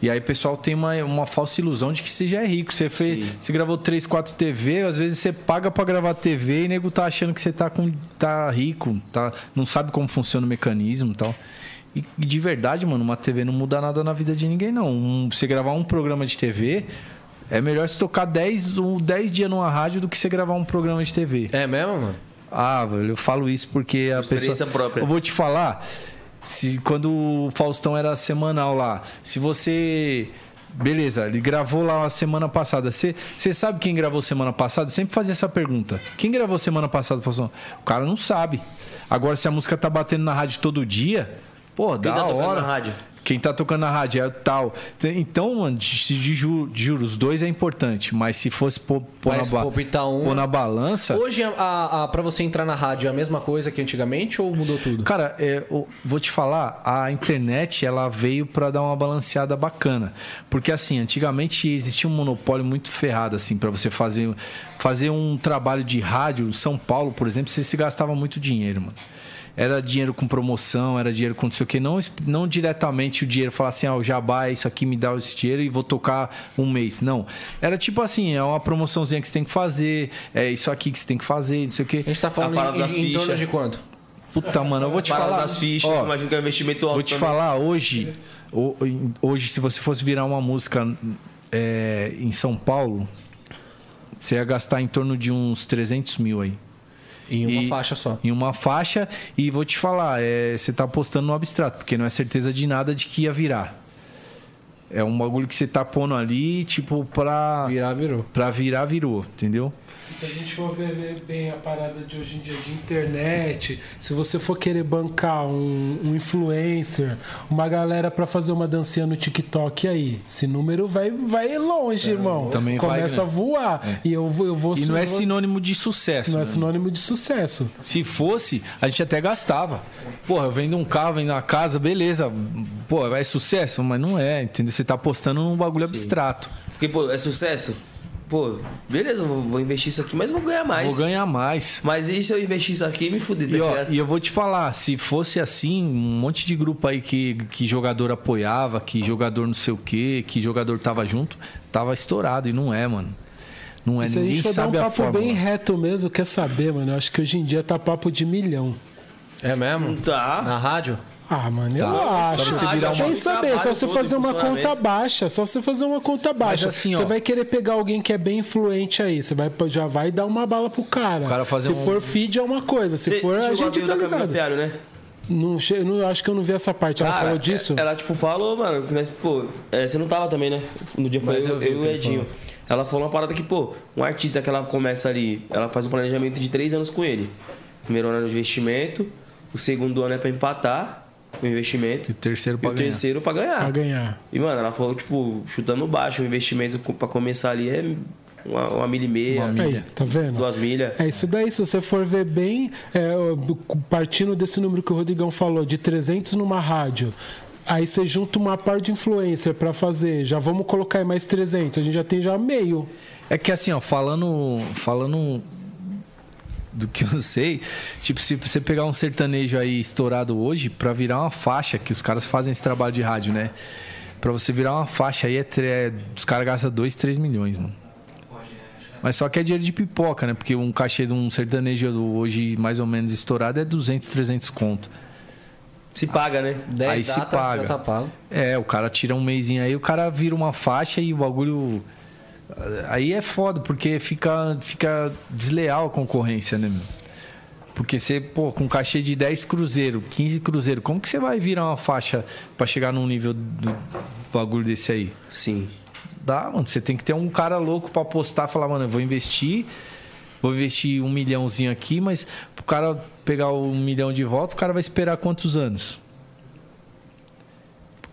E aí o pessoal tem uma, uma falsa ilusão de que você já é rico. Você, fez, Sim. você gravou 3, 4 TV, às vezes você paga pra gravar TV e o nego tá achando que você tá, com, tá rico, tá, não sabe como funciona o mecanismo e tal. E, e de verdade, mano, uma TV não muda nada na vida de ninguém, não. Um- você gravar um programa de TV, é melhor você tocar 10, um, 10 dias numa rádio do que você gravar um programa de TV. É mesmo, mano? Ah, velho, eu falo isso porque a pessoa. Própria. Eu vou te falar, se quando o Faustão era semanal lá, se você. Beleza, ele gravou lá a semana passada. Você você sabe quem gravou semana passada? Eu sempre fazia essa pergunta. Quem gravou semana passada, Faustão? O cara não sabe. Agora, se a música tá batendo na rádio todo dia, pô, Quem da tá tocando hora. na rádio? Quem tá tocando na rádio é tal. Então, mano, de, de ju- de juros, os dois é importante. Mas se fosse pôr, pôr na, ba- um- pôr na balança. Hoje, a, a, a- pra você entrar na rádio é a mesma coisa que antigamente ou mudou tudo? Cara, é, o- vou te falar, a internet ela veio para dar uma balanceada bacana, porque assim, antigamente existia um monopólio muito ferrado assim para você fazer fazer um trabalho de rádio, São Paulo, por exemplo, você se gastava muito dinheiro, mano. Era dinheiro com promoção, era dinheiro com não sei o que, não, não diretamente o dinheiro falar assim, ah, o jabá, isso aqui me dá esse dinheiro e vou tocar um mês. Não. Era tipo assim, é uma promoçãozinha que você tem que fazer, é isso aqui que você tem que fazer, não sei o que. A gente tá falando em, das em torno fichas. de quanto? Puta, mano, eu vou te Parada falar. das fichas, ó, imagino que é um investimento alto Vou te também. falar, hoje, ho- hoje, se você fosse virar uma música é, em São Paulo, você ia gastar em torno de uns 300 mil aí. Em uma E- faixa só. Em uma faixa, e vou te falar, é, você tá apostando no abstrato, porque não é certeza de nada de que ia virar. É um bagulho que você tá pondo ali, tipo, pra. Virar, virou. Pra virar, virou, entendeu? Se a gente for ver bem a parada de hoje em dia de internet, se você for querer bancar um, um influencer, uma galera pra fazer uma dancinha no TikTok aí, esse número vai, vai longe, irmão. também vai, Começa né? a voar. E eu, vou- eu vou E não é sinônimo de sucesso. não é né? sinônimo de sucesso. Se fosse, a gente até gastava. Porra, eu vendo um carro, vendo uma casa, beleza. Pô, é sucesso, mas não é, entendeu? Você tá apostando num bagulho abstrato. Porque, pô, é sucesso? Pô, beleza, vou, vou investir isso aqui, mas vou ganhar mais. Vou ganhar mais. Mas e se eu investir isso aqui e me fuder, tá E, ó, ligado? e eu vou te falar, se fosse assim, um monte de grupo aí que, que jogador apoiava, que jogador não sei o quê, que jogador tava junto, tava estourado. E não é, mano. Não é, a ninguém gente for dar um sabe a papo fórmula. bem reto mesmo, quer saber, mano? Eu acho que hoje em dia tá papo de milhão. É mesmo? Tá. Na rádio? Ah, mano, eu Tá, acho. você virar uma- Tem que saber, só você fazer uma conta baixa, só você fazer uma conta baixa. assim, você ó. vai querer pegar alguém que é bem influente aí, você vai, já vai dar uma bala pro cara. O cara fazer se um- for feed é uma coisa, se Cê- for cê a gente tá ligado. Fialho, né? Não, che- não, acho que eu não vi essa parte. Ela Cara, falou disso? Ela, tipo, falou, mano, que nós, pô, é, você não tava também, né? No dia foi Mas eu, eu vi eu o e o Edinho. Ela falou uma parada que, pô, um artista que ela começa ali, ela faz um planejamento de três anos com ele. Primeiro ano é de investimento, o segundo ano é pra empatar o investimento. E o terceiro E pra o ganhar. terceiro pra ganhar. Pra ganhar. E, mano, ela falou, tipo, chutando baixo, o investimento pra começar ali é uma, uma milha e meia, Uma Aí, tá vendo? duas milhas. É isso daí, se você for ver bem, é, partindo desse número que o Rodrigão falou, de 300 numa rádio, aí você junta uma par de influencer pra fazer, já vamos colocar aí mais 300, a gente já tem já meio. É que assim, ó, falando, falando do que eu sei, tipo, se você pegar um sertanejo aí estourado hoje, pra virar uma faixa, que os caras fazem esse trabalho de rádio, né? Pra você virar uma faixa aí, é, é- os caras gastam 2, 3 milhões, mano. Mas só que é dinheiro de pipoca, né? Porque um cachê de um sertanejo hoje mais ou menos estourado é 200, 300 conto. Se paga, né? 10 Aí se data, paga. já tá pago. É, o cara tira um mêsinho aí, o cara vira uma faixa e o bagulho. Aí é foda, porque fica, fica desleal a concorrência, né, meu? Porque você, pô, com cachê de 10 cruzeiro, 15 cruzeiro, como que você vai virar uma faixa pra chegar num nível do bagulho desse aí? Sim. Dá, mano. Você tem que ter um cara louco pra apostar, falar, mano, eu vou investir, vou investir um milhãozinho aqui, mas pro cara pegar um milhão de volta, o cara vai esperar quantos anos?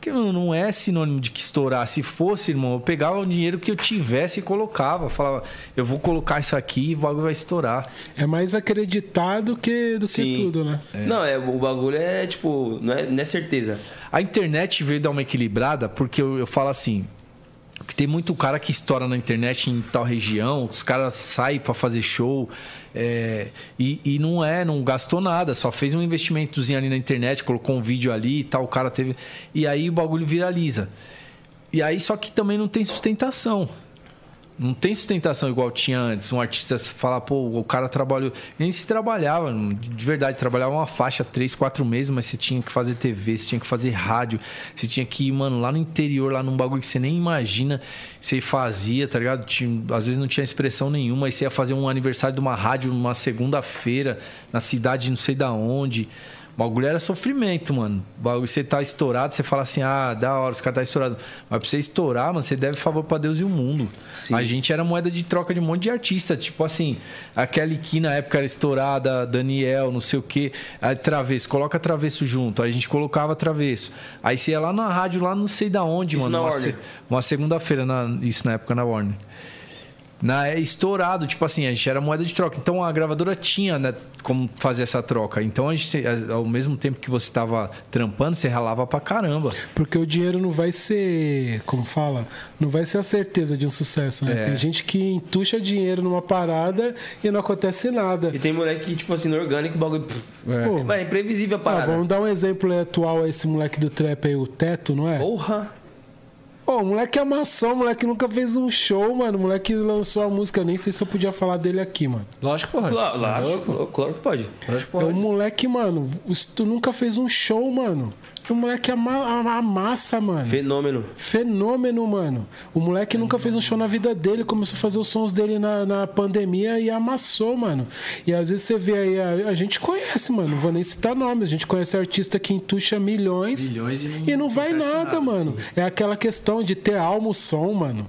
Porque não é sinônimo de que estourar. Se fosse, irmão, eu pegava o dinheiro que eu tivesse e colocava. Falava, eu vou colocar isso aqui e o bagulho vai estourar. É mais acreditado que, do Sim. que tudo, né? Não, é, o bagulho é, tipo, não é, não é certeza. A internet veio dar uma equilibrada, porque eu, eu falo assim. Que tem muito cara que estoura na internet em tal região, os caras saem pra fazer show é, e, e não é, não gastou nada, só fez um investimentozinho ali na internet, colocou um vídeo ali e tal, o cara teve. E aí o bagulho viraliza. E aí, só que também não tem sustentação. Não tem sustentação igual tinha antes. Um artista falar, pô, o cara trabalhou. Nem se trabalhava, de verdade, trabalhava uma faixa três, quatro meses, mas você tinha que fazer TV, você tinha que fazer rádio, você tinha que ir, mano, lá no interior, lá num bagulho que você nem imagina, você fazia, tá ligado? Tinha- às vezes não tinha expressão nenhuma, aí você ia fazer um aniversário de uma rádio numa segunda-feira, na cidade não sei da onde. O bagulho era sofrimento, mano. O bagulho, você tá estourado, você fala assim, ah, da hora, os caras tá estourado. Mas pra você estourar, mano, você deve favor pra Deus e o mundo. Sim. A gente era moeda de troca de um monte de artista. Tipo assim, aquele que na época era estourada, Daniel, não sei o quê. Aí, travesso, coloca travesso junto. Aí a gente colocava travesso. Aí você ia lá na rádio, lá não sei da onde, Isso mano. na uma, se- uma segunda-feira, na- isso na época na Warner. Na, é estourado, tipo assim, a gente era moeda de troca. Então a gravadora tinha né, como fazer essa troca. Então a gente, ao mesmo tempo que você tava trampando, você ralava pra caramba. Porque o dinheiro não vai ser, como fala, não vai ser a certeza de um sucesso, né? É. Tem gente que entuxa dinheiro numa parada e não acontece nada. E tem moleque que, tipo assim, no orgânico, o bagulho. Pô, Mas é imprevisível a ah, parada. vamos dar um exemplo aí atual a esse moleque do trap aí, o Teto, não é? Porra! Ô, o moleque amassou, o moleque nunca fez um show, mano. O moleque lançou a música, eu nem sei se eu podia falar dele aqui, mano. Lógico que pode. Claro, claro, claro que pode. Lógico que É pode. um moleque, mano. Tu nunca fez um show, mano. E o moleque ama, ama- amassa, mano. Fenômeno. Fenômeno, mano. O moleque nunca fez um show na vida dele, começou a fazer os sons dele na, na pandemia e amassou, mano. E às vezes você vê aí, a, a gente conhece, mano, não vou nem citar nomes, a gente conhece artista que entuxa milhões, Milhões e não e não vai nada, nada, mano. É aquela questão de ter alma o som, mano.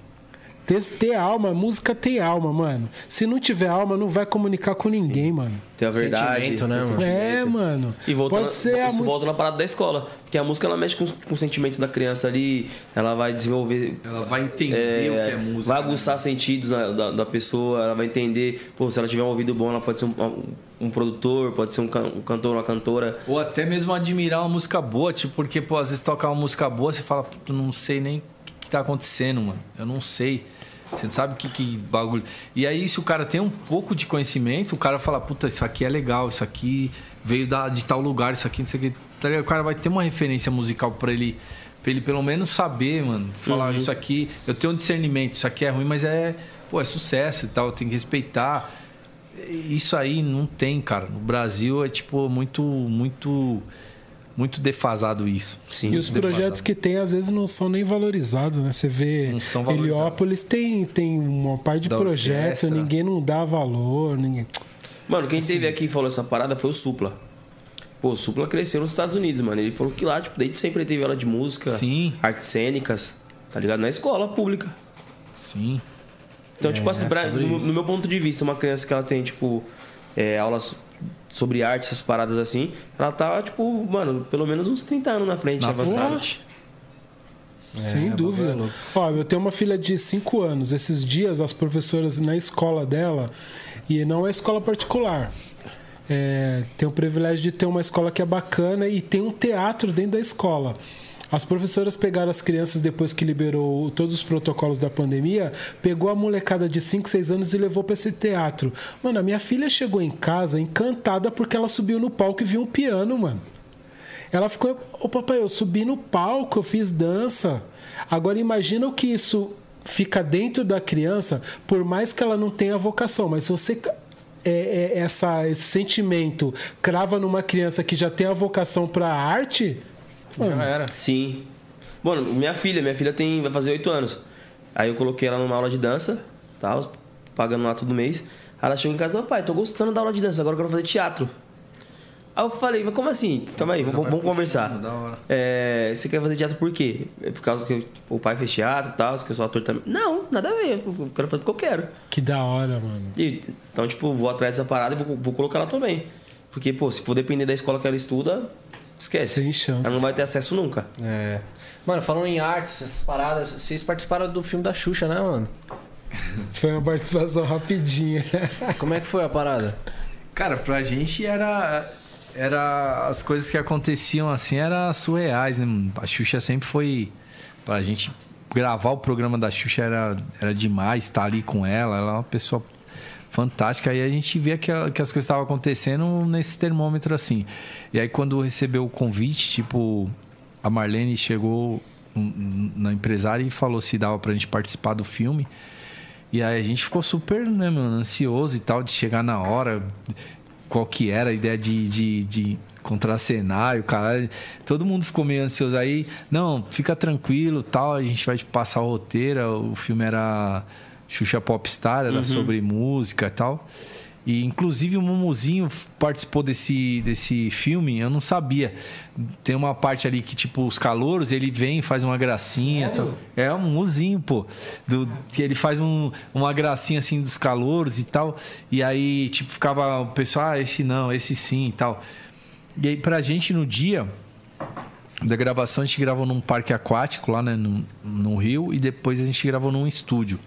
Ter, ter alma, música tem alma, mano. Se não tiver alma, não vai comunicar com ninguém, mano. Tem a verdade. Sentimento, né, tem mano? É, mano. E voltando, Pode ser a isso música. volta na parada da escola. Porque a música ela mexe com, com o sentimento da criança ali, ela vai desenvolver. Ela vai entender é, o que é música. vai aguçar sentidos na- da, da pessoa, ela vai entender. Pô, se ela tiver um ouvido bom, ela pode ser um, um- produtor, pode ser um, can- um cantor, uma cantora. Ou até mesmo admirar uma música boa, tipo, porque, pô, às vezes tocar uma música boa, você fala, "Puta, eu não sei nem o que, que tá acontecendo, mano. Eu não sei. Você não sabe que, que bagulho. E aí, se o cara tem um pouco de conhecimento, o cara fala, puta, isso aqui é legal, isso aqui veio da, de tal lugar, isso aqui, não sei o que. Tá? O cara vai ter uma referência musical pra ele, pra ele pelo menos saber, mano. Falar, isso aqui, eu tenho um discernimento, isso aqui é ruim, mas é, pô, é sucesso e tal, tem que respeitar. Isso aí não tem, cara. No Brasil é tipo muito, muito, muito defasado isso. Sim. E os projetos que tem, às vezes, não são nem valorizados, né? Você vê Não são valorizados. Heliópolis tem, tem uma parte de Da projeto, orquestra. ninguém não dá valor, ninguém. Mano, quem Assim, teve aqui e falou essa parada foi o Supla. Pô, o Supla cresceu nos Estados Unidos, mano. Ele falou que lá, tipo, desde sempre ele teve aula de música, Sim. artes cênicas, tá ligado? Na escola pública. Sim. Então, tipo assim, pra- sobre no, no meu ponto de vista, uma criança que ela tem, tipo, é, aulas sobre arte, essas paradas assim, ela tá, tipo, mano, pelo menos uns 30 anos na frente, Na avançada. frente. Sem dúvida. bagulho é louco. Ó, eu tenho uma filha de 5 anos. Esses dias, as professoras na escola dela, e não é escola particular. É, tem o privilégio de ter uma escola que é bacana e tem um teatro dentro da escola. As professoras pegaram as crianças depois que liberou todos os protocolos da pandemia, pegou a molecada de 5, 6 anos e levou para esse teatro. Mano, a minha filha chegou em casa encantada porque ela subiu no palco e viu um piano, mano. Ela ficou, ô papai, eu subi no palco, eu fiz dança. Agora imagina o que isso fica dentro da criança, por mais que ela não tenha vocação, mas se você é, é, essa, esse sentimento crava numa criança que já tem a vocação para arte, Já era. Sim. Mano, minha filha, minha filha tem, vai fazer 8 anos. Aí eu coloquei ela numa aula de dança, tal, pagando lá todo mês. Aí ela chegou em casa, pai, tô gostando da aula de dança, agora eu quero fazer teatro. Aí eu falei, mas como assim? Calma aí, vamos, vamos conversar. da hora. É, você quer fazer teatro por quê? É por causa que eu- o pai fez teatro e tal, que eu sou ator também. Não, nada a ver, eu quero fazer porque eu quero. que da hora, mano. E, então, tipo, vou atrás dessa parada e vou, vou colocar ela também. Porque, pô, se for depender da escola que ela estuda, esquece. Sem chance. Ela não vai ter acesso nunca. É. Mano, falando em artes, essas paradas, vocês participaram do filme da Xuxa, né, mano? Foi uma participação rapidinha. Como é que foi a parada? Cara, pra gente era. Era. As coisas que aconteciam assim eram surreais, né? mano? A Xuxa sempre foi. Pra gente gravar o programa da Xuxa era, era demais, estar ali com ela. Ela é uma pessoa fantástica. Aí a gente via que, a- que as coisas estavam acontecendo nesse termômetro assim. E aí quando recebeu o convite, tipo, a Marlene chegou na empresária e falou se dava pra gente participar do filme. E aí a gente ficou super, né, mano, ansioso e tal, de chegar na hora, qual que era a ideia de, de, de contracenário, cara. Todo mundo ficou meio ansioso aí. Não, fica tranquilo, tal, a gente vai te passar o roteiro. O filme era Xuxa Popstar, era sobre música e tal. E inclusive o Mumuzinho participou desse, desse filme, eu não sabia. Tem uma parte ali que, tipo, os calouros, ele vem, faz uma gracinha. Tal. É um Mumuzinho, pô. Do, que ele faz um, uma gracinha assim dos calouros e tal. E aí, tipo, ficava o pessoal, ah, esse não, esse sim e tal. E aí, pra gente no dia da gravação, a gente gravou num parque aquático lá, né, no, no Rio, e depois a gente gravou num estúdio.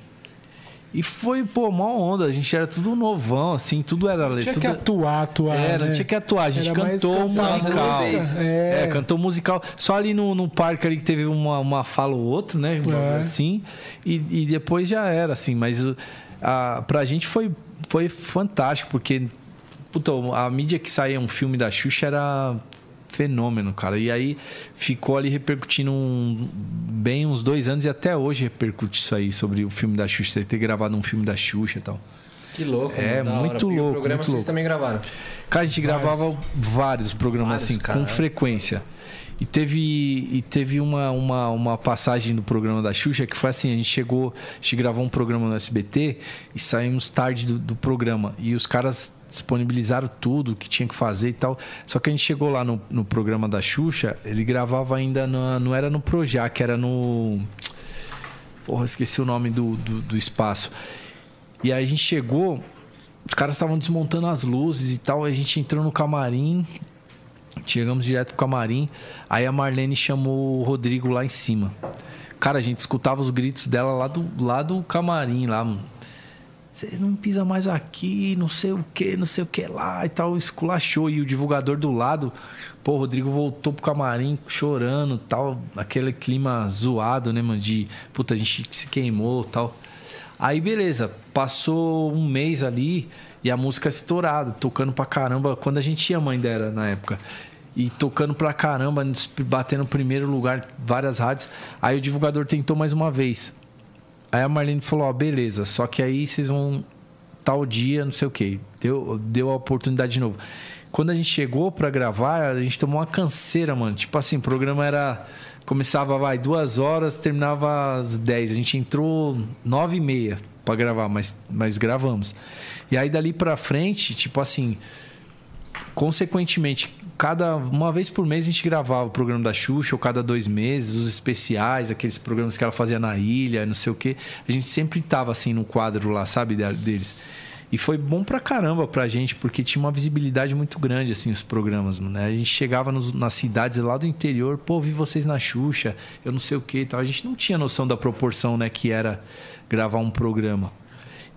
E foi, pô, mó onda. A gente era tudo novão, assim, tudo era Tinha tudo que atuar, atuar. é, não né? tinha que atuar. A gente Era cantou musical. É. É. cantou musical. Só ali no, no parque ali que teve uma, uma fala ou outra, né? É. Assim. E, e depois já era, assim. Mas a, pra gente foi, foi fantástico, porque puta, a mídia que saía um filme da Xuxa era fenômeno, cara. E aí ficou ali repercutindo um- bem uns dois anos e até hoje repercute isso aí sobre o filme da Xuxa, ter gravado um filme da Xuxa e tal. Que louco, É, da muito hora. E louco, o programa vocês louco. também gravaram. Cara, a gente Vários. gravava vários programas Vários, assim, cara. com frequência. E teve, e teve uma, uma, uma passagem do programa da Xuxa que foi assim: a gente chegou, a gente gravou um programa no SBT e saímos tarde do, do programa. E os caras disponibilizaram tudo que tinha que fazer e tal. Só que a gente chegou lá no, no programa da Xuxa, ele gravava ainda, na, não era no Projac, era no. Porra, esqueci o nome do, do, do espaço. E aí a gente chegou, os caras estavam desmontando as luzes e tal. A gente entrou no camarim, chegamos direto pro camarim. Aí a Marlene chamou o Rodrigo lá em cima. Cara, a gente escutava os gritos dela lá do, lá do camarim, lá. Vocês não pisam mais aqui, não sei o que, não sei o que lá e tal. Esculachou. E o divulgador do lado, pô, o Rodrigo voltou pro camarim chorando tal. Aquele clima zoado, né, mano? De puta, a gente se queimou tal. Aí beleza, passou um mês ali e a música estourada, tocando pra caramba. Quando a gente ia, mãe dela na época. E tocando pra caramba, batendo primeiro lugar, várias rádios. Aí o divulgador tentou mais uma vez. Aí a Marlene falou: Ó, beleza, só que aí vocês vão tal dia, não sei o que. Deu, deu a oportunidade de novo. Quando a gente chegou pra gravar, a gente tomou uma canseira, mano. Tipo assim, o programa era. Começava, vai, duas horas, terminava às dez. A gente entrou nove e meia pra gravar, mas, mas gravamos. E aí dali pra frente, tipo assim. Consequentemente, cada uma vez por mês a gente gravava o programa da Xuxa, ou cada dois meses, os especiais, aqueles programas que ela fazia na ilha, não sei o quê. A gente sempre tava assim no quadro lá, sabe, deles. E foi bom pra caramba pra gente, porque tinha uma visibilidade muito grande, assim, os programas, né? A gente chegava nos, nas cidades lá do interior, pô, vi vocês na Xuxa, eu não sei o que e tal. A gente não tinha noção da proporção, né, que era gravar um programa.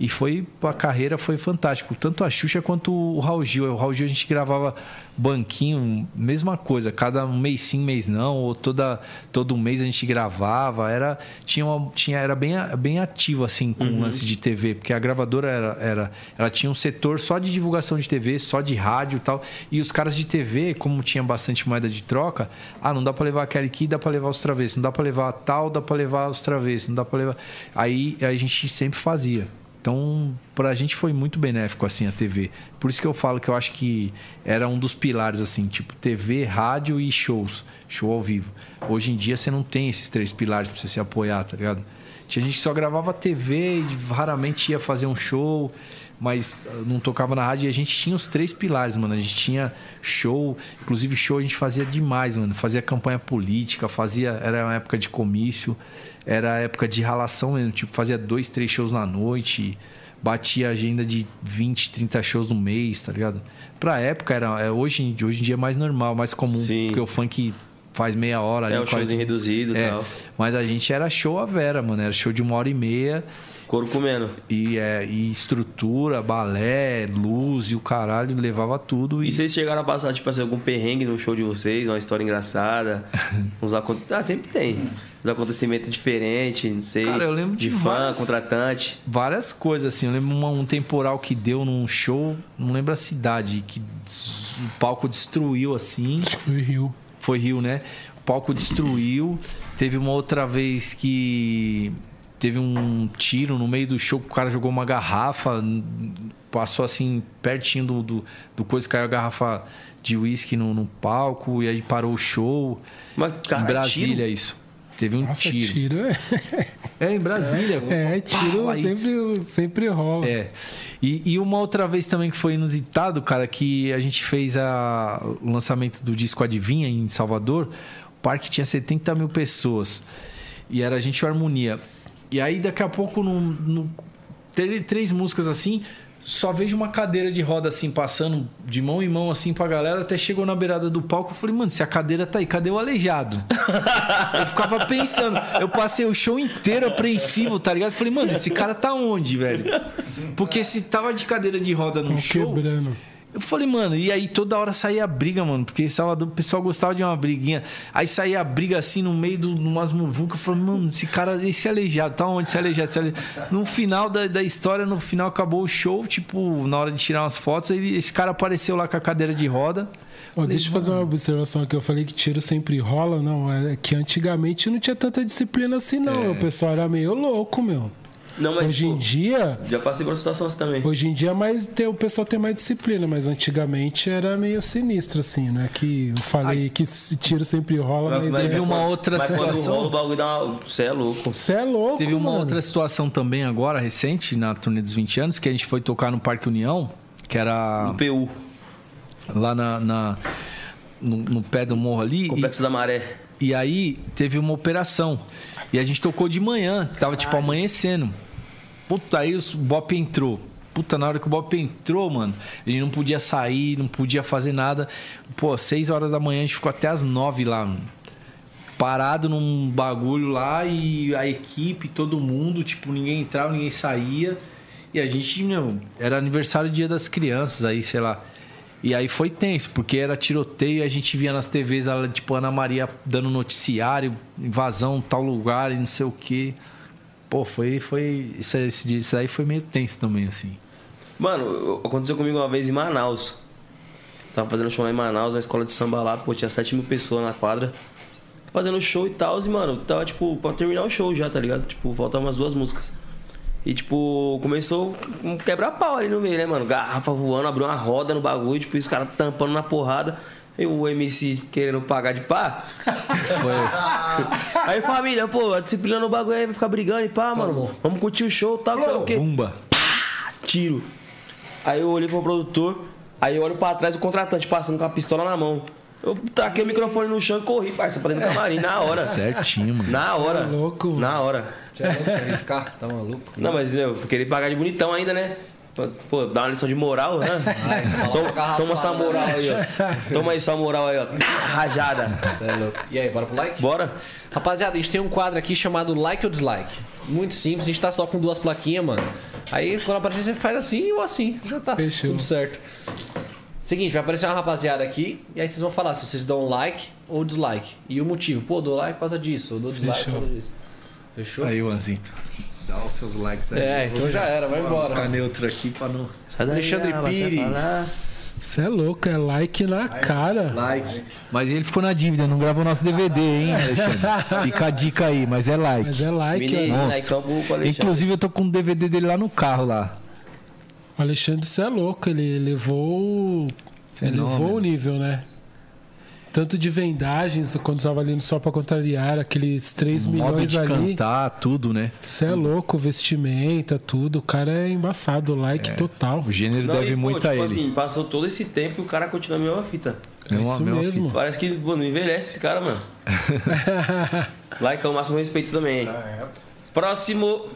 E foi a carreira foi fantástico, tanto a Xuxa quanto o Raul Gil. O Raul Gil a gente gravava banquinho, mesma coisa, cada mês sim, mês não, ou toda todo mês a gente gravava, era tinha uma, tinha era bem bem ativo assim com o lance de TV, porque a gravadora era, era ela tinha um setor só de divulgação de TV, só de rádio e tal. E os caras de TV, como tinha bastante moeda de troca, ah, não dá para levar aquele aqui, dá para levar os travessos, não dá para levar tal, dá para levar os travessos, não dá para levar. Aí a gente sempre fazia. Então, para a gente foi muito benéfico assim a TV. Por isso que eu falo que eu acho que era um dos pilares assim, tipo TV, rádio e shows, show ao vivo. Hoje em dia você não tem esses três pilares para você se apoiar, tá ligado? Tinha gente que só gravava TV e raramente ia fazer um show, mas não tocava na rádio e a gente tinha os três pilares, mano. A gente tinha show, inclusive show a gente fazia demais, mano. Fazia campanha política, fazia, era uma época de comício era época de ralação mesmo, tipo, fazia dois, três shows na noite, batia agenda de 20, 30 shows no mês, tá ligado? Pra época era. é, Hoje, hoje em dia é mais normal, mais comum, Sim. porque o funk faz meia hora ali. É, o showzinho reduzido e É, tal. mas a gente era show a vera, mano. Era show de uma hora e meia. Couro comendo. E, é, e estrutura, balé, luz e o caralho, levava tudo. E, E vocês chegaram a passar, tipo assim, algum perrengue no show de vocês, uma história engraçada? uns acon... Ah, sempre tem. Uns acontecimentos diferentes, não sei. Cara, eu lembro de de fã, várias- contratante. várias coisas, assim. Eu lembro uma- um temporal que deu num show, não lembro a cidade, que o palco destruiu assim. Acho que foi Rio. Foi Rio, né? O palco destruiu. Teve uma outra vez que teve um tiro no meio do show, o cara jogou uma garrafa, passou assim pertinho do, do, do coisa, caiu a garrafa de uísque no, no palco e aí parou o show. Mas, cara, em Brasília, tiro? isso. Teve um Nossa, tiro. tiro. é- É, em Brasília. É, tiro Pau, aí- sempre, sempre rola. É. E, e uma outra vez também que foi inusitado, cara, que a gente fez a, o lançamento do disco Adivinha em Salvador. O parque tinha 70 mil pessoas. E era a gente e o Harmonia. E aí, daqui a pouco, no, no- três músicas assim, só vejo uma cadeira de roda assim, passando de mão em mão assim pra galera. Até chegou na beirada do palco. Eu falei, mano, se a cadeira tá aí, cadê o aleijado? Eu ficava pensando, eu passei o show inteiro apreensivo, tá ligado? Eu falei, mano, esse cara tá onde, velho? Porque se tava de cadeira de roda no Tão show. quebrando. Eu falei, mano, e aí toda hora saía briga, mano, porque em Salvador o pessoal gostava de uma briguinha. Aí saía a briga assim no meio de umas muvucas. Eu falei, mano, esse cara, esse aleijado, tá onde? Esse aleijado, esse aleijado. No final da, da história, no final acabou o show, tipo, na hora de tirar umas fotos, ele, esse cara apareceu lá com a cadeira de roda. Ó, deixa eu fazer uma observação aqui. Eu falei que tiro sempre rola, não. É que antigamente não tinha tanta disciplina assim, não. É. O pessoal era meio louco, meu. Não, mas, Hoje em tipo, dia, Já passei por uma situação assim também. Hoje em dia mais tem, o pessoal tem mais disciplina, mas antigamente era meio sinistro, assim, né? Que eu falei que esse tiro sempre rola, mas, Mas é- teve uma outra mas quando situação. rola o bagulho dá uma... Você é louco. Você é louco, Teve uma mano. outra situação também agora, recente, na turnê dos 20 anos, que a gente foi tocar no Parque União, que era No PU, lá na, na- no, no pé do morro ali. Complexo da Maré. E, e aí teve uma operação. E a gente tocou de manhã, tava tipo amanhecendo. Puta, aí o Bop entrou. Puta, na hora que o Bop entrou, mano, a gente não podia sair, não podia fazer nada. Pô, seis horas da manhã a gente ficou até as nove lá, mano. Parado num bagulho lá e a equipe, todo mundo, tipo, ninguém entrava, ninguém saía. E a gente, meu, era aniversário do dia das crianças aí, sei lá. E aí foi tenso, porque era tiroteio a gente via nas TVs, ela, tipo, Ana Maria dando noticiário, invasão tal lugar e não sei o quê. Pô, foi. foi isso, isso aí foi meio tenso também, assim. Mano, aconteceu comigo uma vez em Manaus. Tava fazendo show lá em Manaus, na escola de samba lá, pô, tinha 7 mil pessoas na quadra. Fazendo show e tal, e, mano, tava, tipo, pra terminar o show já, tá ligado? Tipo, faltavam umas duas músicas. E, tipo, começou um quebra-pau ali no meio, né, mano? Garrafa voando, abriu uma roda no bagulho, tipo, os caras tampando na porrada. E o MC querendo pagar de pá. Aí, família, pô, a disciplina no bagulho aí vai ficar brigando e pá, mano. Vamos curtir o show tal, não sei o quê Bumba. tiro. Aí eu olhei pro produtor, aí eu olho pra trás o contratante passando com a pistola na mão. Eu taquei o microfone no chão e corri, parça, pra dentro do camarim, na hora. Certinho, mano. Na hora. Tá louco, mano. Na hora. Você é louco, você arriscar? Tá maluco? Não, mas eu queria pagar de bonitão ainda, né? Pô, dá uma lição de moral, né? Toma, toma essa moral aí, ó. Toma aí sua moral aí, ó. Rajada. Você é louco. E aí, bora pro like? Bora? Rapaziada, a gente tem um quadro aqui chamado Like ou Dislike. Muito simples, a gente tá só com duas plaquinhas, mano. Aí quando aparecer, você faz assim ou assim. Já tá Fechou. tudo certo. Seguinte, vai aparecer uma rapaziada aqui e aí vocês vão falar se vocês dão like ou dislike. E o motivo. Pô, dou like por causa disso, ou dou dislike Fechou. por causa disso. Fechou? Aí, Anzito. Dá os seus likes aí. É, então já era, vai Ficar embora. neutro aqui pra não. Sai daí, Alexandre ah, Pires. Você é louco, é like na cara. Like. Mas ele ficou na dívida, não gravou nosso DVD, hein, Alexandre? Fica a dica aí, mas é like. Mas é like. Nossa. com o Alexandre. Inclusive, eu tô com o DVD dele lá no carro lá. O Alexandre, você é louco, ele levou. Ele Fenômeno. levou o nível, né? Tanto de vendagens, quando estava ali no Só Pra Contrariar, aqueles 3 Modo milhões de ali. cantar, tudo, né? Você é louco, vestimenta, tudo. O cara é embaçado, like total. O gênero Não, deve e, pô, muito tipo a ele. assim, passou todo esse tempo e o cara continua a mesma fita. É isso mesmo. Parece que pô, não envelhece esse cara, mano. like é o máximo respeito também, hein? Próximo,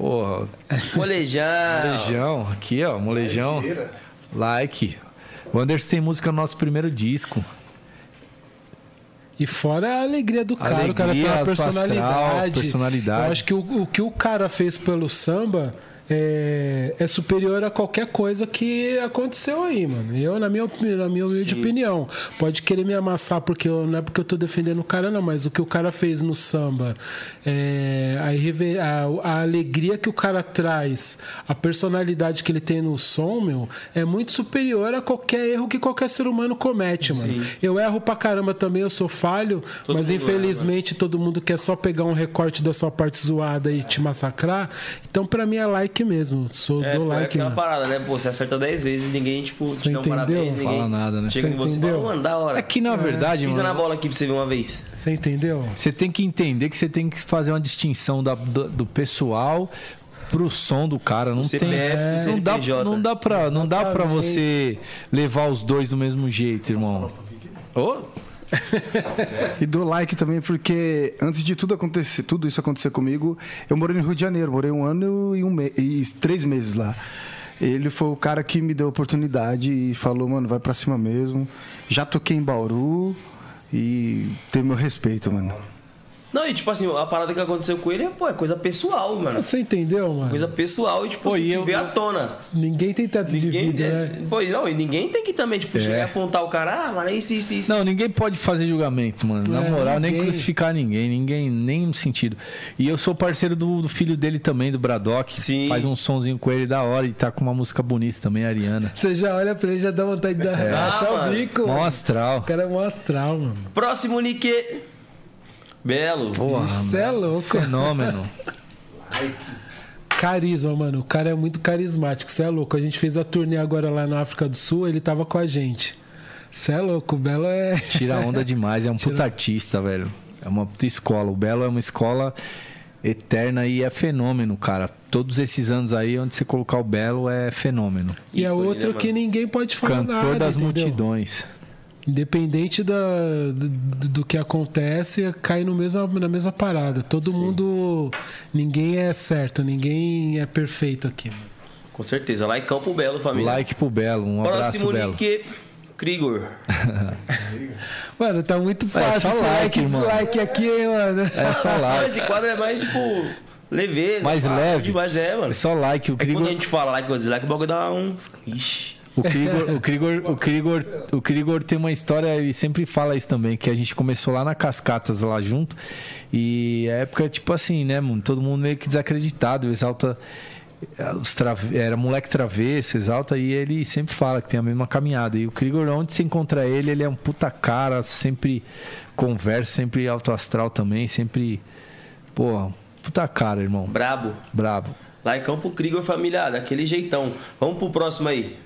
Porra, molejão. molejão. Aqui, ó, molejão. Like. O Anderson tem música no nosso primeiro disco. E fora a alegria do cara, o cara tem Alegria, uma alto astral, personalidade. personalidade. Eu acho que o, o que o cara fez pelo samba é, é superior a qualquer coisa que aconteceu aí, mano. Eu, na minha, na minha humilde opinião, pode querer me amassar porque eu, não é porque eu tô defendendo o cara, não, mas o que o cara fez no samba, é, a, a, a alegria que o cara traz, a personalidade que ele tem no som, meu, é muito superior a qualquer erro que qualquer ser humano comete, mano. Eu erro pra caramba também, eu sou falho, Todo mas erra, infelizmente todo mundo quer só pegar um recorte da sua parte zoada e te massacrar. Então, pra mim é like mesmo. Sou É, do é like, aquela mano. parada, né? Pô, você acerta 10 vezes ninguém, tipo, Você te dá um entendeu? parabéns, ninguém Fala nada, né? chega Você em você e entendeu? fala, mano, da hora. É que, na verdade, Pisa na mano, bola aqui pra você ver uma vez. Você entendeu? você tem que entender que você tem que fazer uma distinção da- do, do pessoal pro som do cara. Não CPF, tem. do Não dá, não dá pra, não dá pra você levar os dois do mesmo jeito, irmão. Ô, E dou like também porque antes de tudo acontecer, tudo isso acontecer comigo, eu morei no Rio de Janeiro, morei um ano e um me e três meses lá. Ele foi o cara que me deu a oportunidade e falou, mano, vai pra cima mesmo. Já toquei em Bauru e tem meu respeito, mano. Não, e tipo assim, a parada que aconteceu com ele é, pô, é coisa pessoal, mano. Você entendeu, mano? Coisa pessoal e, tipo, Pô, assim, e que eu- veio à tona. Ninguém tem teto de Ninguém, vida, é, né? pô, e não, e ninguém tem que também, tipo, chegar e apontar o cara, ah, mano, isso, isso, isso. Não, ninguém pode fazer julgamento, mano. Na É, moral, nem ninguém. crucificar ninguém, ninguém, nem sentido. E eu sou parceiro do, do filho dele também, do Braddock. Sim. Faz um sonzinho com ele da hora e tá com uma música bonita também, a Ariana. Você já olha pra ele e já dá vontade de É. achar Ah, o bico. Mó mano. astral. O cara é mó astral, mano. Próximo, Nick. Belo. Porra, Você é louco. fenômeno. Carisma, mano. O cara é muito carismático. Você é louco. A gente fez a turnê agora lá na África do Sul, ele tava com a gente. Você é louco. O Belo é. Tira onda demais, é um puta artista, velho. É uma puta escola. O Belo é uma escola eterna e é fenômeno, cara. Todos esses anos aí, onde você colocar o Belo é fenômeno. E é Ícone, outro né, que mano? ninguém pode falar Cantor nada. das entendeu? multidões. Independente da, do, do que acontece, cai no mesmo, na mesma parada. Todo mundo. Ninguém é certo, ninguém é perfeito aqui. mano. Com certeza. Lá em Campo Belo, família. Like pro Belo, um abraço, Próximo Belo. link, Krigor. Mano, tá muito fácil. só esse like, like, irmão. dislike aqui, hein, mano. É só like. esse quadro é mais, tipo, leveza. Mais pá, leve. Mas é, mano. É só like. O É que Krigor, quando a gente fala like ou dislike, o bagulho dá um... Ixi. O Krigor, o Krigor, o Krigor, o Krigor tem uma história, ele sempre fala isso também, que a gente começou lá na Cascatas, lá junto. E a época, tipo assim, né, mano? Todo mundo meio que desacreditado. O Exalta era moleque travesso, Exalta, e ele sempre fala que tem a mesma caminhada. E o Krigor, onde você encontra ele, ele é um puta cara, sempre conversa, sempre alto astral também, sempre. Pô, puta cara, irmão. Brabo. Brabo. Lá em Campo Krigor, família, daquele jeitão. Vamos pro próximo aí.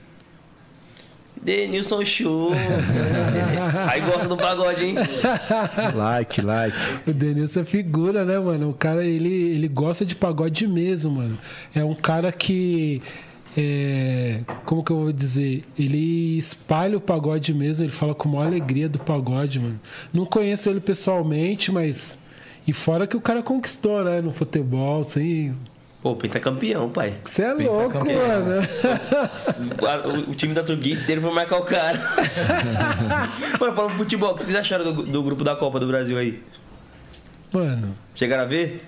Denilson Show. aí gosta do pagode, hein? Like, like. O Denilson é figura, né, mano? O cara, ele, ele gosta de pagode mesmo, mano. É um cara que. é, como que eu vou dizer? Ele espalha o pagode mesmo, ele fala com maior alegria do pagode, mano. Não conheço ele pessoalmente, mas. E fora que o cara conquistou, né? No futebol, assim. Pô, pentacampeão, pai. Você é louco, mano. O, o time da Turquia inteiro foi marcar o cara. Mano, falando futebol, o que vocês acharam do, do grupo da Copa do Brasil aí? Mano, Chegaram a ver?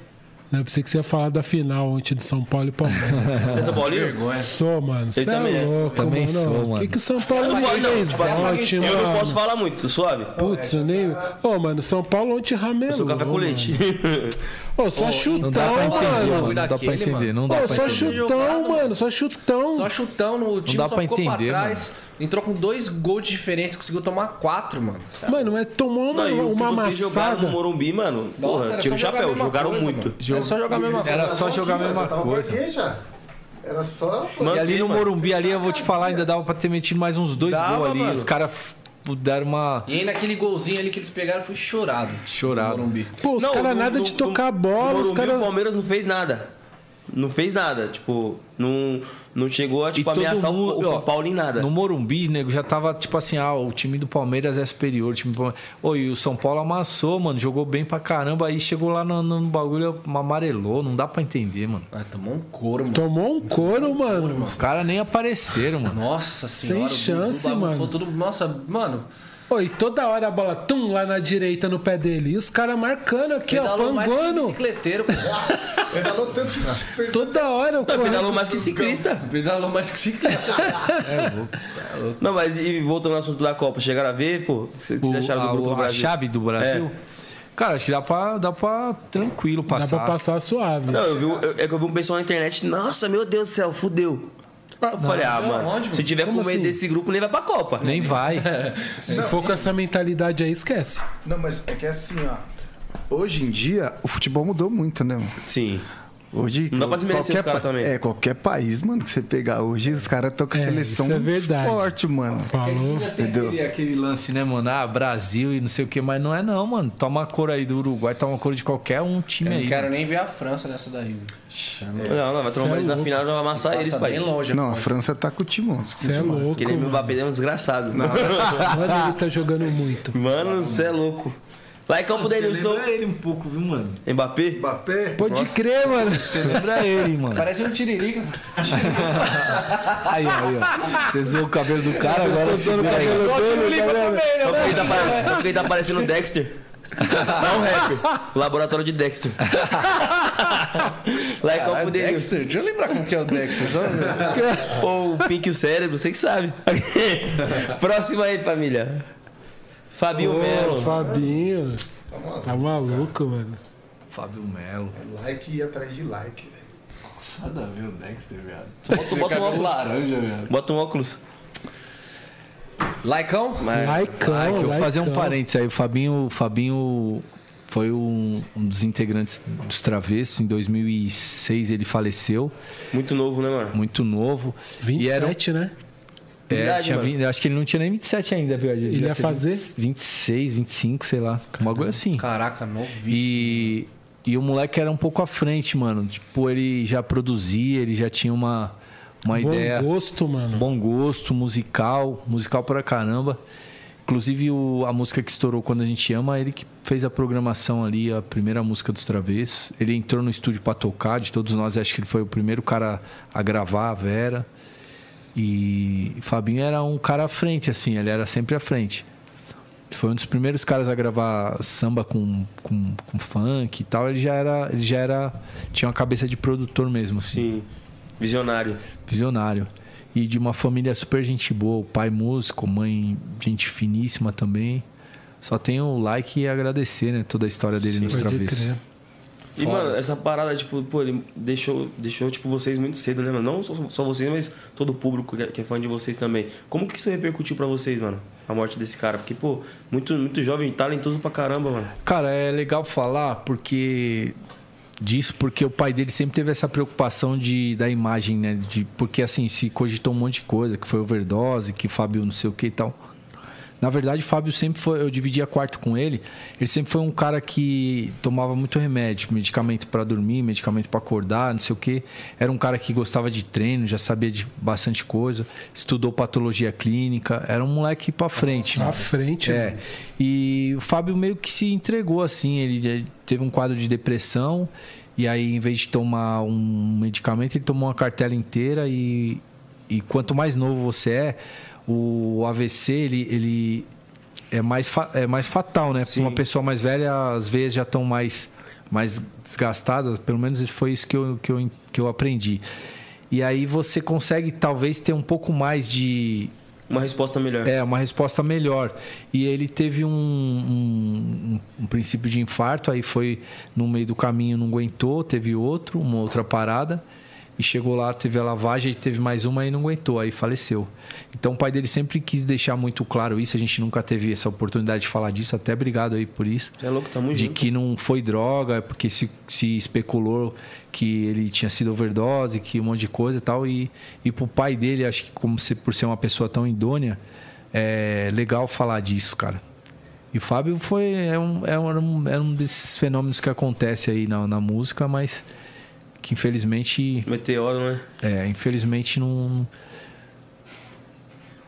eu pensei que você ia falar da final ontem de São Paulo e Palmeiras. Você é São Paulino? Sou, mano. Você é também é. louco, Também mano. sou, O mano. que, que o São Paulo Não, fez não, ontem, eu não mano? posso falar muito, suave. Putz, eu nem. Ô, mano, São Paulo ontem ramelou. Eu sou café com mano. leite. Ô, só chutão, Não dá pra entender, mano. mano. Não dá pra entender, mano. não dá pra só entender. chutão, Jogado, mano. Só chutão. Só chutão no time, dá só pra ficou entender, pra trás. Entrou com dois gols de diferença, conseguiu tomar quatro, mano. Mano, mas tomou uma, Não, uma vocês jogaram amassada. no Morumbi, mano, porra, tira o chapéu, jogaram coisa, muito. mano. Era só jogar a mesma coisa. Era só jogar a mesma coisa. Era só. E ali no mano. Morumbi, ali eu vou te falar, ainda dava pra ter metido mais uns dois gols ali. mano. Os caras deram uma E aí naquele golzinho ali que eles pegaram foi chorado. Morumbi. Pô, os Não, caras nada no- de tocar a no bola, os Morumbi, caras. O Palmeiras não fez nada. Não fez nada. Tipo, não, não chegou a tipo, ameaçar o- mundo, o São ó, Paulo em nada. No Morumbi, nego, já tava tipo assim, ah, o time do Palmeiras é superior. O time do Palmeiras... Ô, e o São Paulo amassou, mano, jogou bem pra caramba. Aí chegou lá no, no bagulho, amarelou, não dá pra entender, mano. Ah, tomou um couro, mano. Tomou um couro, mano. Os caras nem apareceram, mano. Nossa senhora. Sem chance, mano. Tudo, nossa, mano. Oi, toda hora a bola, tum, lá na direita no pé dele. E os caras marcando aqui, ó, Pedalou mais que panguando. bicicleteiro. pô. Pedalou tanto que Toda hora o Não, pedalou mais que ciclista. Pedalou mais que ciclista. Não, mas e voltando ao assunto da Copa, chegaram a ver, pô? O que vocês acharam do a, grupo do a Brasil? chave do Brasil. Cara, acho que dá pra, dá pra tranquilo Dá passar. pra passar suave. Não, eu vi, um- eu- é que eu vi um pessoal na internet, nossa, meu Deus do céu, fudeu. Eu falei, ah, não, mano, onde, se tiver com Como medo assim? desse grupo, nem vai pra Copa. Nem vai. Se for com essa mentalidade aí, esquece. Não, mas é que é assim, ó. Hoje em dia, o futebol mudou muito, né, mano? Sim. Hoje, Não dá pra desmerecer qualquer os caras também. É, qualquer país, mano, que você pegar hoje, os caras estão com É, seleção é forte, mano. Falou. Entendeu? aquele, aquele lance, né, mano? Ah, Brasil e não sei o que, mas não é não, mano. Toma a cor aí do Uruguai, toma a cor de qualquer um time Eu aí. não quero nem ver a França nessa daí. Não, não, vai tomar é eles na louco. final e vai amassar eles, pai. bem longe. Não, a. França tá com o timão. Você é louco. Aquele Mano. Mbappé é um desgraçado. Olha, ele tá jogando muito. Mano, você é louco. Lá em Campo Denilson, lembra ele um pouco, viu, mano? Mbappé? Mbappé? Pode crer, mano. Você lembra ele, mano. Parece um tiririca. Aí, aí, ó. Você zoou o cabelo do cara, agora você Usando o cabelo dele, tá vendo? Só porque ele tá, pare- só porque ele tá parecendo o Dexter. Não, rapper. O laboratório de Dexter. Lá em Campo Denilson. Dexter, deixa eu lembrar como que é o Dexter. Só... Ou o Pink e o cérebro, você que sabe. Próximo aí, família. Fabinho Ô, Melo. Fabinho. Tá maluco, mano. Fábio Melo. Like e atrás de like, velho. Nada a ver o Dexter, viado. Bota, bota um óculos. laranja, viado. Bota um óculos. Laicão? Mas- Laicão, que eu vou fazer um parênteses aí. O Fabinho, o Fabinho foi um, um dos integrantes dos Travessos. Em 2006 ele faleceu, Muito novo, né, mano? muito novo. 27, E era, né? É, Verdade, tinha mano. vinte- acho que ele não tinha nem 27 ainda, viu? Ele ia fazer? 26, 25, sei lá. Um bagulho assim. Caraca, novo E, e o moleque era um pouco à frente, mano. Tipo, ele já produzia, ele já tinha uma, uma Bom ideia. gosto, mano. Bom gosto, musical, musical pra caramba. Inclusive o- a música que estourou quando a gente ama, ele que fez a programação ali, a primeira música dos Travessos. Ele entrou no estúdio pra tocar, de todos nós, acho que ele foi o primeiro cara a gravar, a Vera. E Fabinho era um cara à frente, assim, ele era sempre à frente. Foi um dos primeiros caras a gravar samba com, com, com funk e tal. Ele já era. Ele já era. Tinha uma cabeça de produtor mesmo, assim Sim. Visionário. visionário. E de uma família super gente boa, o pai músico, mãe gente finíssima também. Só tenho o like e agradecer, né? Toda a história dele nos Pode travessos. E, mano, essa parada, tipo, pô, ele deixou, deixou tipo, vocês muito cedo, né, mano? Não só, só vocês, mas todo o público que é, que é fã de vocês também. Como que isso repercutiu pra vocês, mano? A morte desse cara? Porque, pô, muito, muito jovem, talentoso pra caramba, mano. Cara, é legal falar porque disso porque o pai dele sempre teve essa preocupação de da imagem, né? De, porque assim, se cogitou um monte de coisa, que foi overdose, que Fábio não sei o que e tal. Na verdade, o Fábio sempre foi. Eu dividia quarto com ele. Ele sempre foi um cara que tomava muito remédio, medicamento para dormir, medicamento para acordar, não sei o quê. Era um cara que gostava de treino, já sabia de bastante coisa. Estudou patologia clínica. Era um moleque para frente. Pra mano. frente, É. mano. E o Fábio meio que se entregou assim. Ele ele teve um quadro de depressão. E aí, em vez de tomar um medicamento, ele tomou uma cartela inteira. E, e quanto mais novo você é, o AVC ele, ele é, mais é mais fatal, né? Para uma pessoa mais velha, as veias já estão mais, mais desgastadas. Pelo menos foi isso que eu, que, eu, que eu aprendi. E aí você consegue talvez ter um pouco mais de Uma resposta melhor. é, uma resposta melhor. E ele teve um, um, um- um princípio de infarto, aí foi no meio do caminho, não aguentou, teve outro, uma outra parada. E chegou lá, teve a lavagem, teve mais uma e não aguentou, aí faleceu. Então o pai dele sempre quis deixar muito claro isso, a gente nunca teve essa oportunidade de falar disso, até obrigado aí por isso Você é louco, tamo de junto. que não foi droga, porque se, se especulou que ele tinha sido overdose, que um monte de coisa e tal. E, e pro pai dele, acho que como se, por ser uma pessoa tão idônea, é legal falar disso, cara. E o Fábio foi, é um, é um, é um desses fenômenos que acontece aí na, na música, mas que infelizmente, Meteoro, né? é, infelizmente não,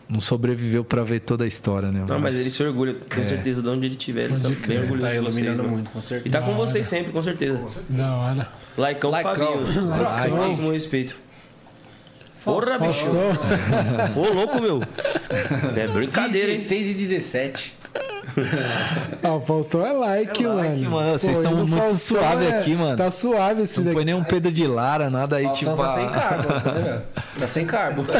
não sobreviveu para ver toda a história, né? Não, mas ele se orgulha, tenho certeza de onde ele estiver. Ele tá bem orgulhoso Tá de vocês, iluminando mano. muito, com certeza. E tá com vocês sempre, com certeza. Da hora. Laicão, Laicão. Fabinho. Laicão. Máximo respeito. Porra, bicho. Ô, louco, meu. É brincadeira, hein? 16 e 17. Ah, o Faustão é like, like, mano. mano. Vocês Pô, tão e no muito Faustão suave é- aqui, mano. Tá suave esse Não daqui. foi nem um Pedro de Lara, nada aí, Faustão tipo. tá sem ah, carbo, tá vendo? Tá sem carbo.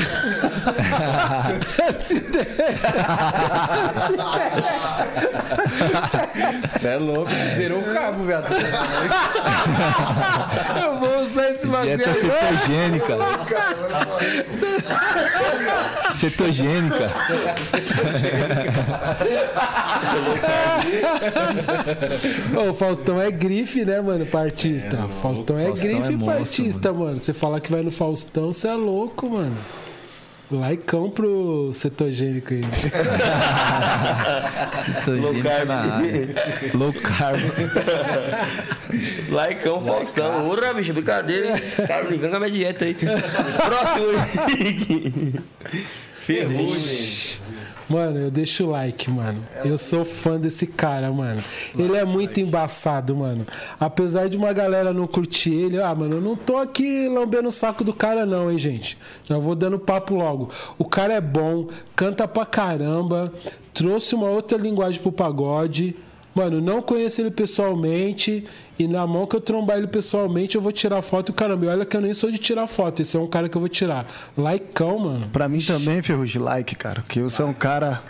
Você é louco, zerou o carbo, viado. Eu vou usar esse bagulho Dieta agora. cetogênica. cetogênica. Ô, o Faustão é grife, né, mano, pra artista. Faustão é Faustão grife é pra artista, mano. Você falar que vai no Faustão, você é louco, mano. Laicão pro cetogênico aí. Cetogênica carb. na área. Low carb. Laicão, Faustão. Porra, bicho, brincadeira, hein? Os caras brincando com a minha dieta aí. Próximo, Henrique. Ferrugem. Mano, eu deixo o like, mano. Eu sou fã desse cara, mano. Ele é muito embaçado, mano. Apesar de uma galera não curtir ele, ah, mano, eu não tô aqui lambendo o saco do cara, não, hein, gente. Já vou dando papo logo. O cara é bom, canta pra caramba, trouxe uma outra linguagem pro pagode. Mano, não conheço ele pessoalmente. E na mão que eu trombar ele pessoalmente, eu vou tirar foto. Caramba, e olha que eu nem sou de tirar foto. Esse é um cara que eu vou tirar. Likeão, mano. Pra mim também, Ferrugem, like, cara. Porque você é um cara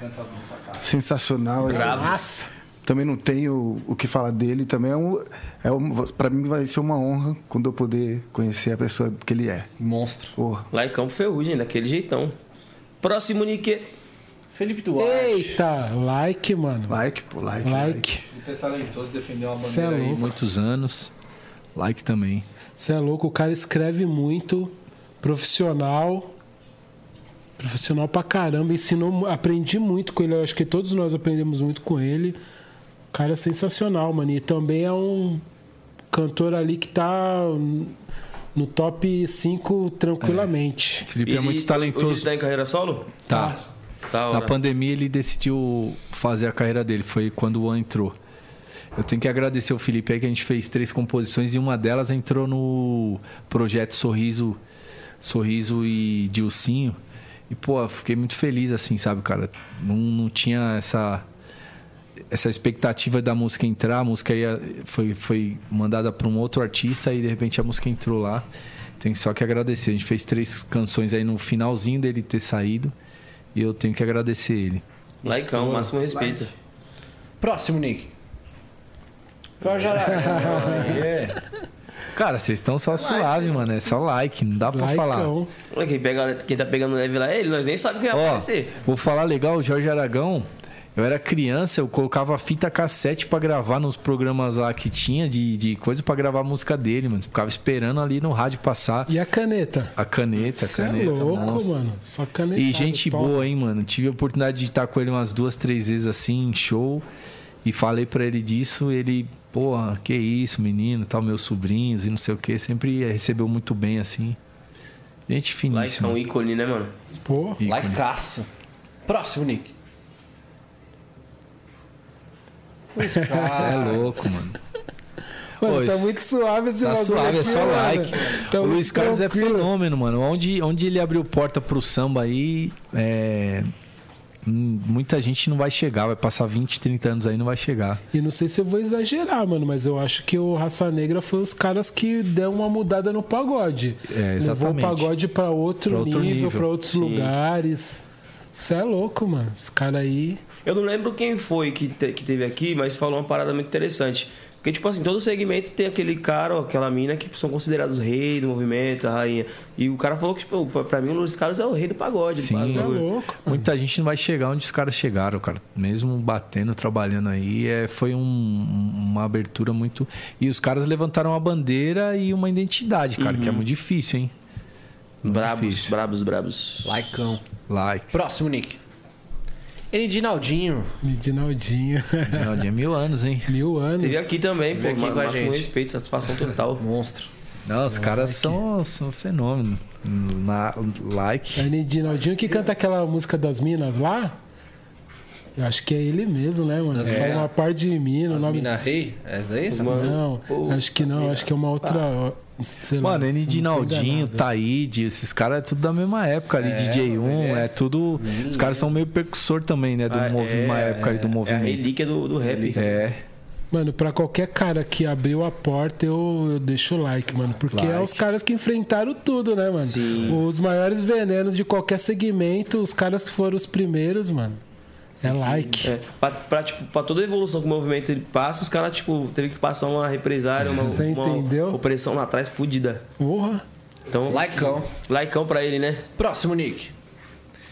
sensacional. Eu Nossa. também não tenho o que falar dele. Também é um, é um. Pra mim vai ser uma honra quando eu poder conhecer a pessoa que ele é. Monstro. Porra. Laicão pro Ferrugem, daquele jeitão. Próximo, Nique. Felipe Duarte. Eita, like, mano. Like, pô, like. Like. Ele é talentoso, defendeu uma Cê é bandeira aí louco. muitos anos. Like também. Você é louco, o cara escreve muito, profissional. Profissional pra caramba, ensinou, aprendi muito com ele. Eu acho que todos nós aprendemos muito com ele. O cara é sensacional, mano. E também é um cantor ali que tá no top 5 tranquilamente. Felipe é Ele- muito Hoje ele talentoso. tá em carreira solo? Tá. Na pandemia ele decidiu fazer a carreira dele, foi quando o An entrou. Eu tenho que agradecer o Felipe aí que a gente fez três composições e uma delas entrou no projeto Sorriso, Sorriso e Dilcinho. E pô, fiquei muito feliz assim, sabe, cara? Não, não tinha essa essa expectativa da música entrar, a música ia, foi, foi mandada para um outro artista e de repente a música entrou lá. Tenho só que agradecer. A gente fez três canções aí no finalzinho dele ter saído e eu tenho que agradecer ele. Laicão, máximo respeito. Próximo, Nick. Jorge Aragão. Cara, vocês estão só suave, mano. É só like, não dá pra falar. Laicão. Olha, Quem, pega, quem tá pegando leve lá é ele, nós nem sabemos quem vai Ó, aparecer. vou falar legal, o Jorge Aragão. Eu era criança, eu colocava fita cassete pra gravar nos programas lá que tinha de, de coisa pra gravar a música dele, mano. Ficava esperando ali no rádio passar E a caneta? a caneta, a Você é caneta. louco, monstro. mano. Só caneta. E gente boa, hein, mano. Tive a oportunidade de estar com ele umas duas, três vezes assim, em show. E falei pra ele disso. Ele, porra, que isso, menino, tal, meus sobrinhos e não sei o que. Sempre recebeu muito bem, assim. Gente finíssima. Laicão, ícone, né, mano? Pô, Ícone. Laicaço. Próximo, Nick. Você é louco, mano. mano, tá muito suave esse Tá suave, é aqui, só mano. like. Tá o Luiz Carlos é tranquilo. fenômeno, mano. Onde, onde ele abriu porta pro samba aí, é, muita gente não vai chegar. Vai passar 20, 30 anos aí e não vai chegar. E não sei se eu vou exagerar, mano, mas eu acho que o Raça Negra foi os caras que deu uma mudada no pagode. É, Levou o exatamente. pagode pra outro, Pra outro nível, nível. pra outros lugares. Você é louco, mano. Esse cara aí. Eu não lembro quem foi que, te- que teve aqui, mas falou uma parada muito interessante. Porque, tipo assim, todo segmento tem aquele cara ou aquela mina que são considerados rei do movimento, a rainha. E o cara falou que, tipo, pra- mim o Luiz Carlos é o rei do pagode. Sim. do Você é louco. Muita gente não vai chegar onde os caras chegaram, cara. Mesmo batendo, trabalhando aí, é, foi um- uma abertura muito. E os caras levantaram uma bandeira e uma identidade, cara, que é muito difícil, hein? Muito Brabos, difícil. brabos, brabos. Laicão. Like. Próximo, Nick. Edinaldinho. Dinaldinho. Geraldinho, é mil anos, hein? Mil anos. Teve aqui também, pô. Teve aqui ma- com a gente. respeito, satisfação total. Monstro. Não, os caras são, são fenômeno. Na, like. É Dinaldinho que canta aquela música das minas lá? Eu acho que é ele mesmo, né, mano? Das Fala mina- uma par de mina, As nome. Mina Rei? Tá? Mano, Não, pô, acho que não, acho que é uma outra. Sei Mano, tô Enidinaldinho, enganado. Taíde, esses caras é tudo da mesma época ali. DJ1, é, tudo. Os caras são meio percussor também, né? Do Ah, movi- é, uma época ali do É a movimento. relíquia do, do rap. É. Mano, pra qualquer cara que abriu a porta, eu, eu deixo o like, mano. Porque é Like. os caras que enfrentaram tudo, né, mano? Sim. Os maiores venenos de qualquer segmento, os caras que foram os primeiros, mano. É like. É, pra, pra, tipo, pra toda a evolução que o movimento ele passa, os caras, tipo, teve que passar uma represária, uma, Você uma entendeu? opressão lá atrás fudida. Porra. Então, Laicão. laicão pra ele, né? Próximo, Nick.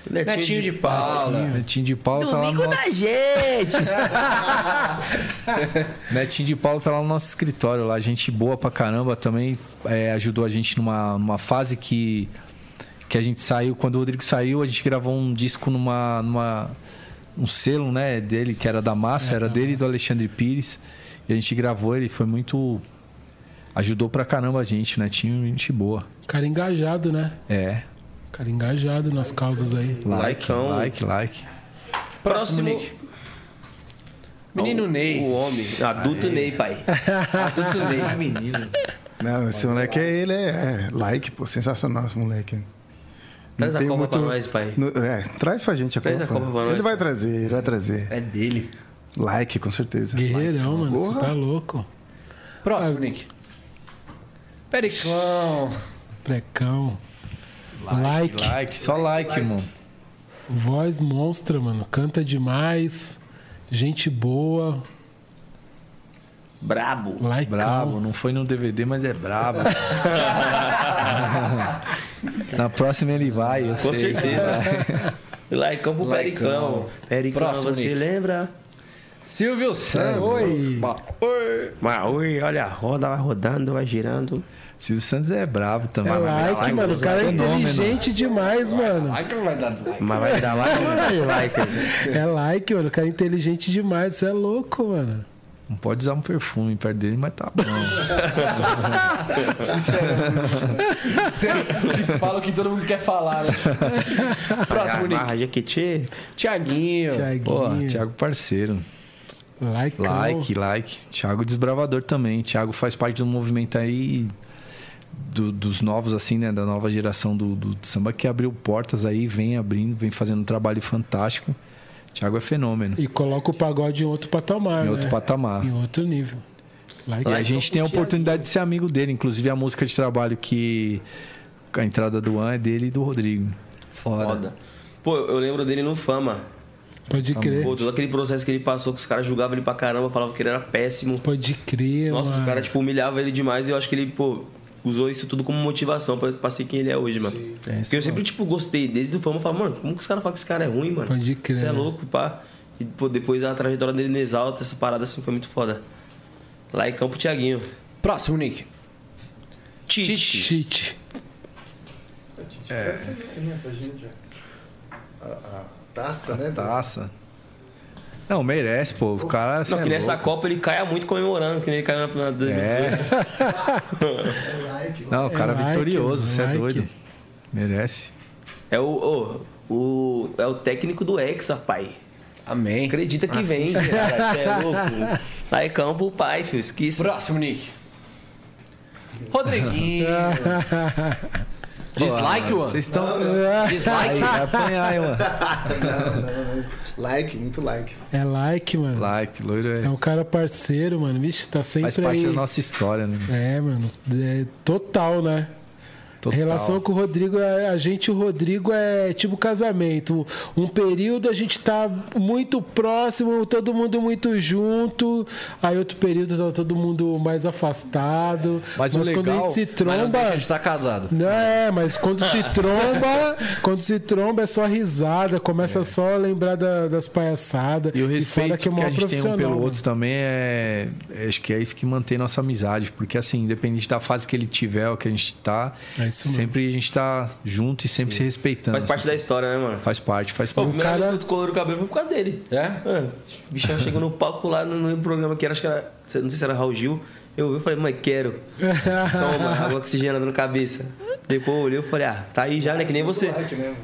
Netinho de Paula. Netinho de Paula tá lá no Domingo nosso... da gente! Netinho de Paula tá lá no nosso escritório lá. Gente boa pra caramba também. é, ajudou a gente numa, numa fase que, que a gente saiu. Quando o Rodrigo saiu, a gente gravou um disco numa. numa um selo, né, dele, que era da massa, É, era da dele e do Alexandre Pires. E a gente gravou, ele foi muito. Ajudou pra caramba a gente, né? Tinha gente boa. Cara engajado, né? É. Cara engajado nas causas aí. Like, Likeão. like, like. Próximo. Menino Ney. O homem. Adulto Ney, pai. Adulto Ney. Menino. Não, esse moleque, é, ele é, é like, pô, sensacional esse moleque. Traz a Copa pra nós, pai. No- é, traz pra gente a Traz a Copa. Copa pra nós, ele vai trazer, ele vai trazer. É dele. Like, com certeza. Guerreirão, mano. Você tá louco. Próximo, Nick. Periclão. Precão. Like. Like, só like, mano. Voz monstra, mano. Canta demais. Gente boa. Brabo. Like. Brabo, não foi no DVD, mas é brabo. Na próxima ele vai, eu Com sei. certeza. Laicão pro. Pericão. Pericão, Próximo, você Nick. lembra? Silvio Santos. Oi. Mas oi, olha a roda, vai rodando, vai girando. Silvio Santos é brabo também. É like, like, mano. O cara é inteligente demais, mano. Ai, que vai dar dislike. Mas vai dar like, vai dar like. É like, mano. O cara é inteligente demais. Você é louco, mano. Não pode usar um perfume perto dele, mas tá bom. Que fala o que todo mundo quer falar, né? Próximo, Nick. Barra Jequiti. Tiaguinho. Pô, Tiaguinho. Thiago parceiro. Like, Like, like. Thiago Desbravador também. Thiago faz parte do movimento aí do- dos novos, assim, né? Da nova geração do, do samba que abriu portas aí, vem abrindo, vem fazendo um trabalho fantástico. Thiago é fenômeno. E coloca o pagode em outro patamar, Em outro né? patamar. Em outro nível. Like, E a gente tem a oportunidade de ser amigo dele. Inclusive a música de trabalho que a entrada do An é dele e do Rodrigo. Foda. Pô, eu lembro dele no Fama. Pode crer. Pô, todo aquele processo que ele passou, que os caras julgavam ele pra caramba, falavam que ele era péssimo. Pode crer, Nossa, mano. os caras, tipo, humilhavam ele demais e eu acho que ele, pô, usou isso tudo como motivação pra, pra ser quem ele é hoje, mano. Porque eu sempre, tipo, gostei. Desde o fama, eu falo, mano, como que os caras falam que esse cara é ruim, mano? Pode crer. Você é louco, pá. E, pô, depois a trajetória dele no Exalta, essa parada, assim, foi muito foda. Lá em Campo Tiaguinho. Próximo, Nick. Tite. Cheat. Taça, né? Taça. Não, merece, pô. O cara. Não, é que nessa louco. Copa ele caia muito comemorando, que nem ele caiu na final de 2018. É. Não, o cara É like, vitorioso, você é like. doido. Merece. É o, o, o, é o técnico do Hexa, pai. Amém. Acredita que vem, cara. Você é louco. Lá em campo, o pai, filho. Esqueci. Próximo, Nick. Rodriguinho. Dislike, mano. Vocês estão. Dislike. Vai apanhar, hein, mano. Não, não, não. Like, muito like. É like, mano. Like, loiro É é. um cara parceiro, mano. Vixe, tá sempre Faz parte aí. da nossa história, né? É, mano. É total, né? Total. A relação com o Rodrigo, é- a gente e o Rodrigo é tipo casamento. Um período a gente tá muito próximo, todo mundo muito junto. Aí outro período tá todo mundo mais afastado. Mas o quando a legal- gente se Mas não tromba. deixa de estar casado. Não é, mas quando se tromba, quando se tromba é só risada, começa só a lembrar da- das palhaçadas. E o respeito que, é mó a gente tem um pelo mano. outro também é. Acho que é isso que mantém nossa amizade. Porque, assim, independente da fase que ele tiver, o que a gente tá, É isso mesmo. sempre a gente tá junto e sempre se respeitando. Faz parte assim, da história, né, mano? Faz parte, faz parte. primeira cara- que eu o cabelo foi por causa dele. É? É, o bichão chegou no palco lá no, no programa que era, acho que era, não sei se era Raul Gil. Eu vi e falei, mãe, quero. Toma, água oxigenada na cabeça. Depois eu olhei e falei, ah, tá aí já, né? Que nem você. Mesmo.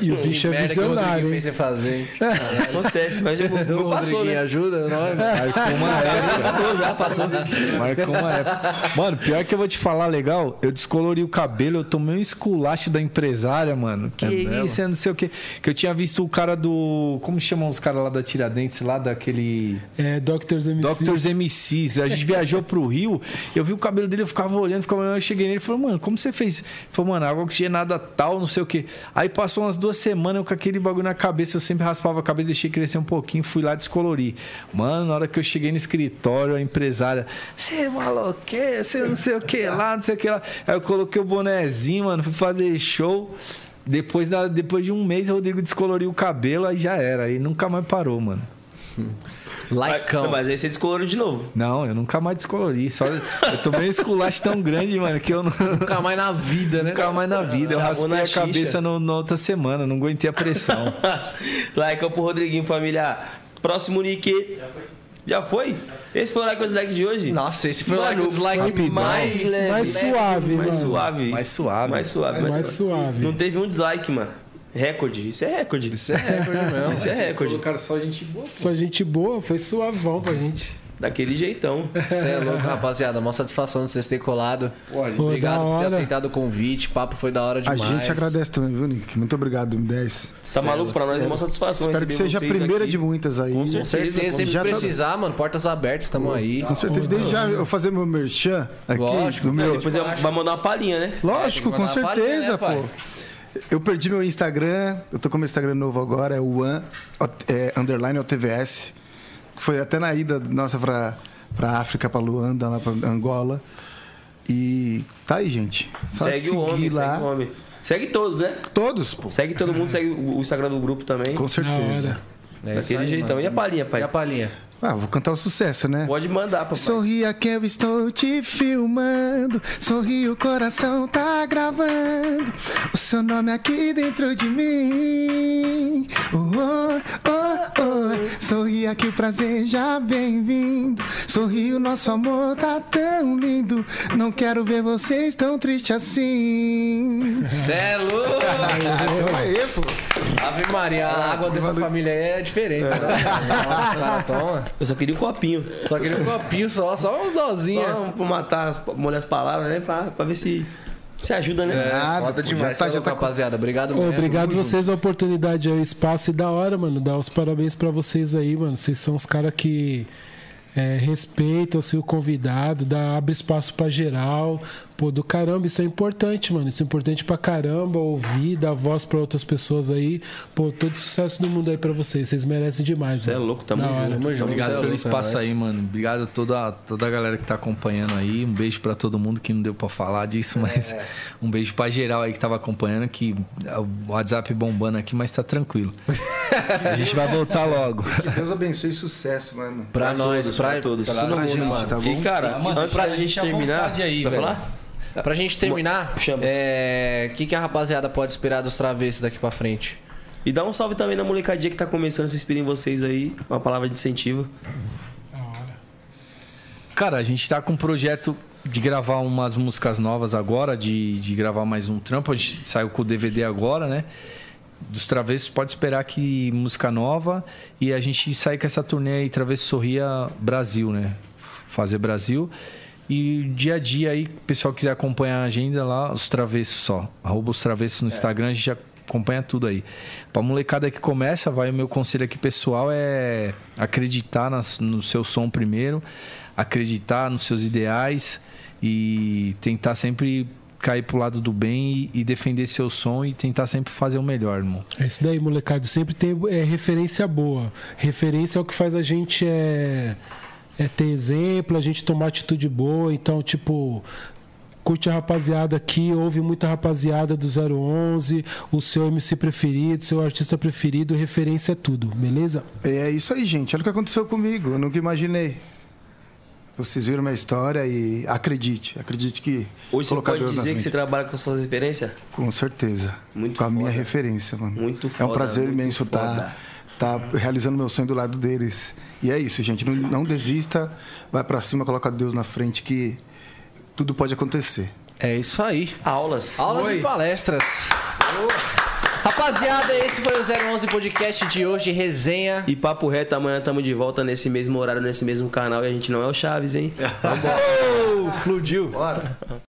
E o bicho é que visionário, hein? fez você fazer, hein? Acontece, mas o meu O passou, né? ajuda nós. Marcou uma época. Passou já, passou. Marcou uma época. Mano, pior que eu vou te falar legal, eu descolori o cabelo, eu tomei um esculacho da empresária, mano. Que É isso, eu não sei o que. Que eu tinha visto o cara do. Como chamam os caras lá da Tiradentes, lá daquele. É, Doctors MC. Doctors MCs. A gente viajou pro Rio, eu vi o cabelo dele, eu ficava olhando, ficava olhando, eu cheguei nele e falei, mano, como você fez? Ele falou, mano, água oxigenada tal, não sei o quê. Aí passou umas duas semanas eu com aquele bagulho na cabeça, eu sempre raspava a cabeça, deixei crescer um pouquinho, fui lá descolorir. Mano, na hora que eu cheguei no escritório, a empresária, você é maluco, você não sei o que lá, não sei o que lá. Aí eu coloquei o bonezinho, mano, fui fazer show. Depois, da, depois de um mês, o Rodrigo descoloriu o cabelo, aí já era. Aí nunca mais parou, mano. Laicão. Mas aí você descoloriu de novo. Não, eu nunca mais descolori. Só, eu tomei um esculacho tão grande, mano, que eu não, Nunca mais na vida, né? nunca mais na vida. Eu Acabou raspei a xixa. cabeça no, na outra semana, não aguentei a pressão. Em Campo Rodriguinho, família. Próximo Nick. Já foi? Esse foi o like ou dislike de hoje? Nossa, esse foi o Mano, like, o dislike rapidão. mais leve, mais leve, suave, mais mano. suave. Mais suave. Mais suave. Mais suave. Não teve um dislike, mano. Recorde. Isso é recorde. Isso é recorde mesmo. Isso é recorde. só gente boa. Só gente boa, foi suavão pra gente. Daquele jeitão. Você é louco, rapaziada. Mó satisfação de vocês terem colado. Pô, Obrigado da por ter aceitado o convite. O papo foi da hora A demais. gente agradece também, viu, Nick? Muito obrigado, M10. Tá maluco? Pra nós é uma satisfação. Espero que seja a primeira aqui. de muitas aí. Com Com certeza, certeza. sempre Já tá- precisar, mano. Portas abertas, tamo aí. Com certeza. Desde já eu fazer meu merchan aqui. Lógico, no meu... Depois vai mandar uma palhinha, né? Lógico, É, com uma palhinha, certeza, né, pai? pô. Eu perdi meu Instagram, eu tô com meu Instagram novo agora, é o One, é, underline OTVS. que Foi até na ida nossa pra, pra África, pra Luanda, lá pra Angola. E tá aí, gente. Só segue seguir o homem, lá. segue o homem. Segue todos, né? Todos, pô. Segue todo mundo, segue o Instagram do grupo também. Com certeza. É Daquele aí, jeitão. mano. E a palhinha, pai? E a palhinha? Ah, vou cantar o sucesso, né? Pode mandar, papai. Sorria que eu estou te filmando. Sorri, o coração tá gravando. O seu nome aqui dentro de mim. Oh, oh, oh, oh. Sorria que o prazer já bem-vindo. Sorri, o nosso amor tá tão lindo. Não quero ver vocês tão tristes assim. Cê é louco! Aí, pô. Ave Maria, a água dessa família aí é diferente. né? Os caras tomam. Eu só queria um copinho. Só queria um copinho só, só um dozinho. Só pra matar, molhar as palavras, né? Pra, pra ver se, se ajuda, né? Nada, Foda pô, demais. tá, é já tá rapaziada. Obrigado mesmo. obrigado vocês a oportunidade aí, o espaço e da hora, mano. Dar os parabéns pra vocês aí, mano. Vocês são os caras que é, respeitam assim, o convidado, dá, abre espaço pra geral. Pô, do caramba, isso é importante, mano. Isso é importante pra caramba, ouvir, dar voz pra outras pessoas aí. Pô, todo sucesso do mundo aí pra vocês. Vocês merecem demais, Você é mano. louco, tamo junto. Tamo junto. Obrigado Cê é pelo louco, é espaço aí, mano. Obrigado a toda, toda a galera que tá acompanhando aí. Um beijo pra todo mundo que não deu pra falar disso, mas um beijo pra geral aí que tava acompanhando, que o WhatsApp bombando aqui, mas tá tranquilo. A gente vai voltar logo. Que Deus abençoe e sucesso, mano. Pra nós, todos, pra, pra todos. pra Todo Pra mundo, gente, mano. tá bom? E, cara, Mano, antes pra da gente terminar... aí, vai velho. falar? Pra gente terminar, Chama. é, o que, que a rapaziada pode esperar dos travessos daqui pra frente? E dá um salve também na molecadinha que tá começando a se inspirar em vocês aí. Uma palavra de incentivo. Cara, a gente tá com um projeto de gravar umas músicas novas agora, de, de gravar mais um trampo. A gente saiu com o DVD agora, né? Dos Travessos, pode esperar que música nova e a gente sair com essa turnê aí, Travesso Sorria Brasil, né? Fazer Brasil. E dia a dia aí, o pessoal quiser acompanhar a agenda lá, os Travessos só. Arroba os Travessos no Instagram, a gente já acompanha tudo aí. Pra molecada que começa, vai o meu conselho aqui pessoal é acreditar nas- no seu som primeiro, acreditar nos seus ideais e tentar sempre cair pro lado do bem e, e defender seu som e tentar sempre fazer o melhor, irmão. É isso daí, molecada. Sempre tem é, referência boa. Referência é o que faz a gente é, é ter exemplo, a gente tomar atitude boa. Então, tipo, curte a rapaziada aqui, ouve muita rapaziada do 011, o seu MC preferido, seu artista preferido, referência é tudo, beleza? É isso aí, gente. Olha o que aconteceu comigo. Eu nunca imaginei. Vocês viram minha história e acredite. Acredite que. Hoje você pode Deus dizer que você trabalha com suas referências? Com certeza. Muito Com a minha foda. referência, mano. Muito É um foda, prazer imenso foda. estar tá, realizando meu sonho do lado deles. E é isso, gente. Não, não desista. Vai pra cima, coloca Deus na frente que tudo pode acontecer. É isso aí. Aulas. Aulas e palestras. Rapaziada, esse foi o 011 Podcast de hoje, resenha. E papo reto, amanhã tamo de volta nesse mesmo horário, nesse mesmo canal. E a gente não é o Chaves, hein? Explodiu. Bora!